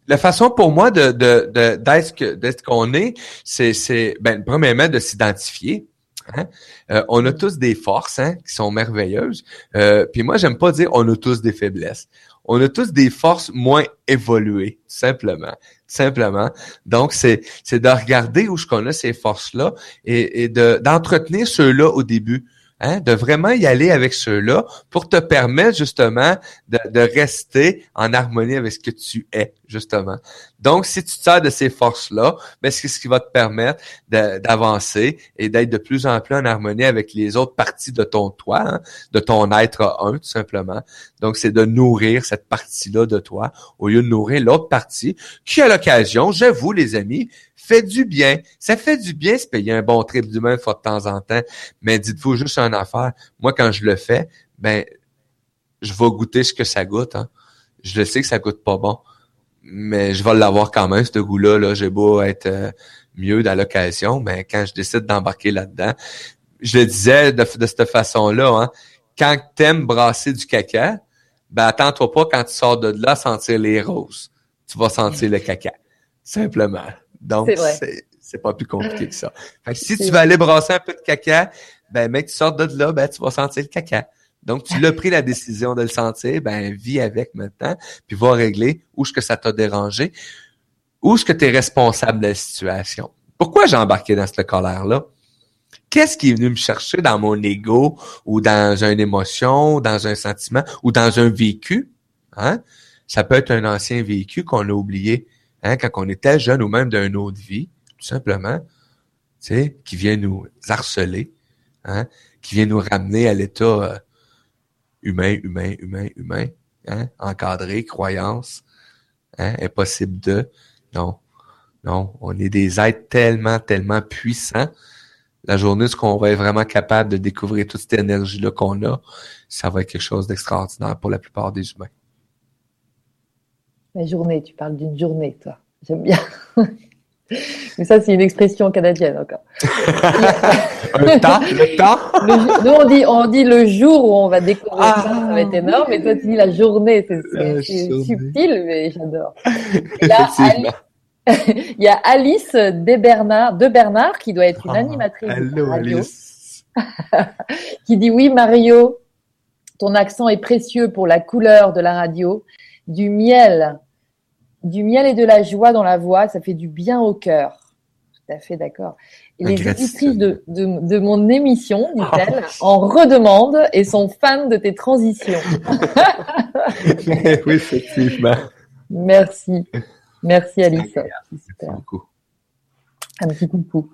la façon pour moi de de d'être d'être qu'on est, c'est c'est ben premièrement de s'identifier. Hein? Euh, on a tous des forces hein, qui sont merveilleuses. Euh, puis moi, j'aime pas dire on a tous des faiblesses. On a tous des forces moins évoluées, simplement, simplement. Donc c'est c'est de regarder où je connais ces forces là et, et de d'entretenir ceux-là au début. Hein, de vraiment y aller avec ceux-là pour te permettre justement de, de, rester en harmonie avec ce que tu es, justement. Donc, si tu te sers de ces forces-là, ben, c'est ce qui va te permettre d'avancer et d'être de plus en plus en harmonie avec les autres parties de ton toi, hein, de ton être un, tout simplement. Donc, c'est de nourrir cette partie-là de toi au lieu de nourrir l'autre partie qui, à l'occasion, j'avoue, les amis, fait du bien. Ça fait du bien se payer un bon trip d'humain fois de temps en temps. Mais dites-vous juste une affaire. Moi, quand je le fais, ben, je vais goûter ce que ça goûte. Hein. Je le sais que ça goûte pas bon mais je vais l'avoir quand même, ce goût-là. Là. J'ai beau être euh, mieux dans l'occasion, mais quand je décide d'embarquer là-dedans, je le disais de, cette façon-là, hein, quand t'aimes brasser du caca, ben attends-toi pas quand tu sors de là sentir les roses. Tu vas sentir le caca. Simplement. Donc, c'est pas plus compliqué que ça. si tu vas aller brasser un peu de caca, ben mec, tu sors de là, ben tu vas sentir le caca. Donc, tu l'as pris la décision de le sentir, ben vis avec maintenant, puis va régler où est-ce que ça t'a dérangé, où est-ce que tu es responsable de la situation. Pourquoi j'ai embarqué dans cette colère-là? Qu'est-ce qui est venu me chercher dans mon ego ou dans une émotion, dans un sentiment ou dans un vécu? Hein? Ça peut être un ancien vécu qu'on a oublié hein, quand on était jeune ou même d'une autre vie, tout simplement, tu sais, qui vient nous harceler, hein, qui vient nous ramener à l'état euh, humain, humain, humain, humain, hein? encadré, croyance, hein? impossible de. Non, non, on est des êtres tellement, tellement puissants. La journée, ce qu'on va être vraiment capable de découvrir toute cette énergie-là qu'on a, ça va être quelque chose d'extraordinaire pour la plupart des humains. La journée, tu parles d'une journée, toi. J'aime bien. Mais ça, c'est une expression canadienne encore. le temps, le nous, on dit, on dit le jour où on va découvrir ça, ça va être énorme. Et toi, tu dis la journée. C'est subtil, mais j'adore. Il y a Alice de Bernard, de Bernard qui doit être une ah, animatrice de radio, qui dit oui Mario, ton accent est précieux pour la couleur de la radio, du miel du miel et de la joie dans la voix, ça fait du bien au cœur. Tout à fait d'accord. Les éditrices de, de, mon émission, dit-elle, en redemandent et sont fans de tes transitions. oui, effectivement. Merci. Merci Alice. Merci beaucoup. Un petit coucou.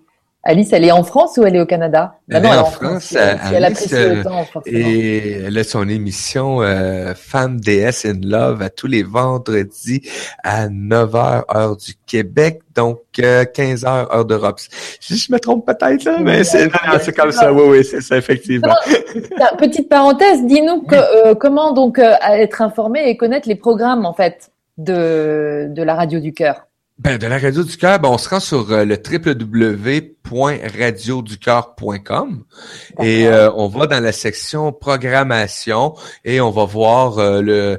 Alice, elle est en France ou elle est au Canada? Elle est en, France. elle apprécie le temps, Et elle a son émission euh, Femme DS in Love à tous les vendredis à 9h heure du Québec, donc 15h euh, heure d'Europe. Je me trompe peut-être là, mais c'est comme ça. Oui, oui, c'est ça effectivement. Petite parenthèse, dis-nous que, euh, comment donc euh, être informé et connaître les programmes en fait de de la radio du cœur? Ben, de la Radio du Cœur, ben, on se rend sur euh, le www.radioducœur.com et euh, on va dans la section programmation et on va voir euh, le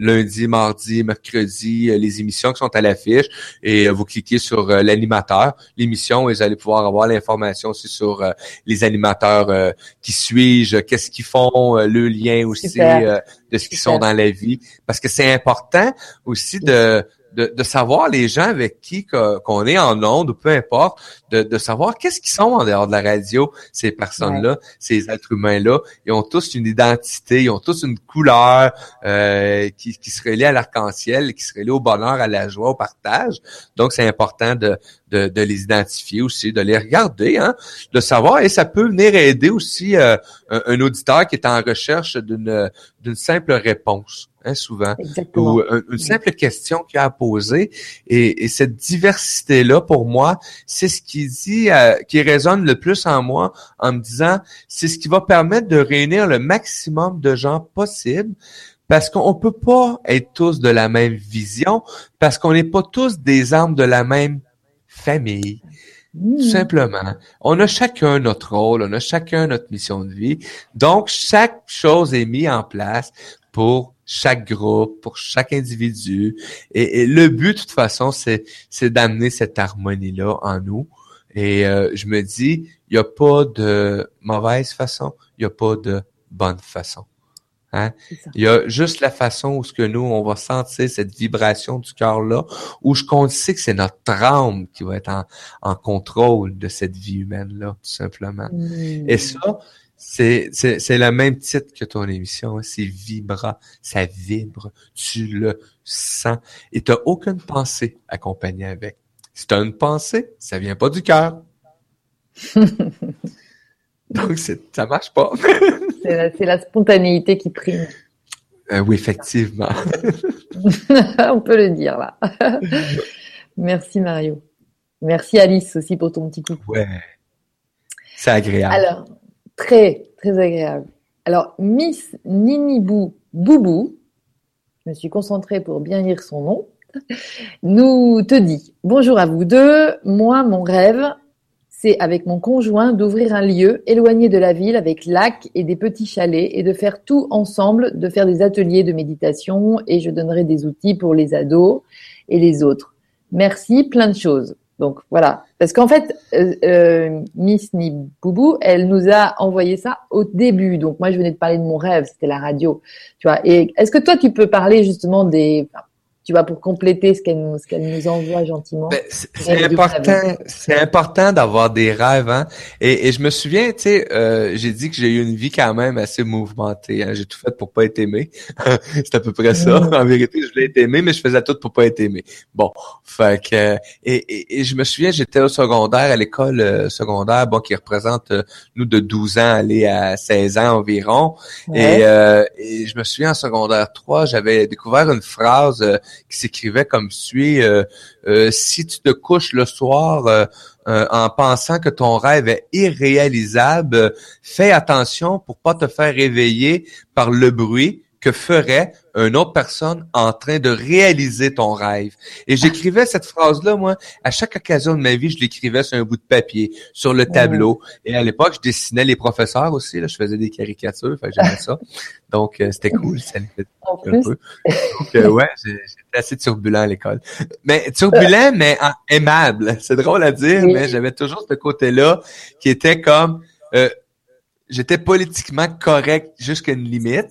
lundi, mardi, mercredi les émissions qui sont à l'affiche et vous cliquez sur l'animateur, l'émission et vous allez pouvoir avoir l'information aussi sur les animateurs qui suivent, qu'est-ce qu'ils font, le lien aussi de ce qu'ils sont dans la vie. Parce que c'est important aussi de de, de, savoir les gens avec qui qu'on est en onde ou peu importe, de, de savoir qu'est-ce qu'ils sont en dehors de la radio, ces personnes-là, ces êtres humains-là. Ils ont tous une identité, ils ont tous une couleur euh, qui, qui se relie à l'arc-en-ciel, qui se relie au bonheur, à la joie, au partage. Donc, c'est important de, de, de, les identifier aussi, de les regarder, hein, de savoir, et ça peut venir aider aussi euh, un, auditeur qui est en recherche d'une d'une simple réponse. Hein, souvent, ou une simple question qu'il a à poser. Et, cette diversité-là, pour moi, c'est ce qui dit, euh, qui résonne le plus en moi, en me disant, c'est ce qui va permettre de réunir le maximum de gens possible. Parce qu'on peut pas être tous de la même vision, parce qu'on n'est pas tous des âmes de la même famille. Tout mmh. simplement. On a chacun notre rôle, on a chacun notre mission de vie. Donc, chaque chose est mise en place pour chaque groupe, pour chaque individu. Et, le but, de toute façon, c'est, c'est d'amener cette harmonie-là en nous. Et euh, je me dis, il n'y a pas de mauvaise façon, il n'y a pas de bonne façon. Hein? Il y a juste la façon où ce que nous, on va sentir cette vibration du cœur-là, où je sait que c'est notre âme qui va être en, en contrôle de cette vie humaine-là, tout simplement. Mmh. Et ça, c'est, c'est, c'est le même titre que ton émission, hein. c'est Vibra, ça vibre, tu le sens et tu n'as aucune pensée accompagnée avec. Si tu as une pensée, ça vient pas du cœur. Donc, c'est, ça marche pas. c'est, la, spontanéité qui prime. Euh, oui, effectivement. On peut le dire là. Merci Mario. Merci Alice aussi pour ton petit coup. Ouais. C'est agréable. Alors, Très, très agréable. Alors, Miss Ninibou Boubou, je me suis concentrée pour bien lire son nom, nous te dit Bonjour à vous deux. Moi, mon rêve, c'est avec mon conjoint d'ouvrir un lieu éloigné de la ville avec lac et des petits chalets et de faire tout ensemble, de faire des ateliers de méditation et je donnerai des outils pour les ados et les autres. Merci, plein de choses. Donc voilà, parce qu'en fait, euh, euh, Miss Niboubou, elle nous a envoyé ça au début. Donc moi, je venais de parler de mon rêve, c'était la radio, tu vois. Et est-ce que toi, tu peux parler justement des, tu vois, pour compléter ce qu'elle nous, ce qu'elle nous envoie gentiment. Ben, c'est important, c'est important d'avoir des rêves, hein. Et, et je me souviens, tu sais, euh, j'ai dit que j'ai eu une vie quand même assez mouvementée. Hein. J'ai tout fait pour pas être aimé. c'est à peu près ça. Mm. En vérité, je voulais être aimé, mais je faisais tout pour pas être aimé. Bon, fait que et, et, je me souviens, j'étais au secondaire, à l'école euh, secondaire, bon, qui représente euh, nous de 12 ans, aller à 16 ans environ. Et, et je me souviens en secondaire 3, j'avais découvert une phrase qui s'écrivait comme suit euh, euh, si tu te couches le soir euh, en pensant que ton rêve est irréalisable, fais attention pour pas te faire réveiller par le bruit que ferait une autre personne en train de réaliser ton rêve. Et j'écrivais cette phrase-là, moi, à chaque occasion de ma vie, je l'écrivais sur un bout de papier, sur le tableau. Et à l'époque, je dessinais les professeurs aussi, là, je faisais des caricatures, j'aimais ça. Donc, euh, c'était cool, ça un peu. Donc, euh, ouais, j'étais assez turbulent à l'école. Mais turbulent, mais aimable. C'est drôle à dire, mais j'avais toujours ce côté-là qui était comme... Euh, j'étais politiquement correct jusqu'à une limite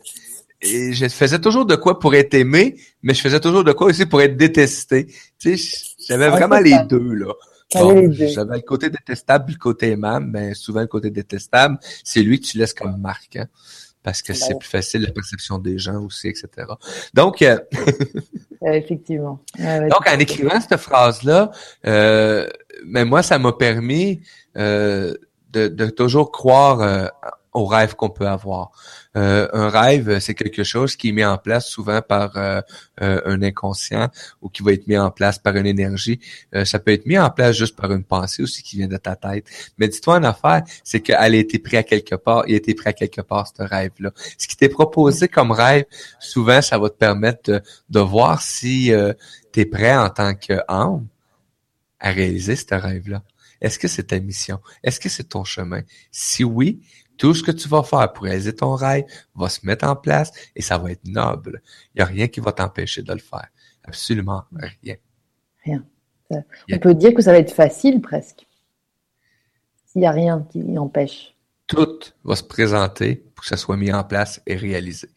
et je faisais toujours de quoi pour être aimé, mais je faisais toujours de quoi aussi pour être détesté. Tu sais, j'avais vraiment les deux, là. j'avais le côté détestable et le côté aimable, mais souvent le côté détestable, c'est lui que tu laisses comme marque, hein, parce que c'est plus facile la perception des gens aussi, etc. Donc, euh, effectivement. Donc, en écrivant cette phrase-là, euh, mais moi, ça m'a permis euh, de, de, toujours croire euh, au rêve qu'on peut avoir. Euh, un rêve, c'est quelque chose qui est mis en place souvent par euh, euh, un inconscient ou qui va être mis en place par une énergie. ça peut être mis en place juste par une pensée aussi qui vient de ta tête. Mais dis-toi une affaire, c'est qu'elle a été prise à quelque part, il a été pris à quelque part ce rêve-là. Ce qui t'est proposé comme rêve, souvent, ça va te permettre de, voir si tu es prêt en tant qu'âme à réaliser ce rêve-là. Est-ce que c'est ta mission? Est-ce que c'est ton chemin? Si oui, tout ce que tu vas faire pour réaliser ton rêve va se mettre en place et ça va être noble. Il n'y a rien qui va t'empêcher de le faire. Absolument rien. Rien. On peut dire que ça va être facile presque. S'il n'y a rien qui empêche. Tout va se présenter pour que ça soit mis en place et réalisé.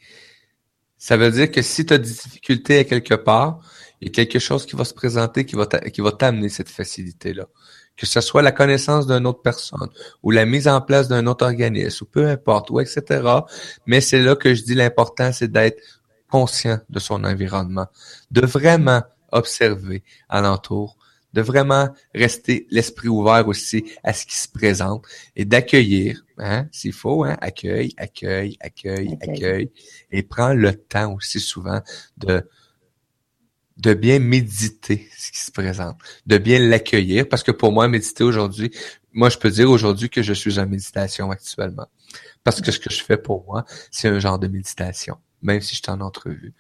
Ça veut dire que si tu as des difficultés à quelque part, il y a quelque chose qui va se présenter qui va t'amener cette facilité-là que ce soit la connaissance d'une autre personne ou la mise en place d'un autre organisme ou peu importe, ou etc. Mais c'est là que je dis l'important, c'est d'être conscient de son environnement, de vraiment observer alentour, de vraiment rester l'esprit ouvert aussi à ce qui se présente et d'accueillir, hein, s'il faut, hein, accueil, accueil, accueil, accueil, et prends le temps aussi souvent de de bien méditer ce qui se présente, de bien l'accueillir, parce que pour moi, méditer aujourd'hui, moi, je peux dire aujourd'hui que je suis en méditation actuellement. Parce que ce que je fais pour moi, c'est un genre de méditation, même si je suis en entrevue.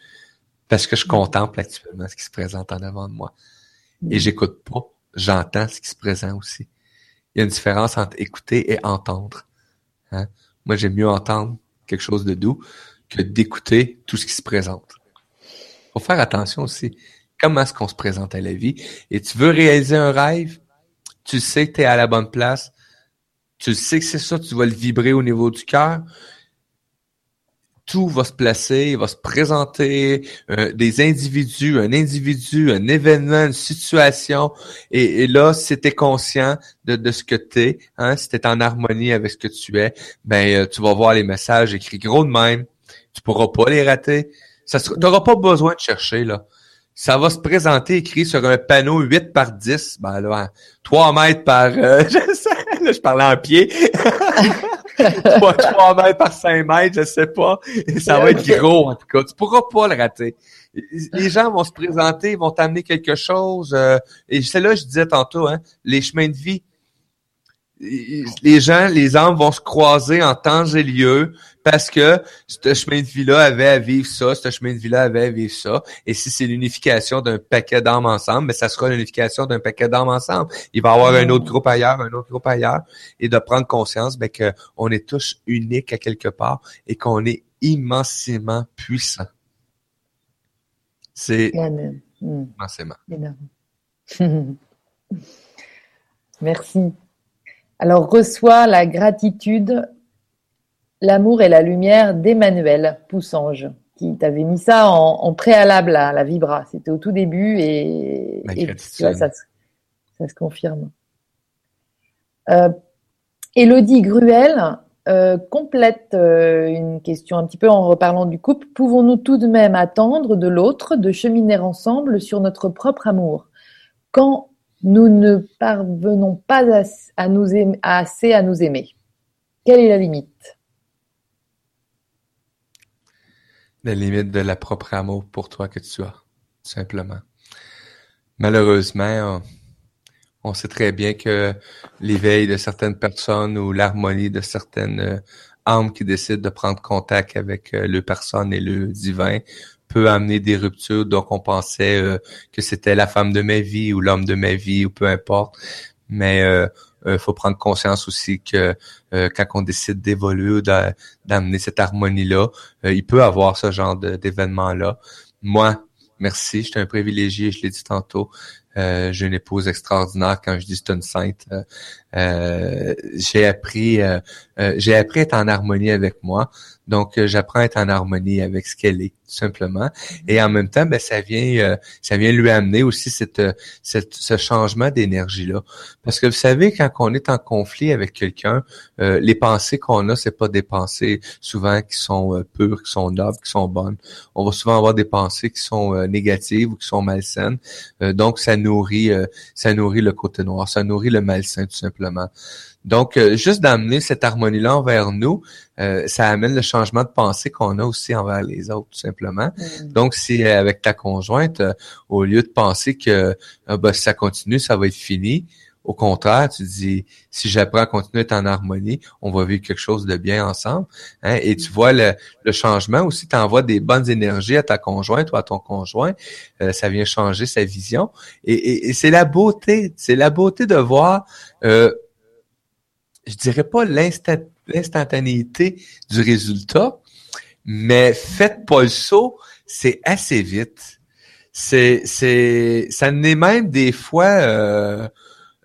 Parce que je contemple actuellement ce qui se présente en avant de moi. Et j'écoute pas, j'entends ce qui se présente aussi. Il y a une différence entre écouter et entendre. Hein? Moi, j'aime mieux entendre quelque chose de doux que d'écouter tout ce qui se présente faut faire attention aussi. Comment est-ce qu'on se présente à la vie? Et tu veux réaliser un rêve, tu sais que tu es à la bonne place, tu sais que c'est ça, tu vas le vibrer au niveau du cœur. Tout va se placer, il va se présenter, euh, des individus, un individu, un événement, une situation. Et, là, si tu es conscient de, ce que tu es, hein, si tu es en harmonie avec ce que tu es, ben euh, tu vas voir les messages écrits gros de même. Tu pourras pas les rater. Tu n'auras pas besoin de chercher, là. Ça va se présenter écrit sur un panneau 8 par 10, ben là, 3 mètres par, euh, je sais, là, je parlais en pied. 3, mètres par 5 mètres, je sais pas. ça va être gros, en tout cas. Tu pourras pas le rater. Les gens vont se présenter, vont t'amener quelque chose. Euh, et c'est là, je disais tantôt, hein, les chemins de vie les gens, les âmes vont se croiser en temps et lieu parce que ce chemin de vie-là avait à vivre ça, ce chemin de vie-là avait à vivre ça. Et si c'est l'unification d'un paquet d'âmes ensemble, mais ben, ça sera l'unification d'un paquet d'âmes ensemble. Il va y avoir un autre groupe ailleurs, un autre groupe ailleurs, et de prendre conscience ben, qu'on est tous uniques à quelque part et qu'on est immensément puissant. C'est immensément. Merci. Alors reçois la gratitude, l'amour et la lumière d'Emmanuel Poussange, qui t'avait mis ça en, préalable à la Vibra. C'était au tout début et, ça, se confirme. Euh, Elodie Gruel euh, complète euh, une question un petit peu en reparlant du couple. Pouvons-nous tout de même attendre de l'autre de cheminer ensemble sur notre propre amour? Quand nous ne parvenons pas à nous assez à nous aimer. Quelle est la limite? La limite de la propre amour pour toi que tu as, simplement. Malheureusement, on, sait très bien que l'éveil de certaines personnes ou l'harmonie de certaines euh, âmes qui décident de prendre contact avec euh, le personne et le divin peut amener des ruptures. Donc, on pensait euh, que c'était la femme de ma vie ou l'homme de ma vie ou peu importe. Mais euh, euh faut prendre conscience aussi que euh, quand on décide d'évoluer ou d'amener cette harmonie-là, il peut avoir ce genre d'événement-là. Moi, merci, j'étais un privilégié, je l'ai dit tantôt. j'ai une épouse extraordinaire quand je dis c'est une sainte. J'ai appris, j'ai appris à être en harmonie avec moi. Donc, j'apprends à être en harmonie avec ce qu'elle est tout simplement. Et en même temps, ben, ça vient, euh, ça vient lui amener aussi cette, euh, cette ce changement d'énergie là. Parce que vous savez, quand on est en conflit avec quelqu'un, euh, les pensées qu'on a, c'est pas des pensées souvent qui sont pures, qui sont nobles, qui sont bonnes. On va souvent avoir des pensées qui sont négatives ou qui sont malsaines. donc, ça nourrit, euh, ça nourrit le côté noir, ça nourrit le malsain tout simplement. Donc, euh, juste d'amener cette harmonie-là envers nous, euh, ça amène le changement de pensée qu'on a aussi envers les autres, tout simplement. Mm. Donc, si avec ta conjointe, au lieu de penser que ah, ben, si ça continue, ça va être fini, au contraire, tu dis, si j'apprends à continuer à être en harmonie, on va vivre quelque chose de bien ensemble. Hein? Et tu vois le, changement aussi, tu envoies des bonnes énergies à ta conjointe ou à ton conjoint. Euh, ça vient changer sa vision. Et, c'est la beauté, c'est la beauté de voir, euh, je dirais pas l'instantanéité du résultat, mais faites pas le saut, c'est assez vite. C'est, c'est, ça n'est même des fois, euh,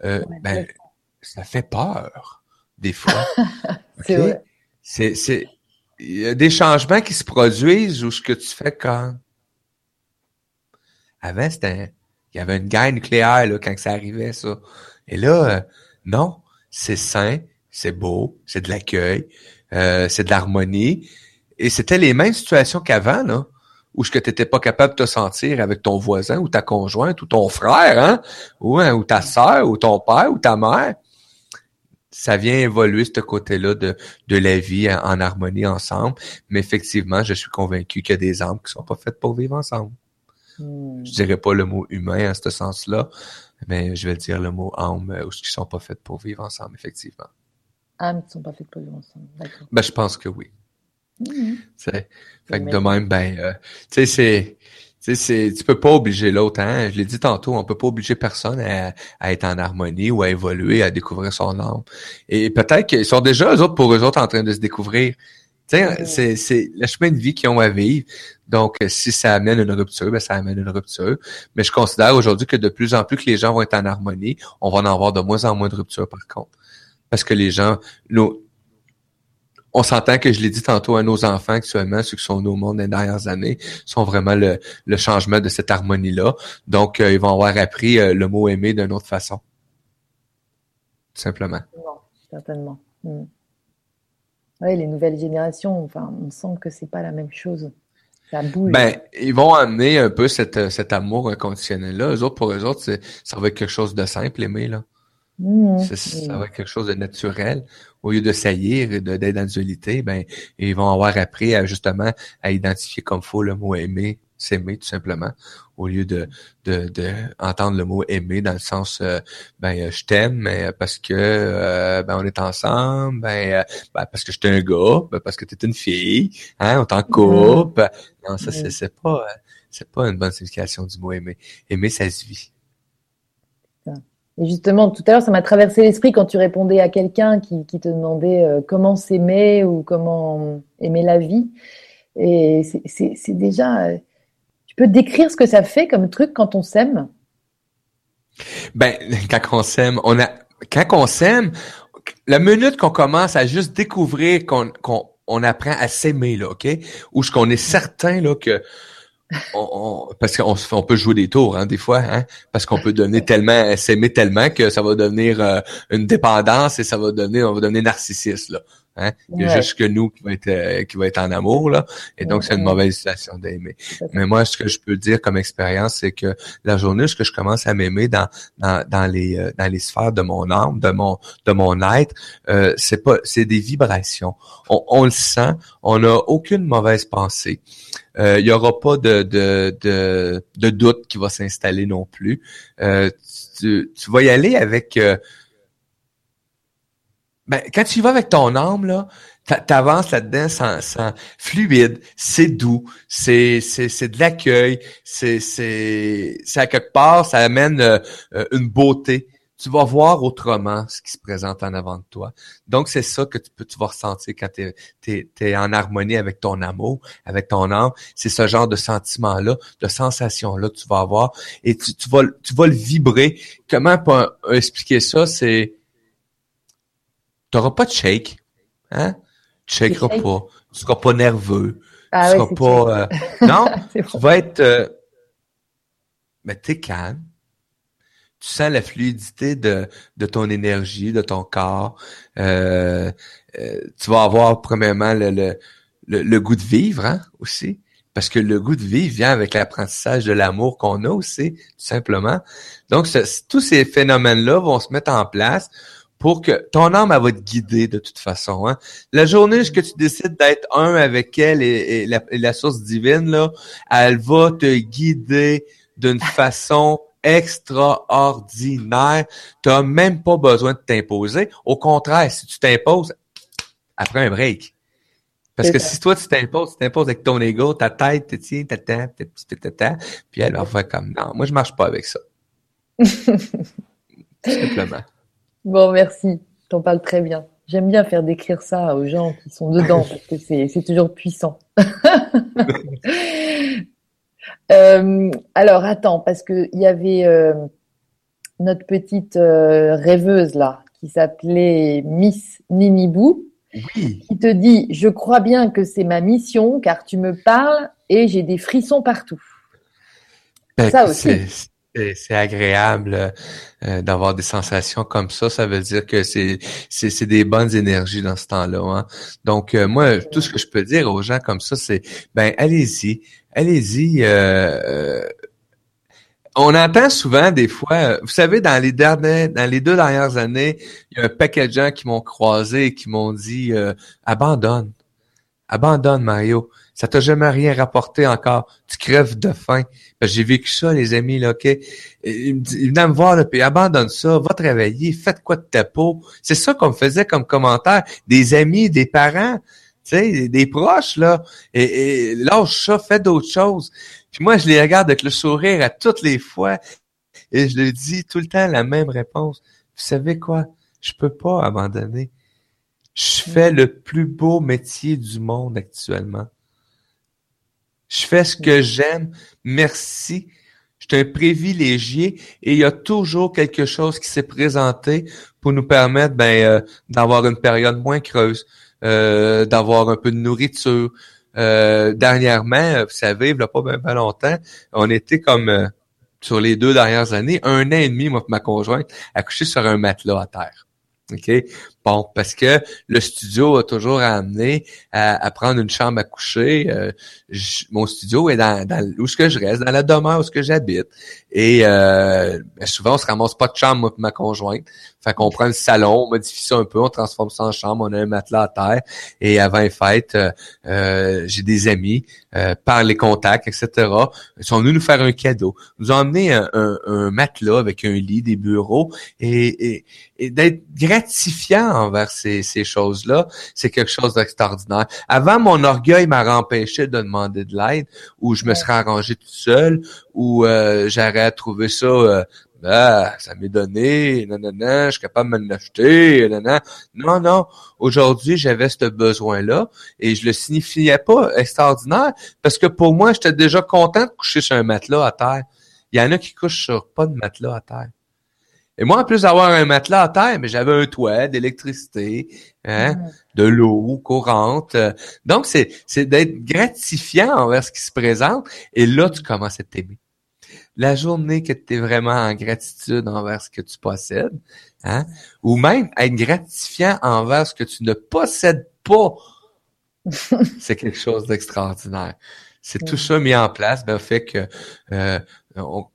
euh, ben, ça fait peur, des fois. c'est C'est, il y a des changements qui se produisent où ce que tu fais quand. Avant, c'était, il y avait une guerre nucléaire, là, quand ça arrivait, ça. Et là, euh, non, c'est sain, c'est beau, c'est de l'accueil, euh, c'est de l'harmonie. Et c'était les mêmes situations qu'avant, là ou ce que tu n'étais pas capable de te sentir avec ton voisin ou ta conjointe ou ton frère, hein? ou, hein, ou ta soeur ou ton père ou ta mère. Ça vient évoluer ce côté-là de, de la vie en, harmonie ensemble. Mais effectivement, je suis convaincu qu'il y a des âmes qui sont pas faites pour vivre ensemble. Hmm. Je dirais pas le mot humain en ce sens-là, mais je vais dire le mot âme euh, ou qui sont pas faites pour vivre ensemble, effectivement. Âmes qui sont pas faites pour vivre ensemble. Ben, je pense que oui. Mm Fait que de même, ben, euh, tu sais, c'est, tu peux pas obliger l'autre, hein. Je l'ai dit tantôt, on peut pas obliger personne à, être en harmonie ou à évoluer, à découvrir son âme. Et peut-être qu'ils sont déjà eux autres pour eux autres en train de se découvrir. Tu sais, c'est, le chemin de vie qu'ils ont à vivre. Donc, si ça amène une rupture, ben ça amène une rupture. Mais je considère aujourd'hui que de plus en plus que les gens vont être en harmonie, on va en avoir de moins en moins de ruptures par contre. Parce que les gens, on s'entend que je l'ai dit tantôt à nos enfants actuellement, ceux qui sont au monde des dernières années, sont vraiment le, changement de cette harmonie-là. Donc, euh, ils vont avoir appris euh, le mot aimer d'une autre façon. Tout simplement. certainement. Hmm. Oui, les nouvelles générations, enfin, on sent que c'est pas la même chose. Ça bouge. Ben, ils vont amener un peu cette, cet amour inconditionnel-là. Eux autres, pour eux autres, ça va être quelque chose de simple, aimer, là. Hmm. Ça, va être quelque chose de naturel au lieu de saillir et d'être dans la dualité, ben, ils vont avoir appris à justement à identifier comme faut le mot aimer, s'aimer tout simplement, au lieu de, de, de, entendre le mot aimer dans le sens euh, ben je t'aime mais parce que euh, ben on est ensemble, ben, ben parce que je suis un gars, ben parce que tu es une fille, hein, on t'en coupe. Non, ça c'est c'est pas c'est pas une bonne signification du mot aimer. Aimer ça se vit. Et justement, tout à l'heure, ça m'a traversé l'esprit quand tu répondais à quelqu'un qui, te demandait euh, comment s'aimer ou comment aimer la vie. Et c'est déjà. Euh, tu peux décrire ce que ça fait comme truc quand on s'aime? Ben, quand on s'aime, on a. Quand on s'aime, la minute qu'on commence à juste découvrir qu'on on apprend à s'aimer, là, OK? Ou ce qu'on est certain là, que parce qu'on on peut jouer des tours hein, des fois, hein, parce qu'on peut donner tellement, s'aimer tellement que ça va devenir euh, une dépendance et ça va donner, on va devenir narcissiste là. Hein? Il y a juste que nous qui va être euh, qui va être en amour là, et donc c'est une mauvaise situation d'aimer. Mais moi, ce que je peux dire comme expérience, c'est que la journée où je commence à m'aimer dans, dans dans les euh, dans les sphères de mon âme, de mon de mon être, euh, c'est pas c'est des vibrations. On, on, le sent, on n'a aucune mauvaise pensée. Il y aura pas de de de, de doute qui va s'installer non plus. tu, tu vas y aller avec ben, quand tu y vas avec ton âme, là, t'avances là-dedans sans, sans fluide, c'est doux, c'est, c'est, c'est de l'accueil, c'est, c'est, c'est à quelque part, ça amène euh, euh, une beauté. Tu vas voir autrement ce qui se présente en avant de toi. Donc, c'est ça que tu peux, tu vas ressentir quand tu es, es, en harmonie avec ton amour, avec ton âme. C'est ce genre de sentiment-là, de sensation-là que tu vas avoir. Et tu, tu, vas, tu vas le vibrer. Comment expliquer ça? C'est, tu n'auras pas de shake. Hein? Tu shakeras pas. Tu seras pas nerveux. Ah, tu seras pas. Euh, non, tu vas être. Euh... Mais es calme. Tu sens la fluidité de, de ton énergie, de ton corps. Euh, euh, tu vas avoir premièrement le, le, le, goût de vivre hein, aussi. Parce que le goût de vie vient avec l'apprentissage de l'amour qu'on a aussi, tout simplement. Donc, tous ces phénomènes-là vont se mettre en place pour que ton âme, elle va te guider de toute façon. Hein. La journée que tu décides d'être un avec elle et, la, source divine, là, elle va te guider d'une façon extraordinaire. Tu n'as même pas besoin de t'imposer. Au contraire, si tu t'imposes, après un break. Parce que si toi, tu t'imposes, tu t'imposes avec ton ego, ta tête, tu tiens, ta tête, puis elle va faire comme, non, moi, je marche pas avec ça. Simplement. Bon, merci. T'en parles très bien. J'aime bien faire décrire ça aux gens qui sont dedans parce que c'est toujours puissant. euh, alors, attends, parce qu'il y avait euh, notre petite euh, rêveuse là qui s'appelait Miss Ninibou. Oui. Qui te dit, je crois bien que c'est ma mission car tu me parles et j'ai des frissons partout. Ben, ça aussi. C'est agréable euh, d'avoir des sensations comme ça. Ça veut dire que c'est c'est des bonnes énergies dans ce temps-là. Hein. Donc euh, moi, tout ce que je peux dire aux gens comme ça, c'est ben allez-y, allez-y. Euh, on entend souvent des fois, vous savez, dans les derniers, dans les deux dernières années, il y a un paquet de gens qui m'ont croisé et qui m'ont dit abandonne, abandonne Mario. Ça t'a jamais rien rapporté encore. Tu crèves de faim. J'ai vécu ça, les amis, là, OK? Ils, venaient me voir, là, puis abandonne ça, va travailler, faites quoi de ta peau. C'est ça qu'on me faisait comme commentaire. Des amis, des parents, tu sais, des proches, là. Et, et lâche ça, fais d'autres choses. Puis moi, je les regarde avec le sourire à toutes les fois. Et je leur dis tout le temps la même réponse. Vous savez quoi? Je peux pas abandonner. Je fais le plus beau métier du monde actuellement. Je fais ce que j'aime. Merci. Je suis un privilégié et il y a toujours quelque chose qui s'est présenté pour nous permettre ben, euh, d'avoir une période moins creuse, euh, d'avoir un peu de nourriture. Euh, dernièrement, vous savez, il n'y a pas longtemps, on était comme sur les deux dernières années, un an et demi, moi ma conjointe, à coucher sur un matelas à terre. OK? Bon, parce que le studio a toujours amené à, prendre une chambre à coucher. Euh, mon studio est dans, dans où ce que je reste, dans la demeure où ce que j'habite. Et euh, ben, souvent, on se ramasse pas de chambre, moi ma conjointe. Fait qu'on prend le salon, on modifie ça un peu, on transforme ça en chambre, on a un matelas à terre. Et avant les fêtes, euh, euh j'ai des amis, euh, par les contacts, etc. Ils sont venus nous faire un cadeau. Nous ont amené un, un, matelas avec un lit, des bureaux, et, et, et d'être gratifiant envers ces, ces choses-là, c'est quelque chose d'extraordinaire. Avant, mon orgueil m'a empêché de demander de l'aide, ou je me serais arrangé tout seul, ou euh, j'aurais trouvé ça euh, ben, ça m'est donné, nanana, je suis capable de me l'acheter, Non, non. Aujourd'hui, j'avais ce besoin-là et je le signifiais pas extraordinaire parce que pour moi, j'étais déjà content de coucher sur un matelas à terre. Il y en a qui couchent sur pas de matelas à terre. Et moi, en plus d'avoir un matelas à terre, mais j'avais un toit, d'électricité, hein, mm. de l'eau courante. Donc, c'est, c'est d'être gratifiant envers ce qui se présente. Et là, tu commences à t'aimer. La journée que tu es vraiment en gratitude envers ce que tu possèdes, hein, ou même être gratifiant envers ce que tu ne possèdes pas, c'est quelque chose d'extraordinaire. C'est tout mm. ça mis en place, ben, fait que euh, on,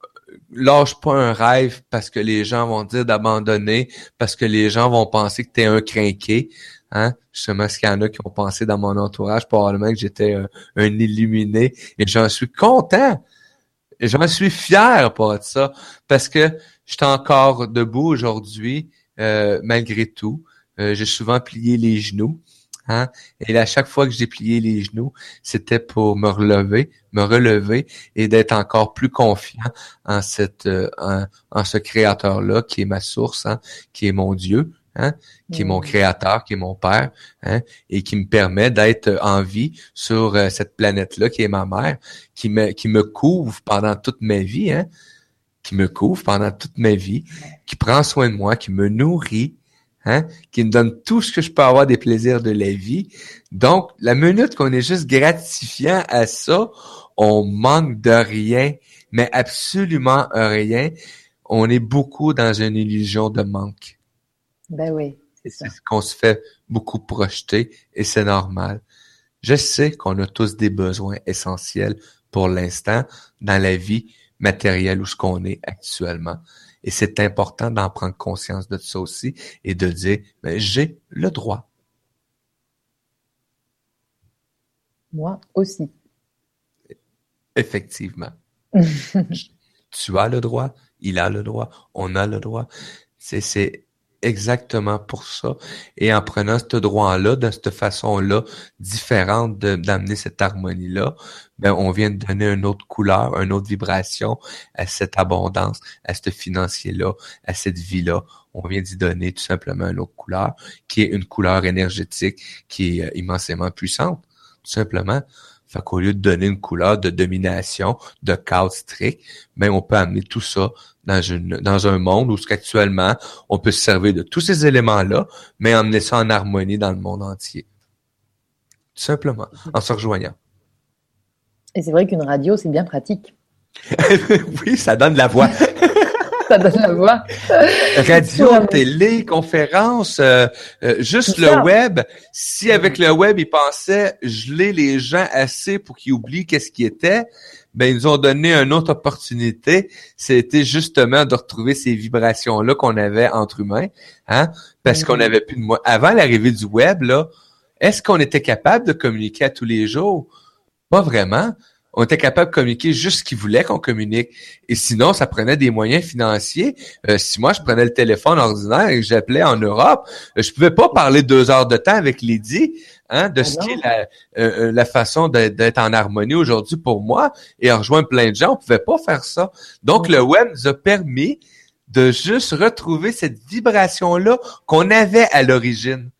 lâche pas un rêve parce que les gens vont dire d'abandonner, parce que les gens vont penser que tu es un crinqué. Hein? Justement, ce qu'il y en a qui ont pensé dans mon entourage, probablement que j'étais un, illuminé. Et j'en suis content. Et j'en suis fier pour ça. Parce que je suis encore debout aujourd'hui, euh, malgré tout. Euh, j'ai souvent plié les genoux. Hein? Et à chaque fois que j'ai plié les genoux, c'était pour me relever, me relever et d'être encore plus confiant en cette, euh, en, ce créateur-là qui est ma source, hein? qui est mon Dieu, hein? qui est mon créateur, qui est mon père, hein? et qui me permet d'être en vie sur euh, cette planète-là qui est ma mère, qui me, qui me couvre pendant toute ma vie, hein? qui me couvre pendant toute ma vie, qui prend soin de moi, qui me nourrit, Hein, qui me donne tout ce que je peux avoir des plaisirs de la vie. Donc, la minute qu'on est juste gratifiant à ça, on manque de rien, mais absolument rien. On est beaucoup dans une illusion de manque. Ben oui. C'est ce qu'on se fait beaucoup projeter et c'est normal. Je sais qu'on a tous des besoins essentiels pour l'instant dans la vie matérielle où ce qu'on est actuellement. Et c'est important d'en prendre conscience de ça aussi et de dire, ben, j'ai le droit. Moi aussi. Effectivement. tu as le droit, il a le droit, on a le droit. C'est, c'est exactement pour ça. Et en prenant ce droit-là, de cette façon-là, différente d'amener cette harmonie-là, ben, on vient de donner une autre couleur, une autre vibration à cette abondance, à ce financier-là, à cette vie-là. On vient d'y donner tout simplement une autre couleur, qui est une couleur énergétique qui est euh, immensément puissante, tout simplement. Fait qu'au lieu de donner une couleur de domination, de chaos strict, ben on peut amener tout ça dans, une, dans un monde où actuellement on peut se servir de tous ces éléments-là, mais emmener ça en harmonie dans le monde entier. Tout simplement, en se rejoignant. Et c'est vrai qu'une radio, c'est bien pratique. oui, ça donne la voix. ça donne la voix. Radio, télé, conférence, euh, euh, juste le web. Si avec le web, ils pensaient geler les gens assez pour qu'ils oublient qu'est-ce qui était, ben ils nous ont donné une autre opportunité. C'était justement de retrouver ces vibrations-là qu'on avait entre humains, hein, parce qu'on avait plus de moi. Avant l'arrivée du web, là, est-ce qu'on était capable de communiquer à tous les jours? Pas vraiment on était capable de communiquer juste ce qu'ils voulaient qu'on communique. Et sinon, ça prenait des moyens financiers. Euh, si moi, je prenais le téléphone ordinaire et que j'appelais en Europe, euh, je pouvais pas parler deux heures de temps avec Lydie hein, de ah ce qui est la, euh, la façon d'être en harmonie aujourd'hui pour moi et en rejoindre plein de gens. On pouvait pas faire ça. Donc, le web nous a permis de juste retrouver cette vibration-là qu'on avait à l'origine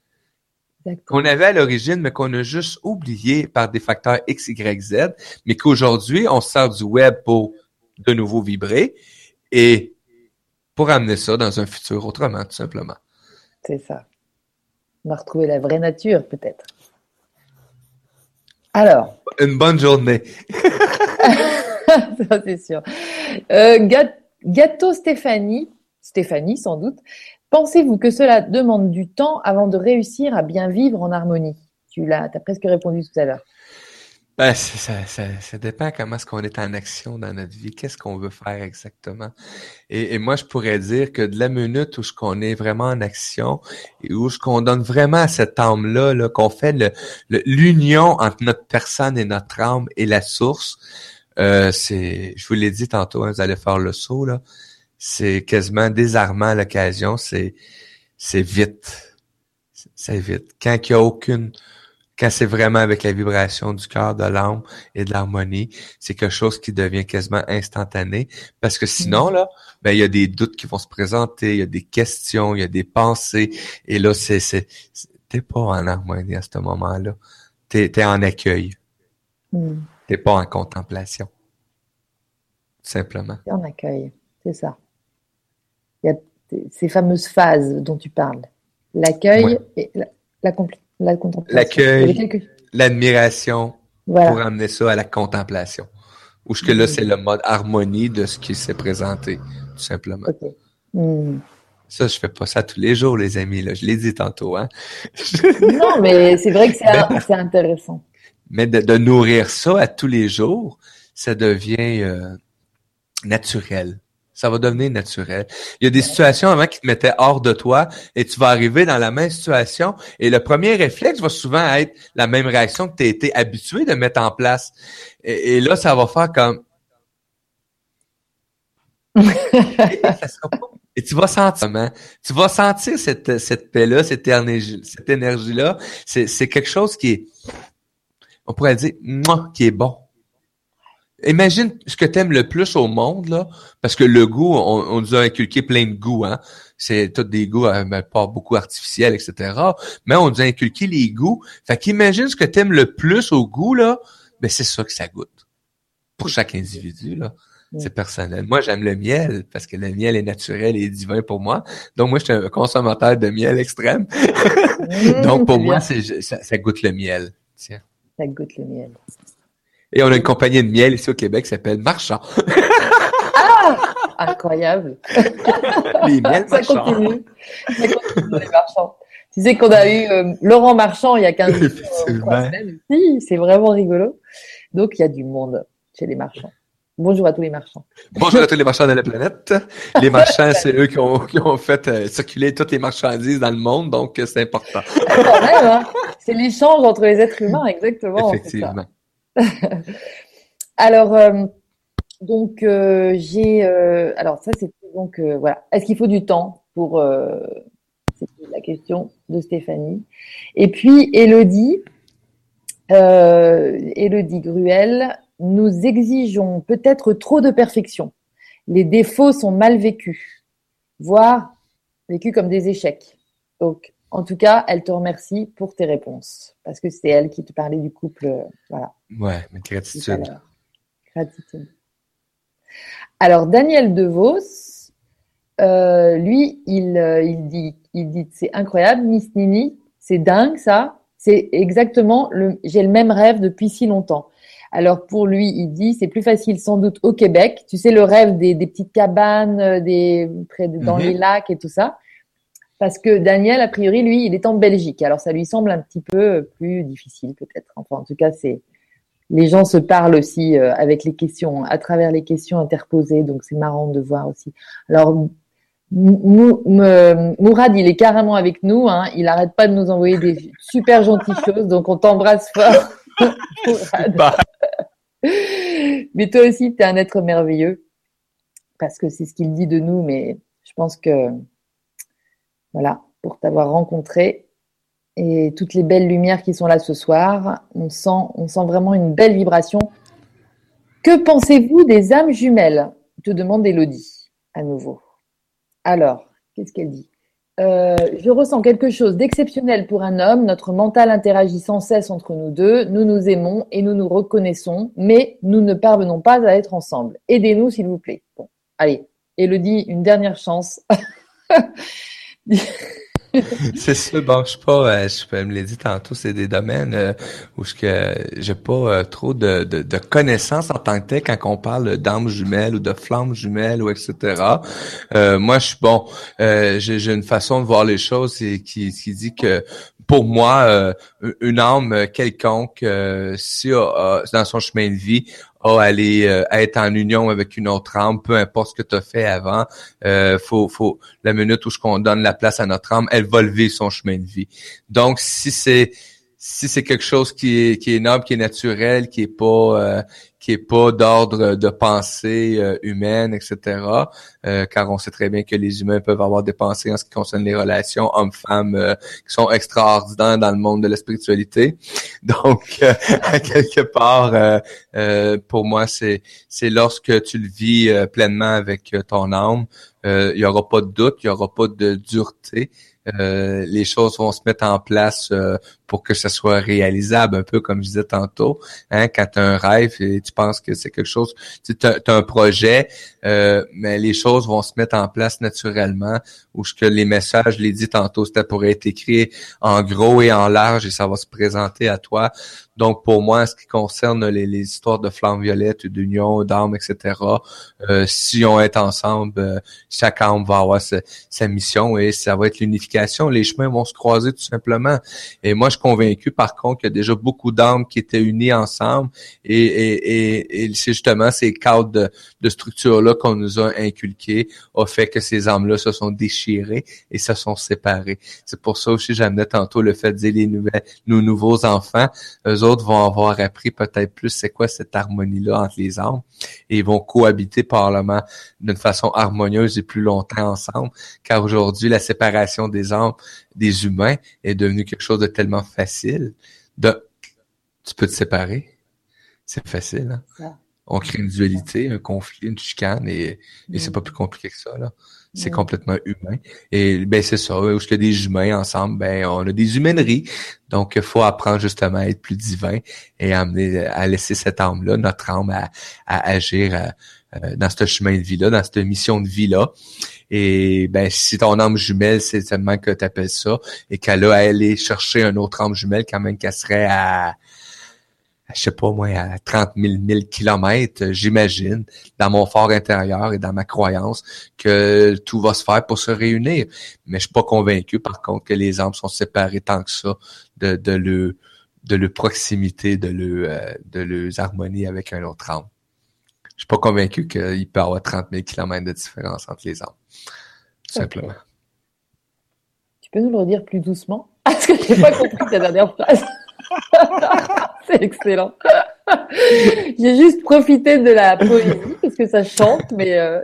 qu'on avait à l'origine, mais qu'on a juste oublié par des facteurs X, Y, Z, mais qu'aujourd'hui, on sert du web pour de nouveau vibrer et pour amener ça dans un futur autrement, tout simplement. C'est ça. On va retrouver la vraie nature, peut-être. Alors. Une bonne journée. ça, c'est sûr. Euh, gâteau Stéphanie, Stéphanie sans doute, Pensez-vous que cela demande du temps avant de réussir à bien vivre en harmonie? Tu l'as, as presque répondu tout à l'heure. Ben, ça, ça, ça, dépend comment est-ce qu'on est en action dans notre vie, qu'est-ce qu'on veut faire exactement. Et, moi, je pourrais dire que de la minute où ce qu'on est vraiment en action et où ce qu'on donne vraiment à cette âme-là, -là, qu'on fait l'union entre notre personne et notre âme et la source, euh, c'est, je vous l'ai dit tantôt, hein, vous allez faire le saut là c'est quasiment désarmant à l'occasion, c'est c'est vite. C'est vite. Quand il n'y a aucune quand c'est vraiment avec la vibration du cœur, de l'âme et de l'harmonie, c'est quelque chose qui devient quasiment instantané. Parce que sinon, mm. là, ben, il y a des doutes qui vont se présenter, il y a des questions, il y a des pensées. Et là, c'est, c'est, t'es pas en harmonie à ce moment-là. T'es, es en accueil. Mm. T'es pas en contemplation. Simplement. T'es en accueil. C'est ça. Ces fameuses phases dont tu parles. L'accueil et la, la, contemplation. L'accueil, l'admiration pour amener ça à la contemplation. Ou ce que là, mm. c'est le mode harmonie de ce qui s'est présenté, tout simplement. Mm. Ça, je fais pas ça tous les jours, les amis. Là. Je l'ai dit tantôt. Hein? non, mais c'est vrai que c'est intéressant. Mais de, nourrir ça à tous les jours, ça devient euh, naturel ça va devenir naturel. Il y a des situations avant qui te mettaient hors de toi et tu vas arriver dans la même situation et le premier réflexe va souvent être la même réaction que tu as été habitué de mettre en place. Et, là, ça va faire comme... et, tu vas sentir, tu vas sentir cette, cette paix-là, cette énergie, cette énergie-là. C'est quelque chose qui est, on pourrait dire, moi, qui est bon. Imagine ce que tu aimes le plus au monde, là, parce que le goût, on, nous a inculqué plein de goûts, hein. C'est tout des goûts, euh, pas beaucoup artificiels, etc. Mais on nous a inculqué les goûts. Fait qu'imagine ce que tu aimes le plus au goût, là, ben c'est ça que ça goûte. Pour chaque individu, là. C'est personnel. Moi, j'aime le miel parce que le miel est naturel et divin pour moi. Donc, moi, je suis un consommateur de miel extrême. Donc, pour moi, ça, ça goûte le miel. Tiens. Ça goûte le miel. Et on a une compagnie de miel ici au Québec qui s'appelle Marchand. ah! Incroyable. les miels ça continue. Ça continue, les marchands. Tu sais qu'on a eu euh, Laurent Marchand il y a 15 semaines aussi. C'est vraiment rigolo. Donc, il y a du monde chez les marchands. Bonjour à tous les marchands. Bonjour à tous les marchands de la planète. Les marchands, c'est eux qui ont, qui ont fait euh, circuler toutes les marchandises dans le monde, donc euh, c'est important. Hein. C'est l'échange entre les êtres humains, exactement. Effectivement. alors, donc j'ai, alors ça c'est donc voilà. Est-ce qu'il faut du temps pour c'était la question de Stéphanie. Et puis, Elodie, euh, Elodie Gruel, nous exigeons peut-être trop de perfection. Les défauts sont mal vécus, voire vécus comme des échecs. Donc, en tout cas, elle te remercie pour tes réponses, parce que c'est elle qui te parlait du couple. Euh, voilà. Ouais, mais gratitude. Gratitude. Alors, Daniel DeVos, euh, lui, il, euh, il dit, il dit, c'est incroyable, Miss Nini, c'est dingue ça. C'est exactement le, j'ai le même rêve depuis si longtemps. Alors pour lui, il dit, c'est plus facile sans doute au Québec. Tu sais le rêve des, des petites cabanes, euh, des près dans mhm. les lacs et tout ça. Parce que Daniel, a priori, lui, il est en Belgique. Alors ça lui semble un petit peu plus difficile peut-être. Enfin, en tout cas, c'est les gens se parlent aussi avec les questions, à travers les questions interposées. Donc c'est marrant de voir aussi. Alors Mourad, il est carrément avec nous. Hein. Il arrête pas de nous envoyer des super gentilles choses. Donc, on t'embrasse fort. mais toi aussi, tu es un être merveilleux. Parce que c'est ce qu'il dit de nous. Mais je pense que, voilà, pour t'avoir rencontré et toutes les belles lumières qui sont là ce soir, on sent, on sent vraiment une belle vibration. Que pensez-vous des âmes jumelles? Te demande Elodie à nouveau. Alors, qu'est-ce qu'elle dit? Euh, je ressens quelque chose d'exceptionnel pour un homme. Notre mental interagit sans cesse entre nous deux. Nous nous aimons et nous nous reconnaissons, mais nous ne parvenons pas à être ensemble. Aidez-nous, s'il vous plaît. Bon, allez. Elodie, une dernière chance. c'est ça, bon, je sais pas, euh, je me l'ai dit tantôt, c'est des domaines euh, où je que j'ai pas euh, trop de, de, connaissances en tant que tel quand on parle d'armes jumelles ou de flammes jumelles ou etc. moi, je suis bon, j'ai une façon de voir les choses qui, qui dit que pour moi, une âme quelconque, si dans son chemin de vie, à aller euh, être en union avec une autre âme, peu importe ce que tu as fait avant, euh, faut, faut la minute où je qu'on donne la place à notre âme, elle va lever son chemin de vie. Donc si c'est si c'est quelque chose qui est qui est noble, qui est naturel, qui est pas euh, qui est pas d'ordre de pensée euh, humaine, etc. Euh, car on sait très bien que les humains peuvent avoir des pensées en ce qui concerne les relations hommes-femmes euh, qui sont extraordinaires dans le monde de la spiritualité. Donc, à quelque part, pour moi, c'est c'est lorsque tu le vis pleinement avec ton âme, il y aura pas de doute, il y aura pas de dureté. Euh, les choses vont se mettre en place euh, pour que ça soit réalisable, un peu comme je disais tantôt. Hein, quand tu as un rêve et tu penses que c'est quelque chose, tu as, un projet, euh, mais les choses vont se mettre en place naturellement, ou ce que les messages, je l'ai dit tantôt, c'était pour être écrit en gros et en large et ça va se présenter à toi. Donc, pour moi, en ce qui concerne les, histoires de flammes violettes, d'union, d'armes, etc., euh, si on est ensemble, euh, chaque âme va avoir sa, mission et ça va être l'unification. Les chemins vont se croiser tout simplement. Et moi, suis convaincu, par contre, qu'il y a déjà beaucoup d'âmes qui étaient unies ensemble et, c'est justement ces cadres de, de structure-là qu'on nous a inculqués a fait que ces âmes-là se sont déchirées et se sont séparées. C'est pour ça aussi, j'amenais tantôt le fait de dire les nouvelles, nos nouveaux enfants, autres vont avoir appris peut-être plus c'est quoi cette harmonie-là entre les âmes et ils vont cohabiter probablement d'une façon harmonieuse et plus longtemps ensemble. Car aujourd'hui, la séparation des âmes, des humains, est devenue quelque chose de tellement facile. De, tu peux te séparer. C'est facile, hein? On crée une dualité, un conflit, une chicane et, et c'est pas plus compliqué que ça, là. C'est complètement humain. Et ben c'est ça, où je des humains ensemble, ben on a des humaineries. Donc il faut apprendre justement à être plus divin et à amener à laisser cette âme-là, notre âme, à, agir euh, euh, dans ce chemin de vie-là, dans cette mission de vie-là. Et ben si ton âme jumelle, c'est seulement que tu appelles ça, et qu'elle a à aller chercher un autre âme jumelle quand même qu'elle serait à je sais pas moi, à 30 000, 000 kilomètres, j'imagine, dans mon fort intérieur et dans ma croyance, que tout va se faire pour se réunir. Mais je suis pas convaincu, par contre, que les âmes sont séparées tant que ça de, de le de leur proximité, de le euh, de leurs harmonies avec un autre âme. Je suis pas convaincu qu'il peut y avoir 30 000 kilomètres de différence entre les âmes. Tout simplement. Tu peux nous le redire plus doucement? Parce que j'ai pas compris ta dernière phrase. C'est excellent. J'ai juste profité de la poésie parce que ça chante, mais euh,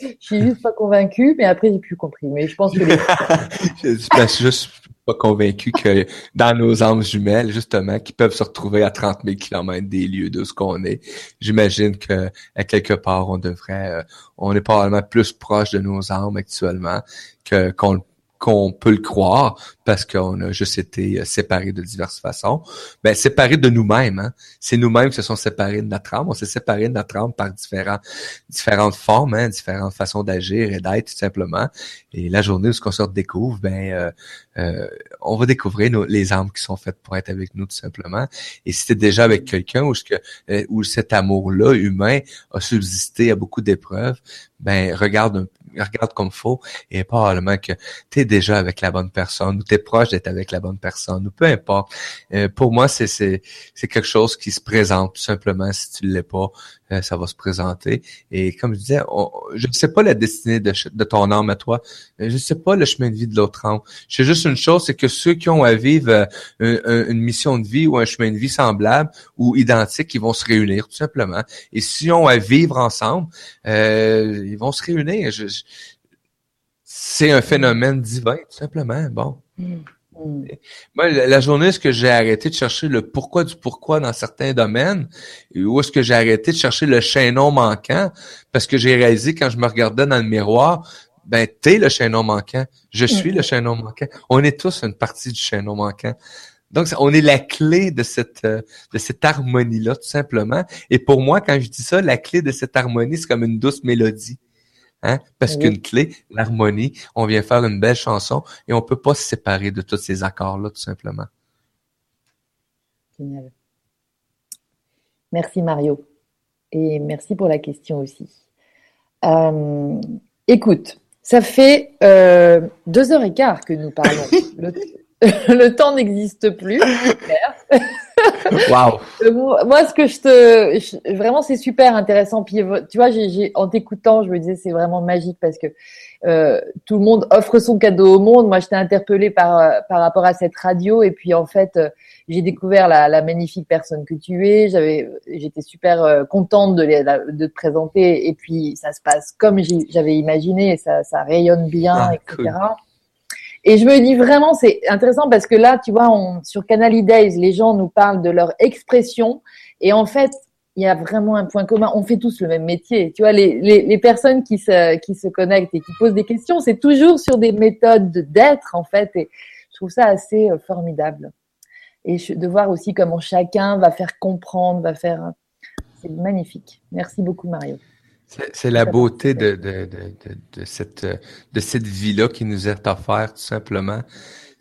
je suis juste pas convaincue. Mais après, j'ai plus compris. Mais je pense que je suis juste pas convaincu que dans nos âmes jumelles, justement, qui peuvent se retrouver à 30 000 kilomètres des lieux de ce qu'on est, j'imagine que à quelque part, on devrait, euh, on est probablement plus proche de nos âmes actuellement que qu'on le qu'on peut le croire parce qu'on a juste été euh, séparés de diverses façons. Ben, séparés de nous-mêmes. Hein? C'est nous-mêmes qui se sont séparés de notre âme. On s'est séparés de notre âme par différentes formes, hein? différentes façons d'agir et d'être tout simplement. Et la journée où ce qu'on se découvre, ben, euh, euh, on va découvrir les âmes qui sont faites pour être avec nous tout simplement. Et si tu déjà avec quelqu'un où, ce que, où cet amour-là humain a subsisté à beaucoup d'épreuves, ben regarde un regarde comme faut et probablement que tu es déjà avec la bonne personne ou tu es proche d'être avec la bonne personne ou peu importe. Euh, pour moi, c'est quelque chose qui se présente tout simplement si tu l'es pas, euh, ça va se présenter et comme je disais, je ne sais pas la destinée de, ton âme à toi, euh, je ne sais pas le chemin de vie de l'autre âme. Je sais juste une chose, c'est que ceux qui ont à vivre une, mission de vie ou un chemin de vie semblable ou identique, ils vont se réunir tout simplement. Et si on à vivre ensemble, ils vont se réunir. C'est un phénomène divin, tout simplement. Bon. Mm. Moi, la journée, est-ce que j'ai arrêté de chercher le pourquoi du pourquoi dans certains domaines, ou est-ce que j'ai arrêté de chercher le chaînon manquant, parce que j'ai réalisé quand je me regardais dans le miroir, ben, t'es le chaînon manquant. Je suis le mm. chaînon manquant. On est tous une partie du chaînon manquant. Donc, on est la clé de cette, euh, de cette harmonie-là, tout simplement. Et pour moi, quand je dis ça, la clé de cette harmonie, c'est comme une douce mélodie. Hein? Parce qu'une clé, l'harmonie, on vient faire une belle chanson et on peut pas se séparer de tous ces accords-là, tout simplement. Génial. Merci Mario. Et merci pour la question aussi. Euh, écoute, ça fait euh, deux heures et quart que nous parlons. le, temps n'existe plus. Wow. Moi, ce que je te, vraiment, c'est super intéressant. Puis, tu vois, j'ai, en t'écoutant, je me disais, c'est vraiment magique parce que euh, tout le monde offre son cadeau au monde. Moi, j'étais interpellée par par rapport à cette radio, et puis en fait, euh, j'ai découvert la, la, magnifique personne que tu es. J'avais, j'étais super euh, contente de, de te présenter, et puis ça se passe comme j'avais imaginé, et ça, ça rayonne bien, ah, etc. Et je me dis vraiment, c'est intéressant parce que là, tu vois, on, sur Canal Days, les gens nous parlent de leur expression. Et en fait, il y a vraiment un point commun. On fait tous le même métier. Tu vois, les, les, les personnes qui se, qui se connectent et qui posent des questions, c'est toujours sur des méthodes d'être, en fait. Et je trouve ça assez euh, formidable. Et de voir aussi comment chacun va faire comprendre, va faire. C'est magnifique. Merci beaucoup, Mario. C'est la beauté de, de, de, de, cette, de cette vie-là qui nous est offerte, tout simplement.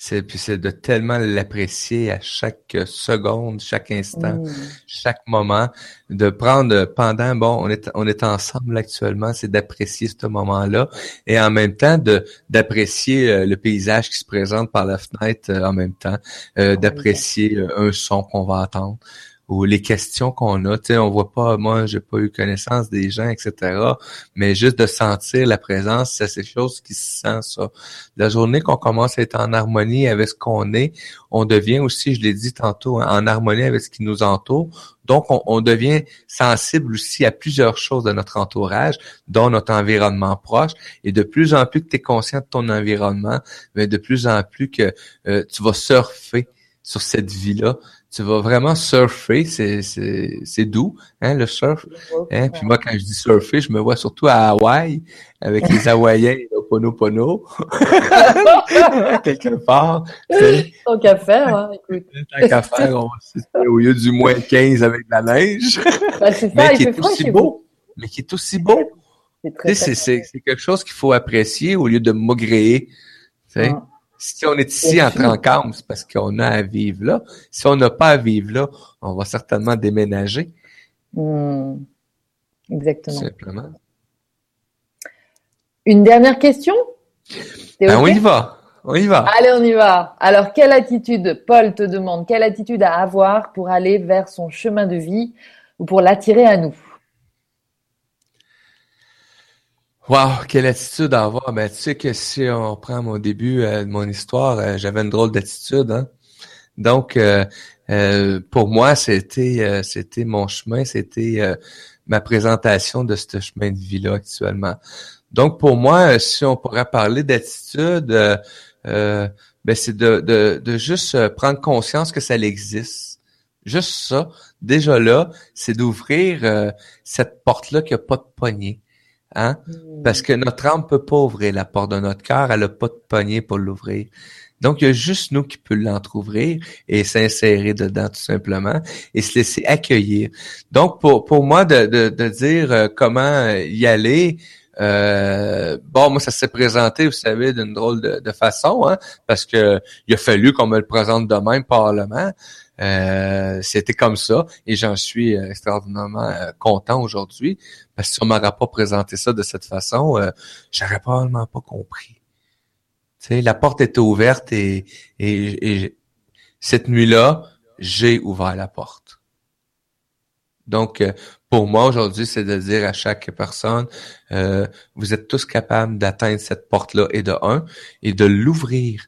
C'est puis c'est de tellement l'apprécier à chaque seconde, chaque instant, mm. chaque moment, de prendre pendant bon, on est on est ensemble actuellement, c'est d'apprécier ce moment-là. Et en même temps de d'apprécier euh, le paysage qui se présente par la fenêtre euh, en même temps, euh, d'apprécier un son qu'on va entendre ou les questions qu'on a. Tu sais, on voit pas, moi, j'ai pas eu connaissance des gens, etc. Mais juste de sentir la présence, c'est ces choses qui se sent ça. La journée qu'on commence à être en harmonie avec ce qu'on est, on devient aussi, je l'ai dit tantôt, hein, en harmonie avec ce qui nous entoure. Donc, on, devient sensible aussi à plusieurs choses de notre entourage, dont notre environnement proche. Et de plus en plus que tu es conscient de ton environnement, mais de plus en plus que euh, tu vas surfer sur cette vie-là tu vas vraiment surfer, c'est, c'est, c'est doux, hein, le surf. Hein? Puis moi, quand je dis surfer, je me vois surtout à Hawaï, avec les Hawaïens et le Pono Pono. Quelque part. Tant qu'à faire, hein, écoute. Tant qu'à faire, on va au lieu du moins 15 avec la neige. Ben, ça, mais qui est aussi beau. Mais qui est aussi beau. C'est, quelque chose qu'il faut apprécier au lieu de maugréer. Tu sais? Si on est ici en Trancam, c'est parce qu'on a à vivre là. Si on n'a pas à vivre là, on va certainement déménager. Hmm. Exactement. Simplement. Une dernière question? Ben, On y va. On y va. Allez, on y va. Alors, quelle attitude, Paul te demande, quelle attitude à avoir pour aller vers son chemin de vie ou pour l'attirer à nous? Wow, quelle attitude à avoir. Ben, tu sais que si on prend mon début euh, de mon histoire, euh, j'avais une drôle d'attitude. Hein? Donc, euh, pour moi, c'était c'était mon chemin, c'était ma présentation de ce chemin de vie-là actuellement. Donc, pour moi, si on pourrait parler d'attitude, ben, c'est de, de, de juste prendre conscience que ça existe. Juste ça. Déjà là, c'est d'ouvrir cette porte-là qui n'a pas de poignée. Hein? Hmm. Parce que notre âme peut pas ouvrir la porte de notre cœur, elle a pas de poignée pour l'ouvrir. Donc, il y a juste nous qui peut l'entrouvrir et s'insérer dedans tout simplement et se laisser accueillir. Donc, pour, pour moi, de, de, de dire euh, comment y aller, euh, bon, moi, ça s'est présenté, vous savez, d'une drôle de, de, façon, hein, parce que il a fallu qu'on me le présente de même parlement. Euh, c'était comme ça et j'en suis euh, extraordinairement euh, content aujourd'hui parce que si on m'aurait pas présenté ça de cette façon, euh, j'aurais probablement pas compris. Tu sais, la porte était ouverte et, et, cette nuit-là, j'ai ouvert la porte. Donc, pour moi aujourd'hui, c'est de dire à chaque personne, vous êtes tous capables d'atteindre cette porte-là et de un, et de l'ouvrir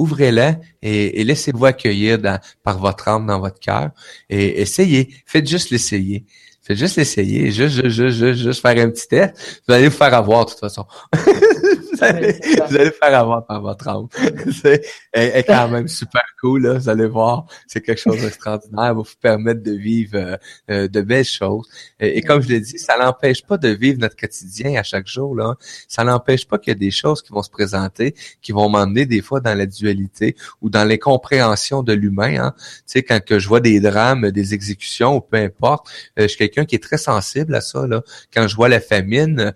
ouvrez-la et, laissez-vous accueillir par votre âme dans votre cœur et essayez. Faites juste l'essayer. Faites juste l'essayer, juste, juste, juste, juste, faire un petit test. Vous allez vous faire avoir de toute façon. vous, allez, vous allez faire avoir par votre âme. c'est est, quand même super cool, là, vous allez voir. C'est quelque chose d'extraordinaire. va vous permettre de vivre euh, euh, de belles choses. Et, comme je l'ai dit, ça n'empêche pas de vivre notre quotidien à chaque jour. Là. Ça n'empêche pas qu'il y a des choses qui vont se présenter, qui vont m'emmener des fois dans la dualité ou dans l'incompréhension de l'humain. Hein. Tu sais, quand que je vois des drames, des exécutions ou peu importe, euh, je suis quelqu'un qui est très sensible à ça. Là. Quand je vois la famine,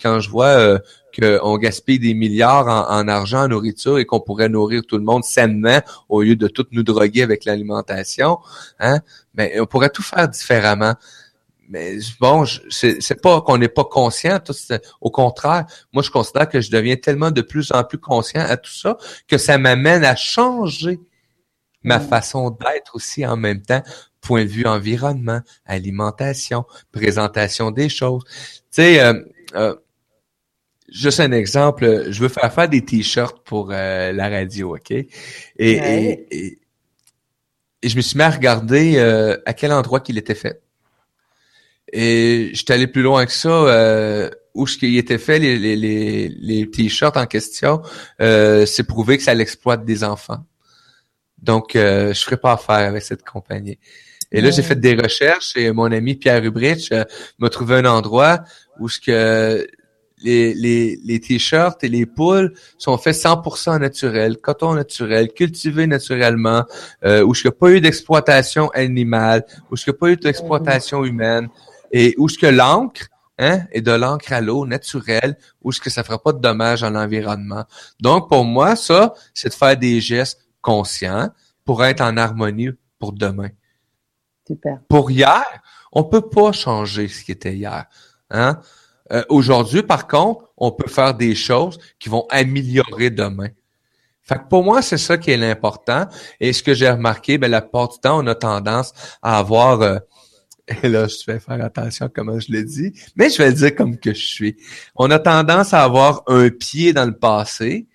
quand je vois qu'on gaspille des milliards en, argent, en nourriture et qu'on pourrait nourrir tout le monde sainement au lieu de tout nous droguer avec l'alimentation. Hein? Mais on pourrait tout faire différemment. Mais bon, c'est pas qu'on n'est pas conscient, tout, au contraire, moi je considère que je deviens tellement de plus en plus conscient à tout ça que ça m'amène à changer ma façon d'être aussi en même temps, point de vue environnement, alimentation, présentation des choses. Tu sais, euh, euh, Juste un exemple, je veux faire faire des t-shirts pour euh, la radio, OK? Et, et, je me suis mis à regarder euh, à quel endroit qu'il était fait. Et j'étais allé plus loin que ça, euh, où ce qui était fait, les, les, les, les t-shirts en question, c'est prouvé que ça l'exploite des enfants. Donc, je ferai pas affaire avec cette compagnie. Et là, j'ai fait des recherches et mon ami Pierre Rubrich m'a trouvé un endroit où ce que les, les, les t-shirts et les poules sont faits 100% naturel, coton naturel, cultivé naturellement, euh, où il n'y a pas eu d'exploitation animale, où il n'y a pas eu d'exploitation humaine, et où ce que l'encre hein, est de l'encre à l'eau naturelle, où ce que ça fera pas de dommages à l'environnement. Donc pour moi, ça, c'est de faire des gestes conscients pour être en harmonie pour demain. Super. Pour hier, on peut pas changer ce qui était hier. Hein? Euh, aujourd'hui, par contre, on peut faire des choses qui vont améliorer demain. Fait que pour moi, c'est ça qui est l'important. Et ce que j'ai remarqué, ben, la plupart du temps, on a tendance à avoir, euh, et là, je vais faire attention à comment je l'ai dit, mais je vais le dire comme que je suis. On a tendance à avoir un pied dans le passé,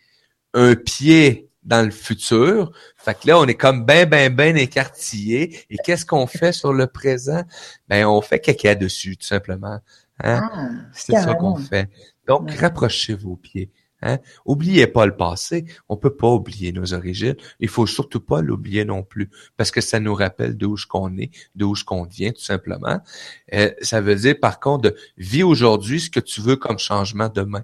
un pied dans le futur. Fait que là, on est comme ben, ben, ben écartillé. Et qu'est-ce qu'on fait sur le présent? Ben, on fait caca dessus, tout simplement. Hein? Ah, c'est ça qu'on fait. Donc, rapprochez vos pieds. Hein? Oubliez pas le passé. On peut pas oublier nos origines. Il faut surtout pas l'oublier non plus, parce que ça nous rappelle d'où je qu'on est, d'où je qu'on vient, tout simplement. Euh, ça veut dire, par contre, de vis aujourd'hui ce que tu veux comme changement demain.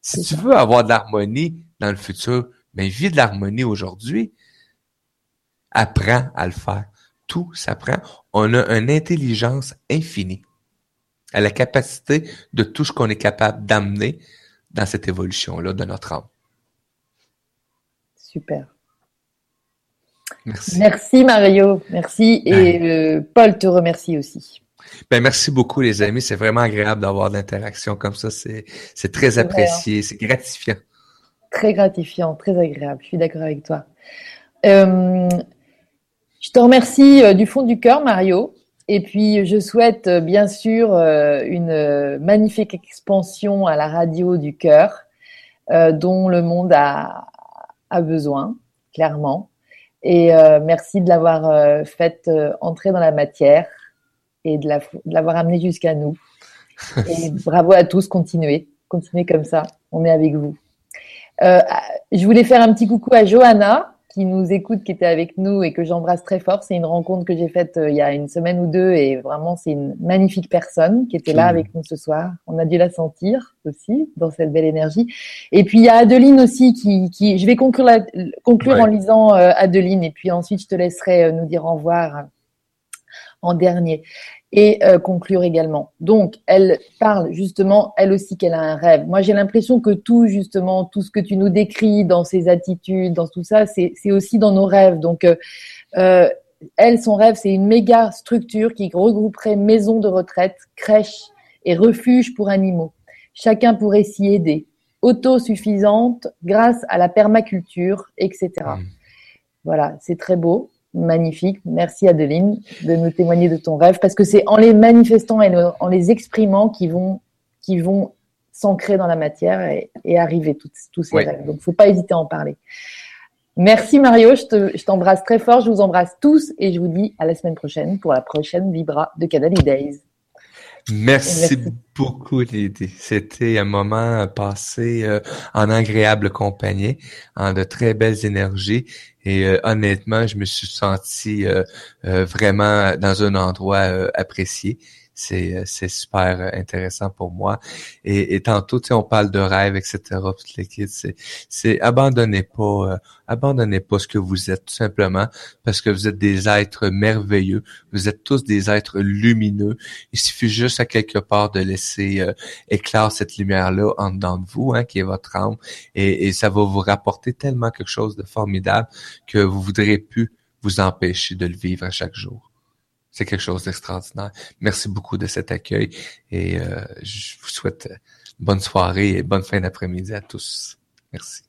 Si tu veux avoir de l'harmonie dans le futur, mais ben, vis de l'harmonie aujourd'hui. Apprends à le faire. Tout s'apprend. On a une intelligence infinie à la capacité de tout ce qu'on est capable d'amener dans cette évolution-là de notre âme. Super. Merci. Merci Mario, merci et ben. euh, Paul te remercie aussi. Ben merci beaucoup les amis, c'est vraiment agréable d'avoir de l'interaction comme ça, c'est c'est très apprécié, c'est gratifiant. Très gratifiant, très agréable. Je suis d'accord avec toi. Euh, je te remercie euh, du fond du cœur Mario et puis je souhaite bien sûr une magnifique expansion à la radio du cœur dont le monde a a besoin clairement. Et euh, merci de l'avoir euh, fait euh, entrer dans la matière et de l'avoir amené jusqu'à nous. Et bravo à tous, continuez, continuez comme ça, on est avec vous. je voulais faire un petit coucou à Johanna, qui nous écoute, qui était avec nous et que j'embrasse très fort. C'est une rencontre que j'ai faite euh, il y a une semaine ou deux et vraiment c'est une magnifique personne qui était là avec nous ce soir. On a dû la sentir aussi dans cette belle énergie. Et puis il y a Adeline aussi qui, qui je vais conclure, conclure en lisant euh, Adeline et puis ensuite je te laisserai euh, nous dire au revoir en dernier et euh, conclure également. Donc, elle parle justement, elle aussi, qu'elle a un rêve. Moi, j'ai l'impression que tout, justement, tout ce que tu nous décris dans ses attitudes, dans tout ça, c'est aussi dans nos rêves. Donc, euh, euh, elle, son rêve, c'est une méga structure qui regrouperait maison de retraite, crèche et refuge pour animaux. Chacun pourrait s'y aider. Autosuffisante grâce à la permaculture, etc. Mmh. Voilà, c'est très beau magnifique. Merci Adeline de nous témoigner de ton rêve parce que c'est en les manifestant et en les exprimant qui vont, qui vont s'ancrer dans la matière et, arriver tous ces rêves. Donc, faut pas hésiter à en parler. Merci Mario, je t'embrasse très fort, je vous embrasse tous et je vous dis à la semaine prochaine pour la prochaine Vibra de Cadali Days. Merci, beaucoup, Lydie. C'était un moment passé euh, en agréable compagnie, en de très belles énergies. Et euh, honnêtement, je me suis senti euh, vraiment dans un endroit apprécié c'est euh, c'est super intéressant pour moi. Et, et tantôt, tu sais, on parle de rêve, etc. Toutes les kids, c'est abandonnez pas, euh, abandonnez pas ce que vous êtes tout simplement parce que vous êtes des êtres merveilleux. Vous êtes tous des êtres lumineux. Il suffit juste à quelque part de laisser euh, cette lumière-là en dedans de vous, hein, qui est votre âme, et, et ça va vous rapporter tellement quelque chose de formidable que vous voudrez plus vous empêcher de le vivre à chaque jour c'est quelque chose d'extraordinaire. Merci beaucoup de cet accueil et euh, je vous souhaite bonne soirée et bonne fin d'après-midi à tous. Merci.